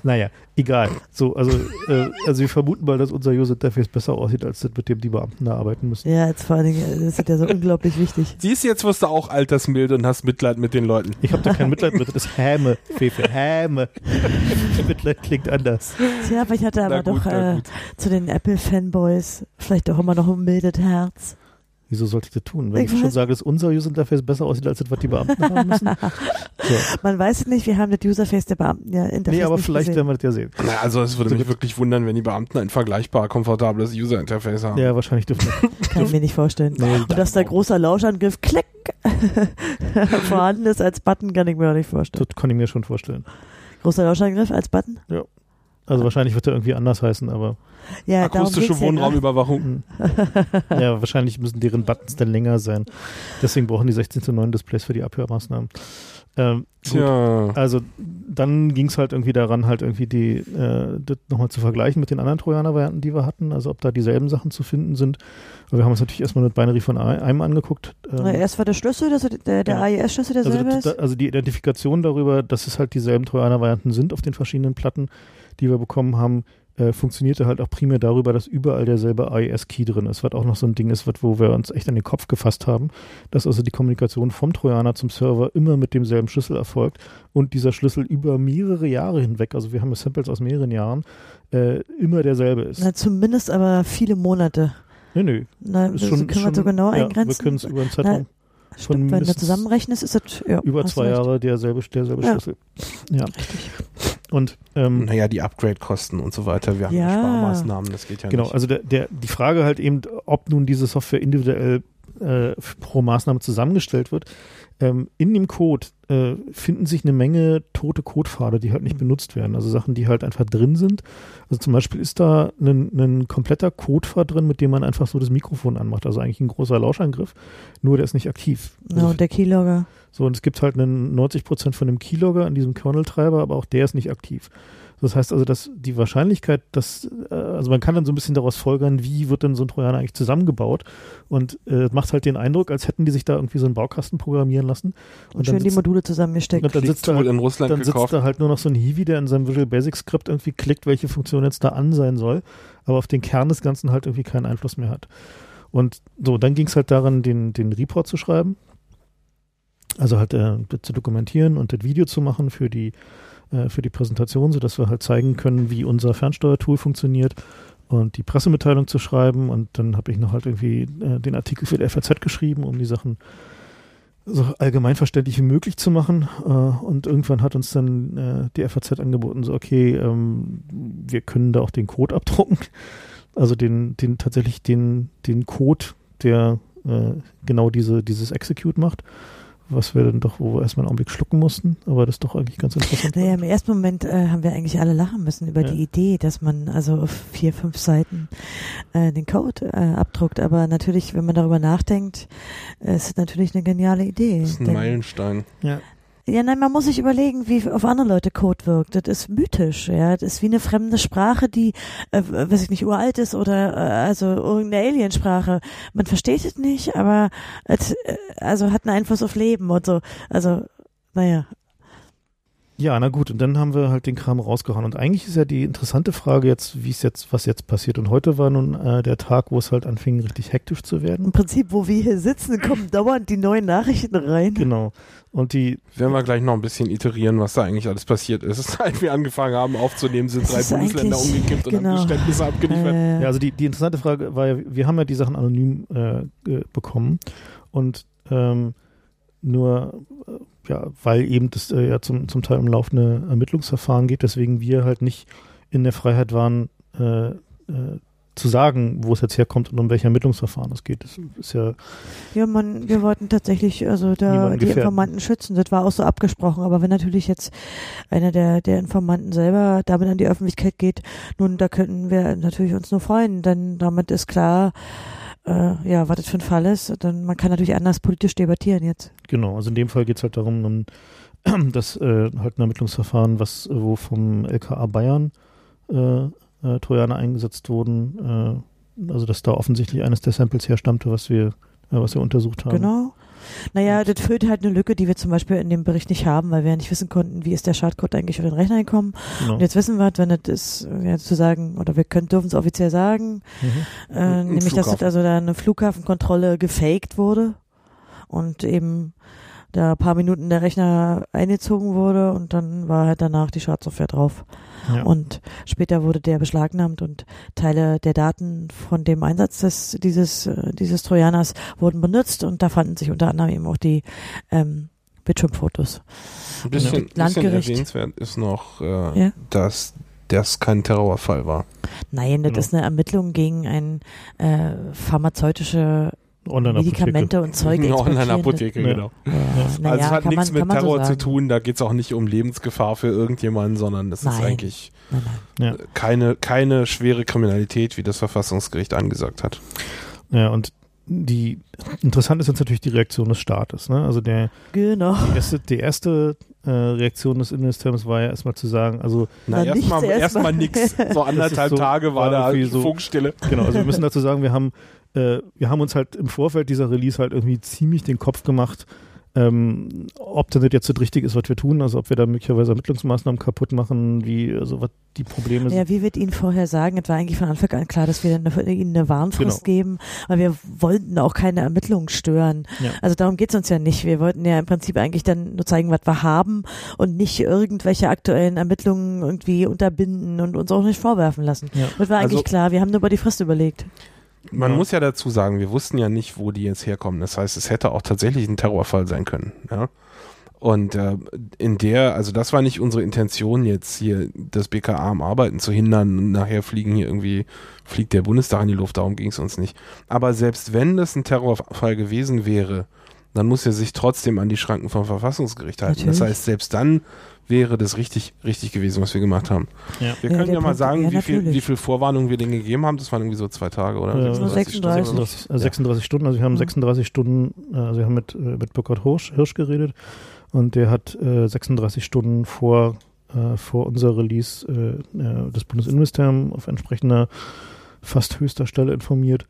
[SPEAKER 1] Naja, egal. So, also, äh, also wir vermuten mal, dass unser User Interface besser aussieht, als das, mit dem die Beamten da arbeiten müssen.
[SPEAKER 2] Ja, jetzt vor allen Dingen, das ist ja so unglaublich wichtig.
[SPEAKER 3] Siehst du, jetzt wirst du auch altersmilde und hast Mitleid mit den Leuten.
[SPEAKER 1] Ich habe da kein Mitleid mit, das ist Häme, Fefe, Häme. Mitleid klingt anders.
[SPEAKER 2] Tja, aber ich hatte aber
[SPEAKER 3] gut,
[SPEAKER 2] doch äh, zu den Apple-Fanboys vielleicht auch immer noch ein mildes Herz.
[SPEAKER 1] Wieso sollte ich das tun? Wenn
[SPEAKER 2] Ich
[SPEAKER 1] ich, schon sage, dass unser User Interface besser aussieht, als das, was die Beamten haben müssen. So.
[SPEAKER 2] Man weiß es nicht, wir haben das Userface der Beamten ja Interface
[SPEAKER 1] Nee, aber
[SPEAKER 2] nicht
[SPEAKER 1] vielleicht
[SPEAKER 2] gesehen.
[SPEAKER 1] werden wir das ja sehen.
[SPEAKER 3] Na, also es würde
[SPEAKER 1] So
[SPEAKER 3] mich
[SPEAKER 1] gut.
[SPEAKER 3] wirklich wundern, wenn die Beamten ein vergleichbar komfortables User-Interface haben.
[SPEAKER 1] Ja, wahrscheinlich dürfen wir.
[SPEAKER 2] Kann ich mir nicht vorstellen.
[SPEAKER 1] Nee,
[SPEAKER 2] Und dass da großer Lauschangriff klick vorhanden ist als Button, kann ich mir auch nicht vorstellen.
[SPEAKER 1] das kann ich mir schon vorstellen.
[SPEAKER 2] Großer Lauschangriff als Button?
[SPEAKER 1] Also wahrscheinlich wird er irgendwie anders heißen, aber
[SPEAKER 2] Ja,
[SPEAKER 3] Akustische
[SPEAKER 2] ja.
[SPEAKER 3] Wohnraumüberwachung.
[SPEAKER 1] hm. ja, wahrscheinlich müssen deren Buttons dann länger sein. Deswegen brauchen die 16 zu 9 Displays für die Abhörmaßnahmen. Ähm, gut.
[SPEAKER 3] Tja.
[SPEAKER 1] Also dann ging es halt irgendwie daran, halt irgendwie die, äh, das nochmal zu vergleichen mit den anderen Trojaner-Varianten, die wir hatten, also ob da dieselben Sachen zu finden sind. Aber wir haben uns natürlich erstmal das Binary von ein- einem angeguckt. Ähm,
[SPEAKER 2] Na, erst war der Schlüssel, das, der, der
[SPEAKER 1] Genau.
[SPEAKER 2] AES-Schlüssel
[SPEAKER 1] also,
[SPEAKER 2] derselbe
[SPEAKER 1] das,
[SPEAKER 2] ist.
[SPEAKER 1] also die Identifikation darüber, dass es halt dieselben Trojaner-Varianten sind auf den verschiedenen Platten, die wir bekommen haben, äh, funktionierte halt auch primär darüber, dass überall derselbe AES-Key drin ist, was auch noch so ein Ding ist, was, wo wir uns echt an den Kopf gefasst haben, dass also die Kommunikation vom Trojaner zum Server immer mit demselben Schlüssel erfolgt und dieser Schlüssel über mehrere Jahre hinweg, also wir haben ja Samples aus mehreren Jahren, äh, immer derselbe ist.
[SPEAKER 2] Na, zumindest aber viele Monate.
[SPEAKER 1] Nö, nö.
[SPEAKER 2] Na,
[SPEAKER 1] Ist
[SPEAKER 2] das
[SPEAKER 1] schon,
[SPEAKER 2] können wir
[SPEAKER 1] schon,
[SPEAKER 2] so genau
[SPEAKER 1] ja,
[SPEAKER 2] eingrenzen.
[SPEAKER 1] Wir können es über einen Zeitraum
[SPEAKER 2] Stimmt, wenn du zusammenrechnest, ist das ja,
[SPEAKER 1] über zwei
[SPEAKER 2] recht.
[SPEAKER 1] Jahre derselbe, derselbe
[SPEAKER 2] Ja.
[SPEAKER 1] Schlüssel. Ja. Und ähm,
[SPEAKER 3] Naja, die Upgrade-Kosten und so weiter. Wir haben ja. Sparmaßnahmen, das geht ja
[SPEAKER 1] Genau,
[SPEAKER 3] nicht.
[SPEAKER 1] also der, der, die Frage halt eben, ob nun diese Software individuell äh, pro Maßnahme zusammengestellt wird. Ähm, in dem Code äh, finden sich eine Menge tote Codepfade, die halt nicht benutzt werden. Also Sachen, die halt einfach drin sind. Also zum Beispiel ist da ein, ein kompletter Codepfad drin, mit dem man einfach so das Mikrofon anmacht. Also eigentlich ein großer Lauschangriff, nur der ist nicht aktiv.
[SPEAKER 2] Ja,
[SPEAKER 1] Also
[SPEAKER 2] und der Keylogger.
[SPEAKER 1] so, und es gibt halt einen 90% von dem Keylogger an diesem Kernel-Treiber, aber auch der ist nicht aktiv. Das heißt also, dass die Wahrscheinlichkeit, dass, äh, also man kann dann so ein bisschen daraus folgern, wie wird denn so ein Trojaner eigentlich zusammengebaut und äh, macht halt den Eindruck, als hätten die sich da irgendwie so einen Baukasten programmieren lassen.
[SPEAKER 2] Und,
[SPEAKER 1] dann
[SPEAKER 2] schön die
[SPEAKER 1] sitzt-
[SPEAKER 2] Module zusammengesteckt.
[SPEAKER 1] Und dann sitzt da halt,
[SPEAKER 3] in Russland
[SPEAKER 1] dann sitzt da halt nur noch so ein Hiwi, der in seinem Visual Basic Skript irgendwie klickt, welche Funktion jetzt da an sein soll, aber auf den Kern des Ganzen halt irgendwie keinen Einfluss mehr hat. Und so, dann ging es halt daran, den, den Report zu schreiben. Also halt äh, das zu dokumentieren und das Video zu machen für die, äh, für die Präsentation, sodass wir halt zeigen können, wie unser Fernsteuertool funktioniert und die Pressemitteilung zu schreiben. Und dann habe ich noch halt irgendwie äh, den Artikel für die FAZ geschrieben, um die Sachen so allgemeinverständlich wie möglich zu machen. Äh, und irgendwann hat uns dann äh, die FAZ angeboten, so okay, ähm, wir können da auch den Code abdrucken. Also den, den tatsächlich den, den Code, der äh, genau diese, dieses Execute macht. Was wir dann doch, wo wir erstmal einen Augenblick schlucken mussten, aber das ist doch eigentlich ganz interessant.
[SPEAKER 2] Naja, im ersten Moment äh, haben wir eigentlich alle lachen müssen über
[SPEAKER 1] Ja.
[SPEAKER 2] die Idee, dass man also auf vier, fünf Seiten äh, den Code äh, abdruckt. Aber natürlich, wenn man darüber nachdenkt, äh, ist es natürlich eine geniale Idee.
[SPEAKER 3] Das ist ein
[SPEAKER 2] Denn-
[SPEAKER 3] Meilenstein.
[SPEAKER 1] Ja.
[SPEAKER 2] Ja, nein, man muss sich überlegen, wie auf andere Leute Code wirkt. Das ist mythisch, ja. Das ist wie eine fremde Sprache, die, äh, weiß ich nicht, uralt ist oder äh, also irgendeine Aliensprache. Man versteht es nicht, aber es, äh, also hat einen Einfluss auf Leben und so. Also, naja.
[SPEAKER 1] Ja, na gut, und dann haben wir halt den Kram rausgehauen. Und eigentlich ist ja die interessante Frage jetzt, wie es jetzt, was jetzt passiert. Und heute war nun äh, der Tag, wo es halt anfing, richtig hektisch zu
[SPEAKER 2] Im
[SPEAKER 1] werden.
[SPEAKER 2] Prinzip, wo wir hier sitzen, kommen dauernd die neuen Nachrichten rein.
[SPEAKER 1] Genau. Und die,
[SPEAKER 3] Werden wir gleich noch ein bisschen iterieren, was da eigentlich alles passiert ist. Als wir angefangen haben aufzunehmen, sind drei Bundesländer umgekippt und
[SPEAKER 2] genau.
[SPEAKER 3] haben Geständnisse abgeliefert.
[SPEAKER 2] Äh,
[SPEAKER 1] ja, also die, die interessante Frage war ja, wir haben ja die Sachen anonym äh, bekommen. Und ähm, nur, äh, ja, weil eben das äh, ja zum, zum Teil um laufende Ermittlungsverfahren geht, deswegen wir halt nicht in der Freiheit waren, äh, äh, zu sagen, wo es jetzt herkommt und um welche Ermittlungsverfahren es geht. Das ist ja
[SPEAKER 2] Ja, man, wir wollten tatsächlich also da die
[SPEAKER 1] gefährden.
[SPEAKER 2] Informanten schützen. Das war auch so abgesprochen. Aber wenn natürlich jetzt einer der, der Informanten selber damit an die Öffentlichkeit geht, nun, da könnten wir natürlich uns nur freuen, denn damit ist klar, äh, ja, was das für ein Fall ist. Dann, man kann natürlich anders politisch debattieren jetzt.
[SPEAKER 1] Genau, also in dem Fall geht es halt darum, um, dass äh, halt ein Ermittlungsverfahren, was äh, wo vom LKA Bayern äh, äh, Trojaner eingesetzt wurden, äh, also dass da offensichtlich eines der Samples herstammte, was wir, was wir untersucht haben.
[SPEAKER 2] Genau. Naja, das füllt halt eine Lücke, die wir zum Beispiel in dem Bericht nicht haben, weil wir ja nicht wissen konnten, wie ist der Schadcode eigentlich auf den Rechner gekommen.
[SPEAKER 1] Genau.
[SPEAKER 2] Und jetzt wissen wir, wenn das ist, ja, zu sagen, oder wir können, dürfen es offiziell sagen,
[SPEAKER 1] Mhm.
[SPEAKER 2] Äh, nämlich, dass das
[SPEAKER 3] Flughafen.
[SPEAKER 2] also da eine Flughafenkontrolle gefaked wurde und eben da ein paar Minuten der Rechner eingezogen wurde und dann war halt danach die Schadsoftware drauf.
[SPEAKER 1] Ja.
[SPEAKER 2] Und später wurde der beschlagnahmt und Teile der Daten von dem Einsatz des, dieses, äh, dieses Trojaners wurden benutzt und da fanden sich unter anderem eben auch die ähm, Bildschirmfotos.
[SPEAKER 3] Ein bisschen,
[SPEAKER 2] Ja.
[SPEAKER 3] bisschen
[SPEAKER 2] Landgericht.
[SPEAKER 3] erwähnenswert ist noch, äh,
[SPEAKER 2] Ja.
[SPEAKER 3] dass das kein Terrorfall war.
[SPEAKER 2] Nein, das
[SPEAKER 1] Genau.
[SPEAKER 2] ist eine Ermittlung gegen ein äh, pharmazeutische
[SPEAKER 1] Online-Apotheke.
[SPEAKER 2] Medikamente und Zeug
[SPEAKER 3] Eine Online-Apotheke,
[SPEAKER 1] Ja.
[SPEAKER 3] genau.
[SPEAKER 2] Ja,
[SPEAKER 3] also
[SPEAKER 2] naja,
[SPEAKER 3] es hat nichts
[SPEAKER 2] man,
[SPEAKER 3] mit Terror
[SPEAKER 2] so
[SPEAKER 3] zu tun, da geht es auch nicht um Lebensgefahr für irgendjemanden, sondern das ist
[SPEAKER 2] Nein.
[SPEAKER 3] eigentlich
[SPEAKER 2] Nein, nein.
[SPEAKER 1] Ja.
[SPEAKER 3] keine, keine schwere Kriminalität, wie das Verfassungsgericht angesagt hat.
[SPEAKER 1] Ja, und die interessant ist jetzt natürlich die Reaktion des Staates. Ne? Also der
[SPEAKER 2] Genau.
[SPEAKER 1] die erste, die erste äh, Reaktion des Innenministeriums war ja erstmal zu sagen, also
[SPEAKER 3] Na,
[SPEAKER 2] Na, nichts
[SPEAKER 3] erstmal
[SPEAKER 2] erst
[SPEAKER 3] erstmal
[SPEAKER 2] mal.
[SPEAKER 3] nix. So anderthalb
[SPEAKER 1] so-
[SPEAKER 3] Tage war
[SPEAKER 1] war
[SPEAKER 3] da
[SPEAKER 1] so-
[SPEAKER 3] Funkstille.
[SPEAKER 1] Genau, also wir müssen dazu sagen, wir haben, äh, wir haben uns halt im Vorfeld dieser Release halt irgendwie ziemlich den Kopf gemacht, ähm, ob das jetzt das richtig ist, was wir tun, also ob wir da möglicherweise Ermittlungsmaßnahmen kaputt machen, wie, also was die Probleme sind.
[SPEAKER 2] Ja, wie wird Ihnen vorher sagen? Es war eigentlich von Anfang an klar, dass wir eine, Ihnen eine Warnfrist
[SPEAKER 1] Genau.
[SPEAKER 2] geben, weil wir wollten auch keine Ermittlungen stören.
[SPEAKER 1] Ja.
[SPEAKER 2] Also darum geht's uns ja nicht. Wir wollten ja im Prinzip eigentlich dann nur zeigen, was wir haben und nicht irgendwelche aktuellen Ermittlungen irgendwie unterbinden und uns auch nicht vorwerfen lassen.
[SPEAKER 1] Ja.
[SPEAKER 2] Das war eigentlich
[SPEAKER 3] Also-
[SPEAKER 2] klar. Wir haben nur über die Frist überlegt.
[SPEAKER 3] Man
[SPEAKER 1] Ja.
[SPEAKER 3] muss ja dazu sagen, wir wussten ja nicht, wo die jetzt herkommen. Das heißt, es hätte auch tatsächlich ein Terrorfall sein können. Ja? Und äh, in der, also das war nicht unsere Intention, jetzt hier das BKA am Arbeiten zu hindern. Und nachher fliegen hier irgendwie, fliegt der Bundestag in die Luft, darum ging es uns nicht. Aber selbst wenn das ein Terrorfall gewesen wäre, dann muss er sich trotzdem an die Schranken vom Verfassungsgericht halten.
[SPEAKER 2] Natürlich.
[SPEAKER 3] Das heißt, selbst dann wäre das richtig, richtig gewesen, was wir gemacht haben.
[SPEAKER 1] Ja.
[SPEAKER 3] Wir
[SPEAKER 2] Ja,
[SPEAKER 3] können ja mal sagen,
[SPEAKER 2] ja,
[SPEAKER 3] wie, viel, wie viel Vorwarnung wir denen gegeben haben. Das waren irgendwie so zwei Tage, oder? Stunden.
[SPEAKER 2] 36.
[SPEAKER 1] 36, äh, 36 Stunden, also wir haben
[SPEAKER 2] Ja.
[SPEAKER 1] 36 Stunden, äh, also wir haben mit, äh, mit Burkhard Hirsch, Hirsch geredet und der hat äh, 36 Stunden vor, äh, vor unser Release äh, äh, das Bundesinnenministerium auf entsprechender fast höchster Stelle informiert,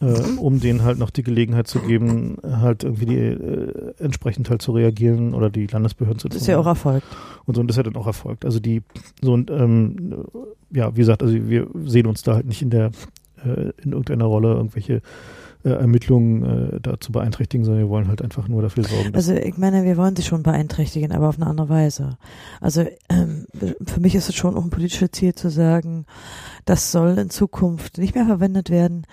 [SPEAKER 1] äh, um denen halt noch die Gelegenheit zu geben, halt irgendwie die, äh, entsprechend halt zu reagieren oder die Landesbehörden zu
[SPEAKER 2] Das ist ja auch erfolgt.
[SPEAKER 1] und so, und das hat dann auch erfolgt. Also die, so und ähm, ja, wie gesagt, also wir sehen uns da halt nicht in der, äh, in irgendeiner Rolle irgendwelche äh, Ermittlungen äh, da zu beeinträchtigen, sondern wir wollen halt einfach nur dafür sorgen,
[SPEAKER 2] Also ich meine, wir wollen sie schon beeinträchtigen, aber auf eine andere Weise. Also ähm, für mich ist es schon auch ein politisches Ziel zu sagen, das soll in Zukunft nicht mehr verwendet werden.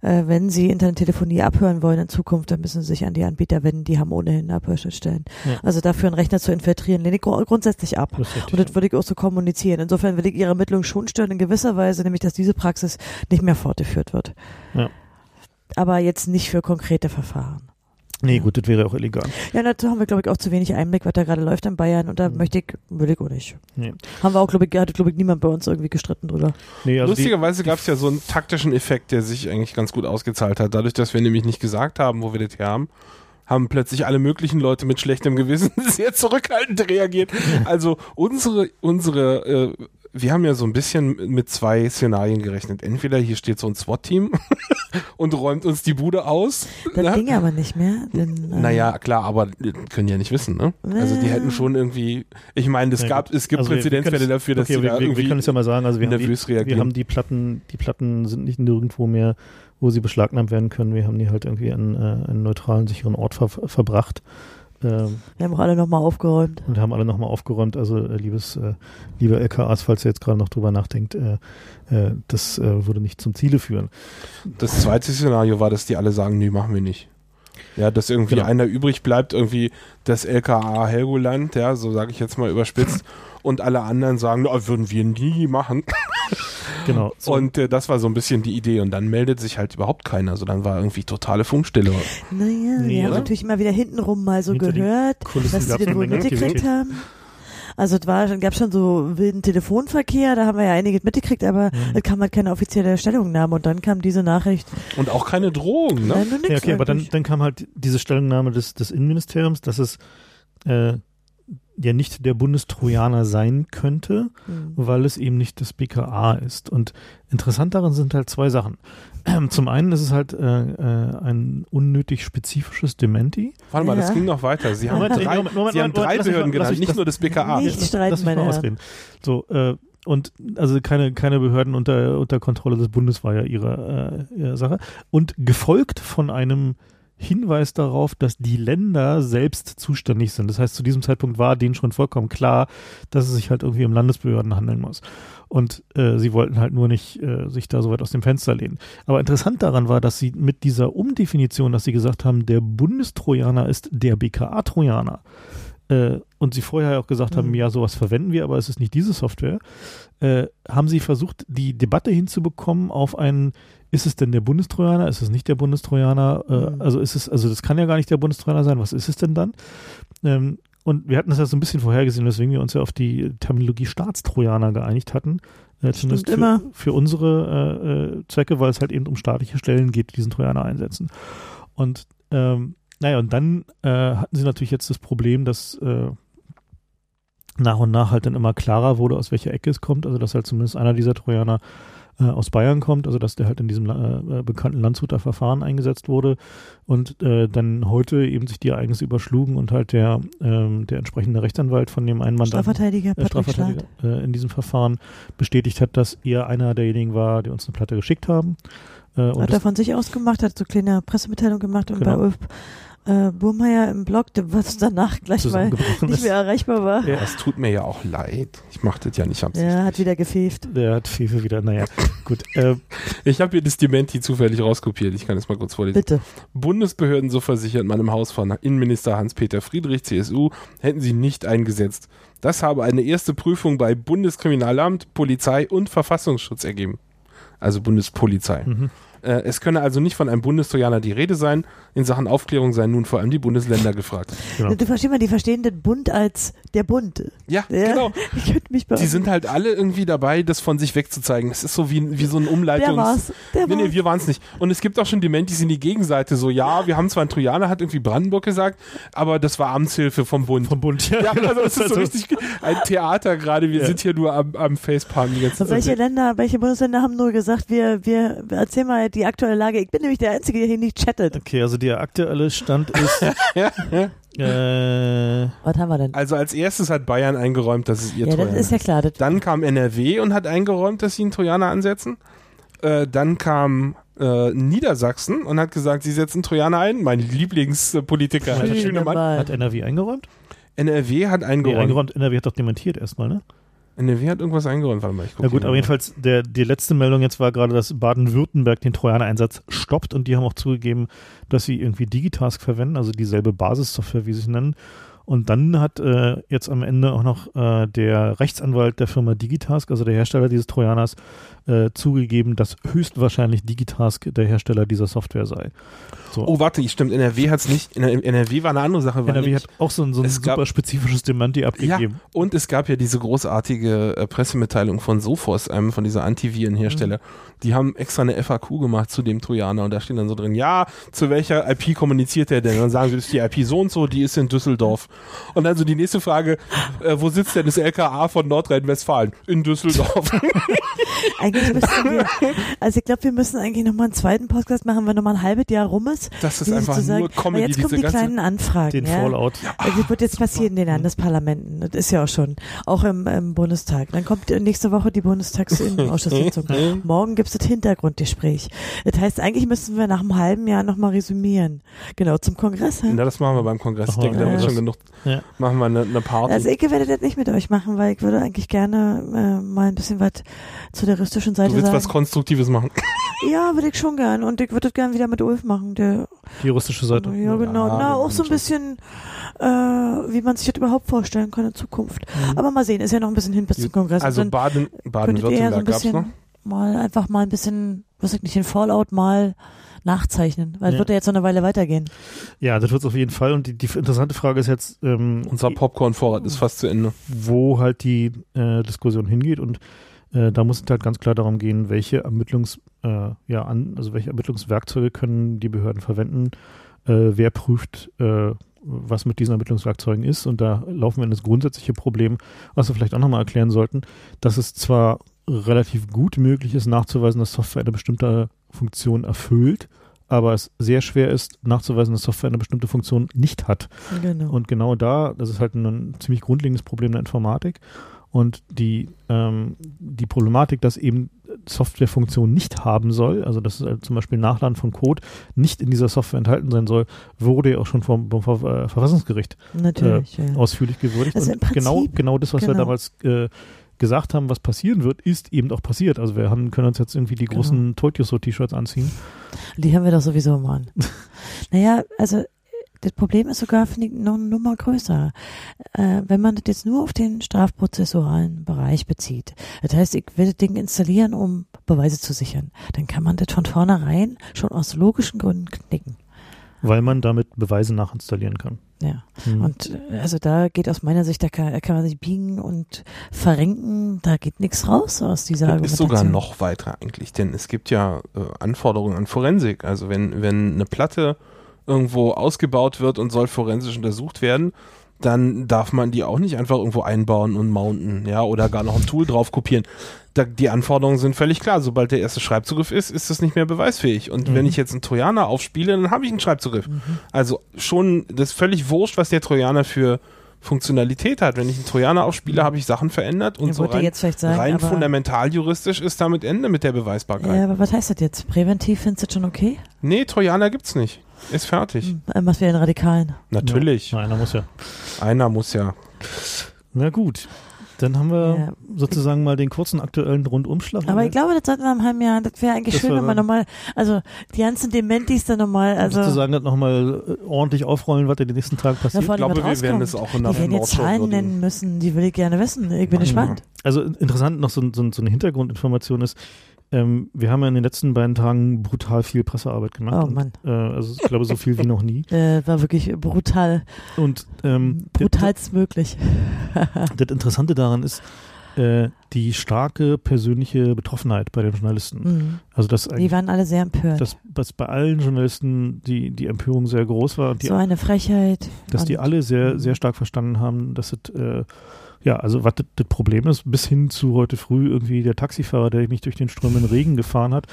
[SPEAKER 2] Äh, wenn Sie Internettelefonie abhören wollen in Zukunft, dann müssen Sie sich an die Anbieter wenden, die haben ohnehin Abhörschnittstellen.
[SPEAKER 1] Ja.
[SPEAKER 2] Also dafür einen Rechner zu infiltrieren, lehne ich gru- grundsätzlich ab.
[SPEAKER 1] das
[SPEAKER 2] Und das würde ich auch so kommunizieren. Insofern will ich Ihre Ermittlung schon stören in gewisser Weise, nämlich dass diese Praxis nicht mehr fortgeführt wird.
[SPEAKER 1] Ja.
[SPEAKER 2] Aber jetzt nicht für konkrete Verfahren.
[SPEAKER 1] Nee, gut, das wäre auch illegal.
[SPEAKER 2] Ja, dazu haben wir, glaube ich, auch zu wenig Einblick, was da gerade läuft in Bayern und da
[SPEAKER 1] Mhm.
[SPEAKER 2] möchte ich, würde ich auch nicht.
[SPEAKER 1] Nee.
[SPEAKER 2] Haben wir auch, glaube ich, hatte, glaube ich, niemand bei uns irgendwie gestritten drüber.
[SPEAKER 1] Nee, also
[SPEAKER 3] Lustigerweise gab es ja so einen taktischen Effekt, der sich eigentlich ganz gut ausgezahlt hat. Dadurch, dass wir nämlich nicht gesagt haben, wo wir das her haben, haben plötzlich alle möglichen Leute mit schlechtem Gewissen sehr zurückhaltend reagiert. Also unsere, unsere, äh, wir haben ja so ein bisschen mit zwei Szenarien gerechnet. Entweder hier steht so ein SWAT-Team und räumt uns die Bude aus.
[SPEAKER 2] Das
[SPEAKER 3] ne?
[SPEAKER 2] ging aber nicht mehr. Denn, äh,
[SPEAKER 3] Naja, klar, aber können ja nicht wissen, ne? Also die
[SPEAKER 2] Ja.
[SPEAKER 3] hätten schon irgendwie, ich meine, es gab, es gibt
[SPEAKER 1] Also
[SPEAKER 3] Präzedenzfälle dafür, dass
[SPEAKER 1] okay,
[SPEAKER 3] die
[SPEAKER 1] wir,
[SPEAKER 3] da
[SPEAKER 1] wir, wir
[SPEAKER 3] irgendwie
[SPEAKER 1] können es ja mal sagen, also wir haben, die, wir haben die Platten, die Platten sind nicht nirgendwo mehr, wo sie beschlagnahmt werden können. Wir haben die halt irgendwie an äh, einen neutralen, sicheren Ort ver verbracht. Ähm,
[SPEAKER 2] Wir haben auch alle nochmal aufgeräumt.
[SPEAKER 1] und haben alle nochmal aufgeräumt. Also, äh, liebes, äh, liebe LKAs, falls ihr jetzt gerade noch drüber nachdenkt, äh, äh, das äh, würde nicht zum Ziele führen.
[SPEAKER 3] Das zweite Szenario war, dass die alle sagen, nee, machen wir nicht. Ja, dass irgendwie
[SPEAKER 1] Genau.
[SPEAKER 3] einer übrig bleibt, irgendwie das LKA Helgoland, ja, so sage ich jetzt mal überspitzt, und alle anderen sagen, na, würden wir nie machen.
[SPEAKER 1] Genau. So,
[SPEAKER 3] Und äh, das war so ein bisschen die Idee. Und dann meldet sich halt überhaupt keiner. Also dann war irgendwie totale Funkstille.
[SPEAKER 2] Naja,
[SPEAKER 1] Nee,
[SPEAKER 2] wir haben natürlich immer wieder hintenrum mal so
[SPEAKER 1] Hinter
[SPEAKER 2] gehört, dass sie den
[SPEAKER 1] eine
[SPEAKER 2] wohl mitgekriegt haben. Also es war, gab schon so wilden Telefonverkehr, da haben wir ja einiges mitgekriegt, aber
[SPEAKER 1] Mhm.
[SPEAKER 2] es kam halt keine offizielle Stellungnahme und dann kam diese Nachricht.
[SPEAKER 3] Und auch keine Drohung, ne?
[SPEAKER 2] Nein, nur nix
[SPEAKER 1] Ja, okay, aber dann,
[SPEAKER 2] eigentlich.
[SPEAKER 1] dann kam halt diese Stellungnahme des, des Innenministeriums, dass es äh, ja nicht der Bundestrojaner sein könnte,
[SPEAKER 2] Hm.
[SPEAKER 1] weil es eben nicht das BKA ist. Und interessant daran sind halt zwei Sachen. Zum einen ist es halt äh, äh, ein unnötig spezifisches Dementi.
[SPEAKER 3] Warte mal, das
[SPEAKER 2] Ja.
[SPEAKER 3] ging noch weiter. Sie haben
[SPEAKER 1] Moment,
[SPEAKER 3] drei,
[SPEAKER 1] Moment, Moment,
[SPEAKER 3] Sie haben
[SPEAKER 1] Moment,
[SPEAKER 3] drei
[SPEAKER 1] lass
[SPEAKER 3] Behörden
[SPEAKER 1] lass
[SPEAKER 3] genannt,
[SPEAKER 1] mich
[SPEAKER 3] nicht
[SPEAKER 1] das-
[SPEAKER 3] nur das BKA.
[SPEAKER 2] Nicht
[SPEAKER 1] Lass
[SPEAKER 2] streiten,
[SPEAKER 1] mich mal ausreden. So, äh, und also keine, keine Behörden unter, unter Kontrolle des Bundes war ja ihre, äh, ihre Sache. Und gefolgt von einem Hinweis darauf, dass die Länder selbst zuständig sind. Das heißt, zu diesem Zeitpunkt war denen schon vollkommen klar, dass es sich halt irgendwie um Landesbehörden handeln muss. Und äh, sie wollten halt nur nicht äh, sich da so weit aus dem Fenster lehnen. Aber interessant daran war, dass sie mit dieser Umdefinition, dass sie gesagt haben, der Bundestrojaner ist der BKA-Trojaner, äh, und sie vorher auch gesagt haben,
[SPEAKER 2] Mhm.
[SPEAKER 1] ja, sowas verwenden wir, aber es ist nicht diese Software, äh, haben sie versucht, die Debatte hinzubekommen auf einen, ist es denn der Bundestrojaner, ist es nicht der Bundestrojaner, äh,
[SPEAKER 2] Mhm.
[SPEAKER 1] also ist es, also das kann ja gar nicht der Bundestrojaner sein, was ist es denn dann? Ähm, und wir hatten das ja so ein bisschen vorhergesehen, weswegen wir uns ja auf die Terminologie Staatstrojaner geeinigt hatten. Äh, zumindest für,
[SPEAKER 2] immer.
[SPEAKER 1] für unsere äh, äh, Zwecke, weil es halt eben um staatliche Stellen geht, die diesen Trojaner einsetzen. Und ähm, naja, und dann äh, hatten sie natürlich jetzt das Problem, dass äh, nach und nach halt dann immer klarer wurde, aus welcher Ecke es kommt. Also dass halt zumindest einer dieser Trojaner äh, aus Bayern kommt, also dass der halt in diesem äh, äh, bekannten Landshuter Verfahren eingesetzt wurde und äh, dann heute eben sich die Ereignisse überschlugen und halt der, ähm, der entsprechende Rechtsanwalt von dem einen Mandanten
[SPEAKER 2] Strafverteidiger
[SPEAKER 1] äh, Strafverteidiger äh, in diesem Verfahren bestätigt hat, dass er einer derjenigen war, die uns eine Platte geschickt haben.
[SPEAKER 2] Hat er von sich aus gemacht, hat so kleine Pressemitteilung gemacht und
[SPEAKER 1] Genau.
[SPEAKER 2] bei Ulf äh, Burmeier im Blog, der- was danach gleich mal nicht
[SPEAKER 1] ist.
[SPEAKER 2] mehr erreichbar war.
[SPEAKER 1] Ja.
[SPEAKER 3] Das tut mir ja auch leid. Ich mache das ja nicht absichtlich.
[SPEAKER 2] Er hat wieder gefäft.
[SPEAKER 1] Der hat Fefe wieder, naja, gut. Äh,
[SPEAKER 3] Ich habe hier das Dementi zufällig rauskopiert. Ich kann es mal kurz vorlesen.
[SPEAKER 2] Bitte.
[SPEAKER 3] Bundesbehörden, so versichert man im Haus von Innenminister Hans-Peter Friedrich, CSU, hätten sie nicht eingesetzt. Das habe eine erste Prüfung bei Bundeskriminalamt, Polizei und Verfassungsschutz ergeben. Also Bundespolizei.
[SPEAKER 1] mhm.
[SPEAKER 3] Äh, es könne also nicht von einem Bundestrojaner die Rede sein. In Sachen Aufklärung seien nun vor allem die Bundesländer gefragt.
[SPEAKER 1] Genau.
[SPEAKER 2] Du verstehst mal, die verstehen den Bund als der Bund.
[SPEAKER 3] Ja,
[SPEAKER 2] Ja.
[SPEAKER 3] genau.
[SPEAKER 2] Ich könnte mich bei
[SPEAKER 3] Die sind halt alle irgendwie dabei, das von sich wegzuzeigen. Es ist so wie, wie so ein Umleitungs...
[SPEAKER 2] Der war's. Der
[SPEAKER 3] Nee, nee, wir waren es nicht. Und es gibt auch schon Dementis in die Gegenseite. So, ja, wir haben zwar einen Trojaner, hat irgendwie Brandenburg gesagt, aber das war Amtshilfe vom Bund.
[SPEAKER 1] Vom Bund, ja.
[SPEAKER 3] ja, also das ist so
[SPEAKER 1] Also,
[SPEAKER 3] richtig ein Theater gerade. Wir
[SPEAKER 1] Ja.
[SPEAKER 3] sind hier nur am, am Facepalm die ganze
[SPEAKER 2] Und welche. Länder, welche Bundesländer haben nur gesagt, wir, wir, erzähl mal die aktuelle Lage. Ich bin nämlich der Einzige, der hier nicht chattet.
[SPEAKER 1] Okay, also der aktuelle Stand ist, äh,
[SPEAKER 2] Was haben wir denn?
[SPEAKER 3] Also als erstes hat Bayern eingeräumt, dass es ihr
[SPEAKER 2] Ja, das
[SPEAKER 3] Trojaner
[SPEAKER 2] ist ja klar. Das,
[SPEAKER 3] Dann kam NRW und hat eingeräumt, dass sie einen Trojaner ansetzen. Äh, dann kam äh, Niedersachsen und hat gesagt, sie setzen Trojaner ein. Mein Lieblingspolitiker,
[SPEAKER 1] Schöne
[SPEAKER 3] Herr Schönemann.
[SPEAKER 1] Hat NRW eingeräumt?
[SPEAKER 3] NRW hat
[SPEAKER 1] Nee,
[SPEAKER 3] eingeräumt.
[SPEAKER 1] eingeräumt. NRW hat doch dementiert erstmal, ne?
[SPEAKER 3] NRW hat irgendwas eingeräumt. Warte mal, ich gucke.
[SPEAKER 1] Na gut, aber jedenfalls, der, die letzte Meldung jetzt war gerade, dass Baden-Württemberg den Trojaner-Einsatz stoppt und die haben auch zugegeben, dass sie irgendwie Digitask verwenden, also dieselbe Basissoftware, wie sie es nennen. Und dann hat äh, jetzt am Ende auch noch äh, der Rechtsanwalt der Firma Digitask, also der Hersteller dieses Trojaners, äh, zugegeben, dass höchstwahrscheinlich Digitask der Hersteller dieser Software sei. So.
[SPEAKER 3] Oh, warte, stimmt, NRW hat's nicht, in NRW war eine andere Sache. weil
[SPEAKER 1] NRW
[SPEAKER 3] nicht-
[SPEAKER 1] hat auch so ein, so ein
[SPEAKER 3] es gab-
[SPEAKER 1] super spezifisches Dementi
[SPEAKER 3] Ja,
[SPEAKER 1] abgegeben.
[SPEAKER 3] und es gab ja diese großartige äh, Pressemitteilung von Sophos, einem von dieser Antivirenhersteller. Die haben extra eine FAQ gemacht zu dem Trojaner und da steht dann so drin, ja, zu welcher IP kommuniziert er denn? Und dann sagen sie, das ist die IP so und so, die ist in Düsseldorf. Und dann so die nächste Frage, äh, wo sitzt denn das LKA von Nordrhein-Westfalen? In Düsseldorf.
[SPEAKER 2] Eigentlich müssten wir, also ich glaube, wir müssen eigentlich nochmal einen zweiten Podcast machen, wenn nochmal ein halbes Jahr rum ist.
[SPEAKER 3] Das ist einfach nur Comedy,
[SPEAKER 2] jetzt kommen
[SPEAKER 3] diese
[SPEAKER 2] die kleinen Anfragen.
[SPEAKER 1] Den
[SPEAKER 2] ja?
[SPEAKER 1] Fallout.
[SPEAKER 2] Also das wird jetzt passieren in den Landesparlamenten. Das ist ja auch schon. Auch im, im Bundestag. Dann kommt nächste Woche die Bundestagsausschusssitzung. Morgen gibt's das Hintergrundgespräch. Das heißt, eigentlich müssen wir nach einem halben Jahr nochmal resümieren. Genau, zum Kongress.
[SPEAKER 3] Na, das machen wir beim Kongress. Ich
[SPEAKER 1] Ach,
[SPEAKER 3] denke, da
[SPEAKER 2] ja.
[SPEAKER 3] wird schon genug.
[SPEAKER 1] Ja.
[SPEAKER 3] Machen wir eine, eine Party.
[SPEAKER 2] Also ich werde das nicht mit euch machen, weil ich würde eigentlich gerne äh, mal ein bisschen was zu der russischen Seite
[SPEAKER 3] du willst
[SPEAKER 2] sagen.
[SPEAKER 3] was Konstruktives machen.
[SPEAKER 2] ja, würde ich schon gern. Und ich würde das gern wieder mit Ulf machen. Der,
[SPEAKER 1] Die russische Seite.
[SPEAKER 2] ja, genau.
[SPEAKER 3] Ja,
[SPEAKER 2] Na,
[SPEAKER 3] wir
[SPEAKER 2] auch so ein bisschen, äh, wie man sich das überhaupt vorstellen kann in Zukunft.
[SPEAKER 1] Mhm.
[SPEAKER 2] Aber mal sehen, ist ja noch ein bisschen hin bis zum Kongress.
[SPEAKER 3] Also Baden,
[SPEAKER 2] ja so ein
[SPEAKER 3] Baden-Württemberg gab's noch.
[SPEAKER 2] bisschen mal einfach mal ein bisschen, was ich nicht, den Fallout mal nachzeichnen. Weil es
[SPEAKER 1] Ja.
[SPEAKER 2] wird ja jetzt noch eine Weile weitergehen.
[SPEAKER 1] Ja, das wird auf jeden Fall. Und die, die interessante Frage ist jetzt, ähm,
[SPEAKER 3] Unser Popcorn-Vorrat ist fast zu Ende.
[SPEAKER 1] wo halt die äh, Diskussion hingeht und äh, da muss es halt ganz klar darum gehen, welche Ermittlungs, äh, ja, an, also welche Ermittlungswerkzeuge können die Behörden verwenden, äh, wer prüft, äh, was mit diesen Ermittlungswerkzeugen ist und da laufen wir in das grundsätzliche Problem, was wir vielleicht auch nochmal erklären sollten, dass es zwar relativ gut möglich ist nachzuweisen, dass Software eine bestimmte Funktion erfüllt, aber es sehr schwer ist nachzuweisen, dass Software eine bestimmte Funktion nicht hat.
[SPEAKER 2] Genau.
[SPEAKER 1] Und genau da, das ist halt ein ziemlich grundlegendes Problem der Informatik. Und die, ähm, die Problematik, dass eben Softwarefunktion nicht haben soll, also dass äh, zum Beispiel Nachladen von Code nicht in dieser Software enthalten sein soll, wurde ja auch schon vom, vom Ver- äh, Verfassungsgericht
[SPEAKER 2] Natürlich, ja.
[SPEAKER 1] ausführlich gewürdigt.
[SPEAKER 2] Also Prinzip-
[SPEAKER 1] genau, genau das, was wir
[SPEAKER 2] genau.
[SPEAKER 1] damals äh, gesagt haben, was passieren wird, ist eben auch passiert. Also wir haben, können uns jetzt irgendwie die
[SPEAKER 2] Genau.
[SPEAKER 1] großen Toyotsu-T-Shirts anziehen.
[SPEAKER 2] Die haben wir doch sowieso mal an. naja, also das Problem ist sogar, finde ich, noch eine Nummer größer. Äh, wenn man das jetzt nur auf den strafprozessualen Bereich bezieht, das heißt, ich will das Ding installieren, um Beweise zu sichern, dann kann man das von vornherein schon aus logischen Gründen knicken.
[SPEAKER 1] Weil man damit Beweise nachinstallieren kann.
[SPEAKER 2] Ja.
[SPEAKER 1] Hm.
[SPEAKER 2] Und äh, also da geht aus meiner Sicht, da kann, kann man sich biegen und verrenken, da geht nichts raus aus dieser
[SPEAKER 3] Das ist sogar noch weiter eigentlich, denn es gibt ja äh, Anforderungen an Forensik. Also wenn, wenn eine Platte irgendwo ausgebaut wird und soll forensisch untersucht werden, dann darf man die auch nicht einfach irgendwo einbauen und mounten, ja, oder gar noch ein Tool drauf kopieren. Da, die Anforderungen sind völlig klar. Sobald der erste Schreibzugriff ist, ist das nicht mehr beweisfähig. Und
[SPEAKER 1] Mhm.
[SPEAKER 3] wenn ich jetzt einen Trojaner aufspiele, dann habe ich einen Schreibzugriff.
[SPEAKER 2] Mhm.
[SPEAKER 3] Also schon, das ist völlig wurscht, was der Trojaner für Funktionalität hat. Wenn ich einen Trojaner aufspiele, habe ich Sachen verändert und
[SPEAKER 2] Ich
[SPEAKER 3] so rein,
[SPEAKER 2] sagen,
[SPEAKER 3] rein fundamental juristisch ist damit Ende mit der Beweisbarkeit.
[SPEAKER 2] Ja, aber was heißt das jetzt? Präventiv findest du das schon okay?
[SPEAKER 3] Nee, Trojaner gibt's nicht. Ist fertig.
[SPEAKER 2] Hm, äh, Was wir den Radikalen.
[SPEAKER 3] Natürlich.
[SPEAKER 1] Ja, einer muss ja.
[SPEAKER 3] Einer muss ja.
[SPEAKER 1] Na gut, dann haben wir
[SPEAKER 2] Ja.
[SPEAKER 1] sozusagen mal den kurzen aktuellen Rundumschlag.
[SPEAKER 2] Aber ich glaube, das sollten wir im halben Jahr, das wäre eigentlich
[SPEAKER 1] Das
[SPEAKER 2] schön, wenn wir nochmal, also die ganzen Dementis dann nochmal, also
[SPEAKER 1] sozusagen das nochmal äh, ordentlich aufrollen, was in den nächsten Tagen passiert.
[SPEAKER 3] Ich glaube, wir werden es auch in der
[SPEAKER 2] Die werden jetzt Zahlen nennen müssen, die will ich gerne wissen. Ich bin gespannt.
[SPEAKER 1] Also interessant noch so, so, so eine Hintergrundinformation ist, ähm, wir haben ja in den letzten beiden Tagen brutal viel Pressearbeit gemacht.
[SPEAKER 2] Oh
[SPEAKER 1] und,
[SPEAKER 2] Mann.
[SPEAKER 1] Äh, also ich glaube so viel wie noch nie.
[SPEAKER 2] Äh, war wirklich brutal,
[SPEAKER 1] Und ähm,
[SPEAKER 2] brutalst möglich.
[SPEAKER 1] das, das Interessante daran ist, äh, die starke persönliche Betroffenheit bei den Journalisten.
[SPEAKER 2] Mhm.
[SPEAKER 1] Also dass
[SPEAKER 2] Die waren alle sehr empört.
[SPEAKER 1] dass, dass bei allen Journalisten die, die Empörung sehr groß war und die
[SPEAKER 2] so eine Frechheit.
[SPEAKER 1] dass die
[SPEAKER 2] Und-
[SPEAKER 1] alle sehr,
[SPEAKER 2] Mhm.
[SPEAKER 1] sehr stark verstanden haben, dass es, äh, ja, also was das- Problem ist, bis hin zu heute früh irgendwie der Taxifahrer, der mich durch den strömenden Regen gefahren hat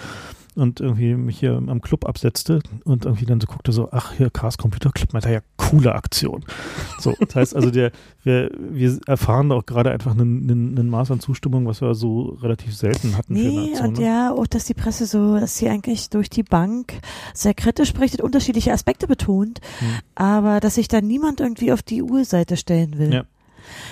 [SPEAKER 1] und irgendwie mich hier am Club absetzte und irgendwie dann so guckte so, ach hier, Cars Computer Club, meint er ja, coole Aktion. So, das heißt also, der, wir, wir erfahren auch gerade einfach einen, einen, einen Maß an Zustimmung, was wir so relativ selten hatten für eine
[SPEAKER 2] Nee,
[SPEAKER 1] Aktion.
[SPEAKER 2] und
[SPEAKER 1] ne?
[SPEAKER 2] ja, auch, dass die Presse so, dass sie eigentlich durch die Bank sehr kritisch berichtet, unterschiedliche Aspekte betont,
[SPEAKER 1] Hm.
[SPEAKER 2] aber dass sich da niemand irgendwie auf die Urseite stellen will.
[SPEAKER 1] Ja.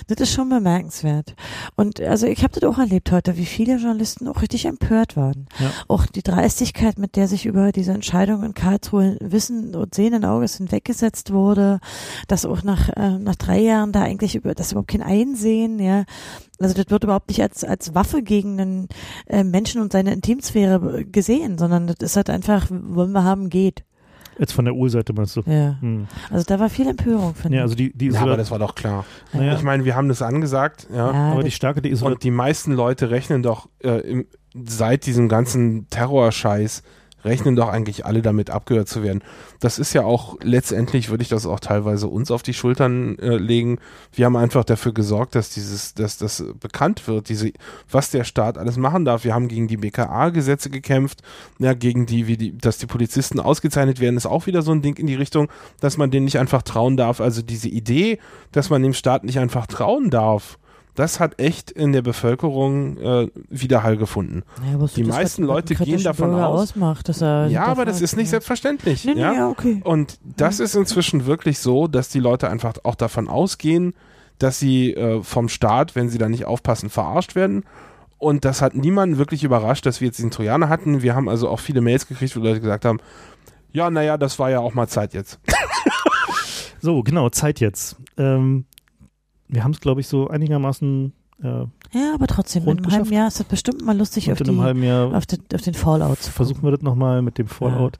[SPEAKER 2] Das ist schon bemerkenswert. Und also ich habe das auch erlebt heute, wie viele Journalisten auch richtig empört waren.
[SPEAKER 1] Ja.
[SPEAKER 2] Auch die Dreistigkeit, mit der sich über diese Entscheidung in Karlsruhe Wissen und Sehenden Auges hinweggesetzt wurde, dass auch nach, äh, nach drei Jahren da eigentlich über das überhaupt kein Einsehen, ja. Also das wird überhaupt nicht als, als Waffe gegen einen äh, Menschen und seine Intimsphäre gesehen, sondern das ist halt einfach, wollen wir haben, geht.
[SPEAKER 1] Jetzt von der Urseite meinst du?
[SPEAKER 2] Ja.
[SPEAKER 1] Hm.
[SPEAKER 2] Also da war viel Empörung, finde
[SPEAKER 1] Ja,
[SPEAKER 2] ich.
[SPEAKER 1] also die, die
[SPEAKER 3] Ja, aber das war doch klar.
[SPEAKER 1] naja,
[SPEAKER 3] Ich meine, wir haben das angesagt, ja.
[SPEAKER 2] Ja,
[SPEAKER 1] aber die Stärke der Isolation.
[SPEAKER 3] Und die meisten Leute rechnen doch äh, im, seit diesem ganzen Terrorscheiß rechnen doch eigentlich alle damit abgehört zu werden. Das ist ja auch letztendlich würde ich das auch teilweise uns auf die Schultern äh, legen. Wir haben einfach dafür gesorgt, dass dieses, dass das bekannt wird, diese, was der Staat alles machen darf. Wir haben gegen die BKA-Gesetze gekämpft, ja, gegen die, wie die, dass die Polizisten ausgezeichnet werden, ist auch wieder so ein Ding in die Richtung, dass man denen nicht einfach trauen darf. Also diese Idee, dass man dem Staat nicht einfach trauen darf, das hat echt in der Bevölkerung äh, Widerhall gefunden.
[SPEAKER 2] Ja,
[SPEAKER 3] die
[SPEAKER 2] du, was-
[SPEAKER 3] meisten Leute gehen davon
[SPEAKER 2] Bürger
[SPEAKER 3] aus-
[SPEAKER 2] Ausmacht, dass er
[SPEAKER 3] Ja, aber das ist nicht
[SPEAKER 2] ja.
[SPEAKER 3] selbstverständlich.
[SPEAKER 2] Nee, nee,
[SPEAKER 3] ja?
[SPEAKER 2] ja, okay.
[SPEAKER 3] Und das ist inzwischen wirklich so, dass die Leute einfach auch davon ausgehen, dass sie äh, vom Staat, wenn sie da nicht aufpassen, verarscht werden. Und das hat niemanden wirklich überrascht, dass wir jetzt diesen Trojaner hatten. Wir haben also auch viele Mails gekriegt, wo Leute gesagt haben, ja, naja, das war ja auch mal Zeit jetzt.
[SPEAKER 1] So, genau, Zeit jetzt. Ähm, wir haben es, glaube ich, so einigermaßen äh,
[SPEAKER 2] Ja, aber trotzdem, in einem halben Jahr ist das bestimmt mal lustig auf, die, auf, den, auf den Fallout zu
[SPEAKER 1] versuchen wir das nochmal mit dem Fallout.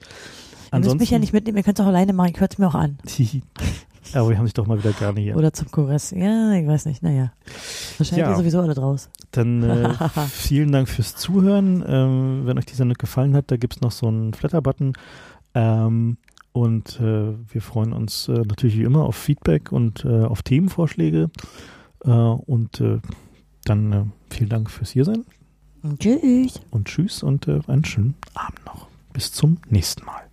[SPEAKER 2] Ihr müsst mich ja nicht mitnehmen, ihr könnt es auch alleine machen, ich höre es mir auch an.
[SPEAKER 1] aber wir haben dich doch mal wieder gerne hier.
[SPEAKER 2] Oder zum Kongress. Ja, ich weiß nicht, naja. Wahrscheinlich
[SPEAKER 1] Ja.
[SPEAKER 2] sowieso alle draus.
[SPEAKER 1] Dann äh, vielen Dank fürs Zuhören. Ähm, wenn euch die Sendung gefallen hat, da gibt es noch so einen Flatter-Button. Ähm, und äh, wir freuen uns äh, natürlich wie immer auf Feedback und äh, auf Themenvorschläge. Äh, und äh, dann äh, vielen Dank fürs Hiersein
[SPEAKER 2] Und tschüss.
[SPEAKER 1] und tschüss und einen schönen Abend noch. Bis zum nächsten Mal.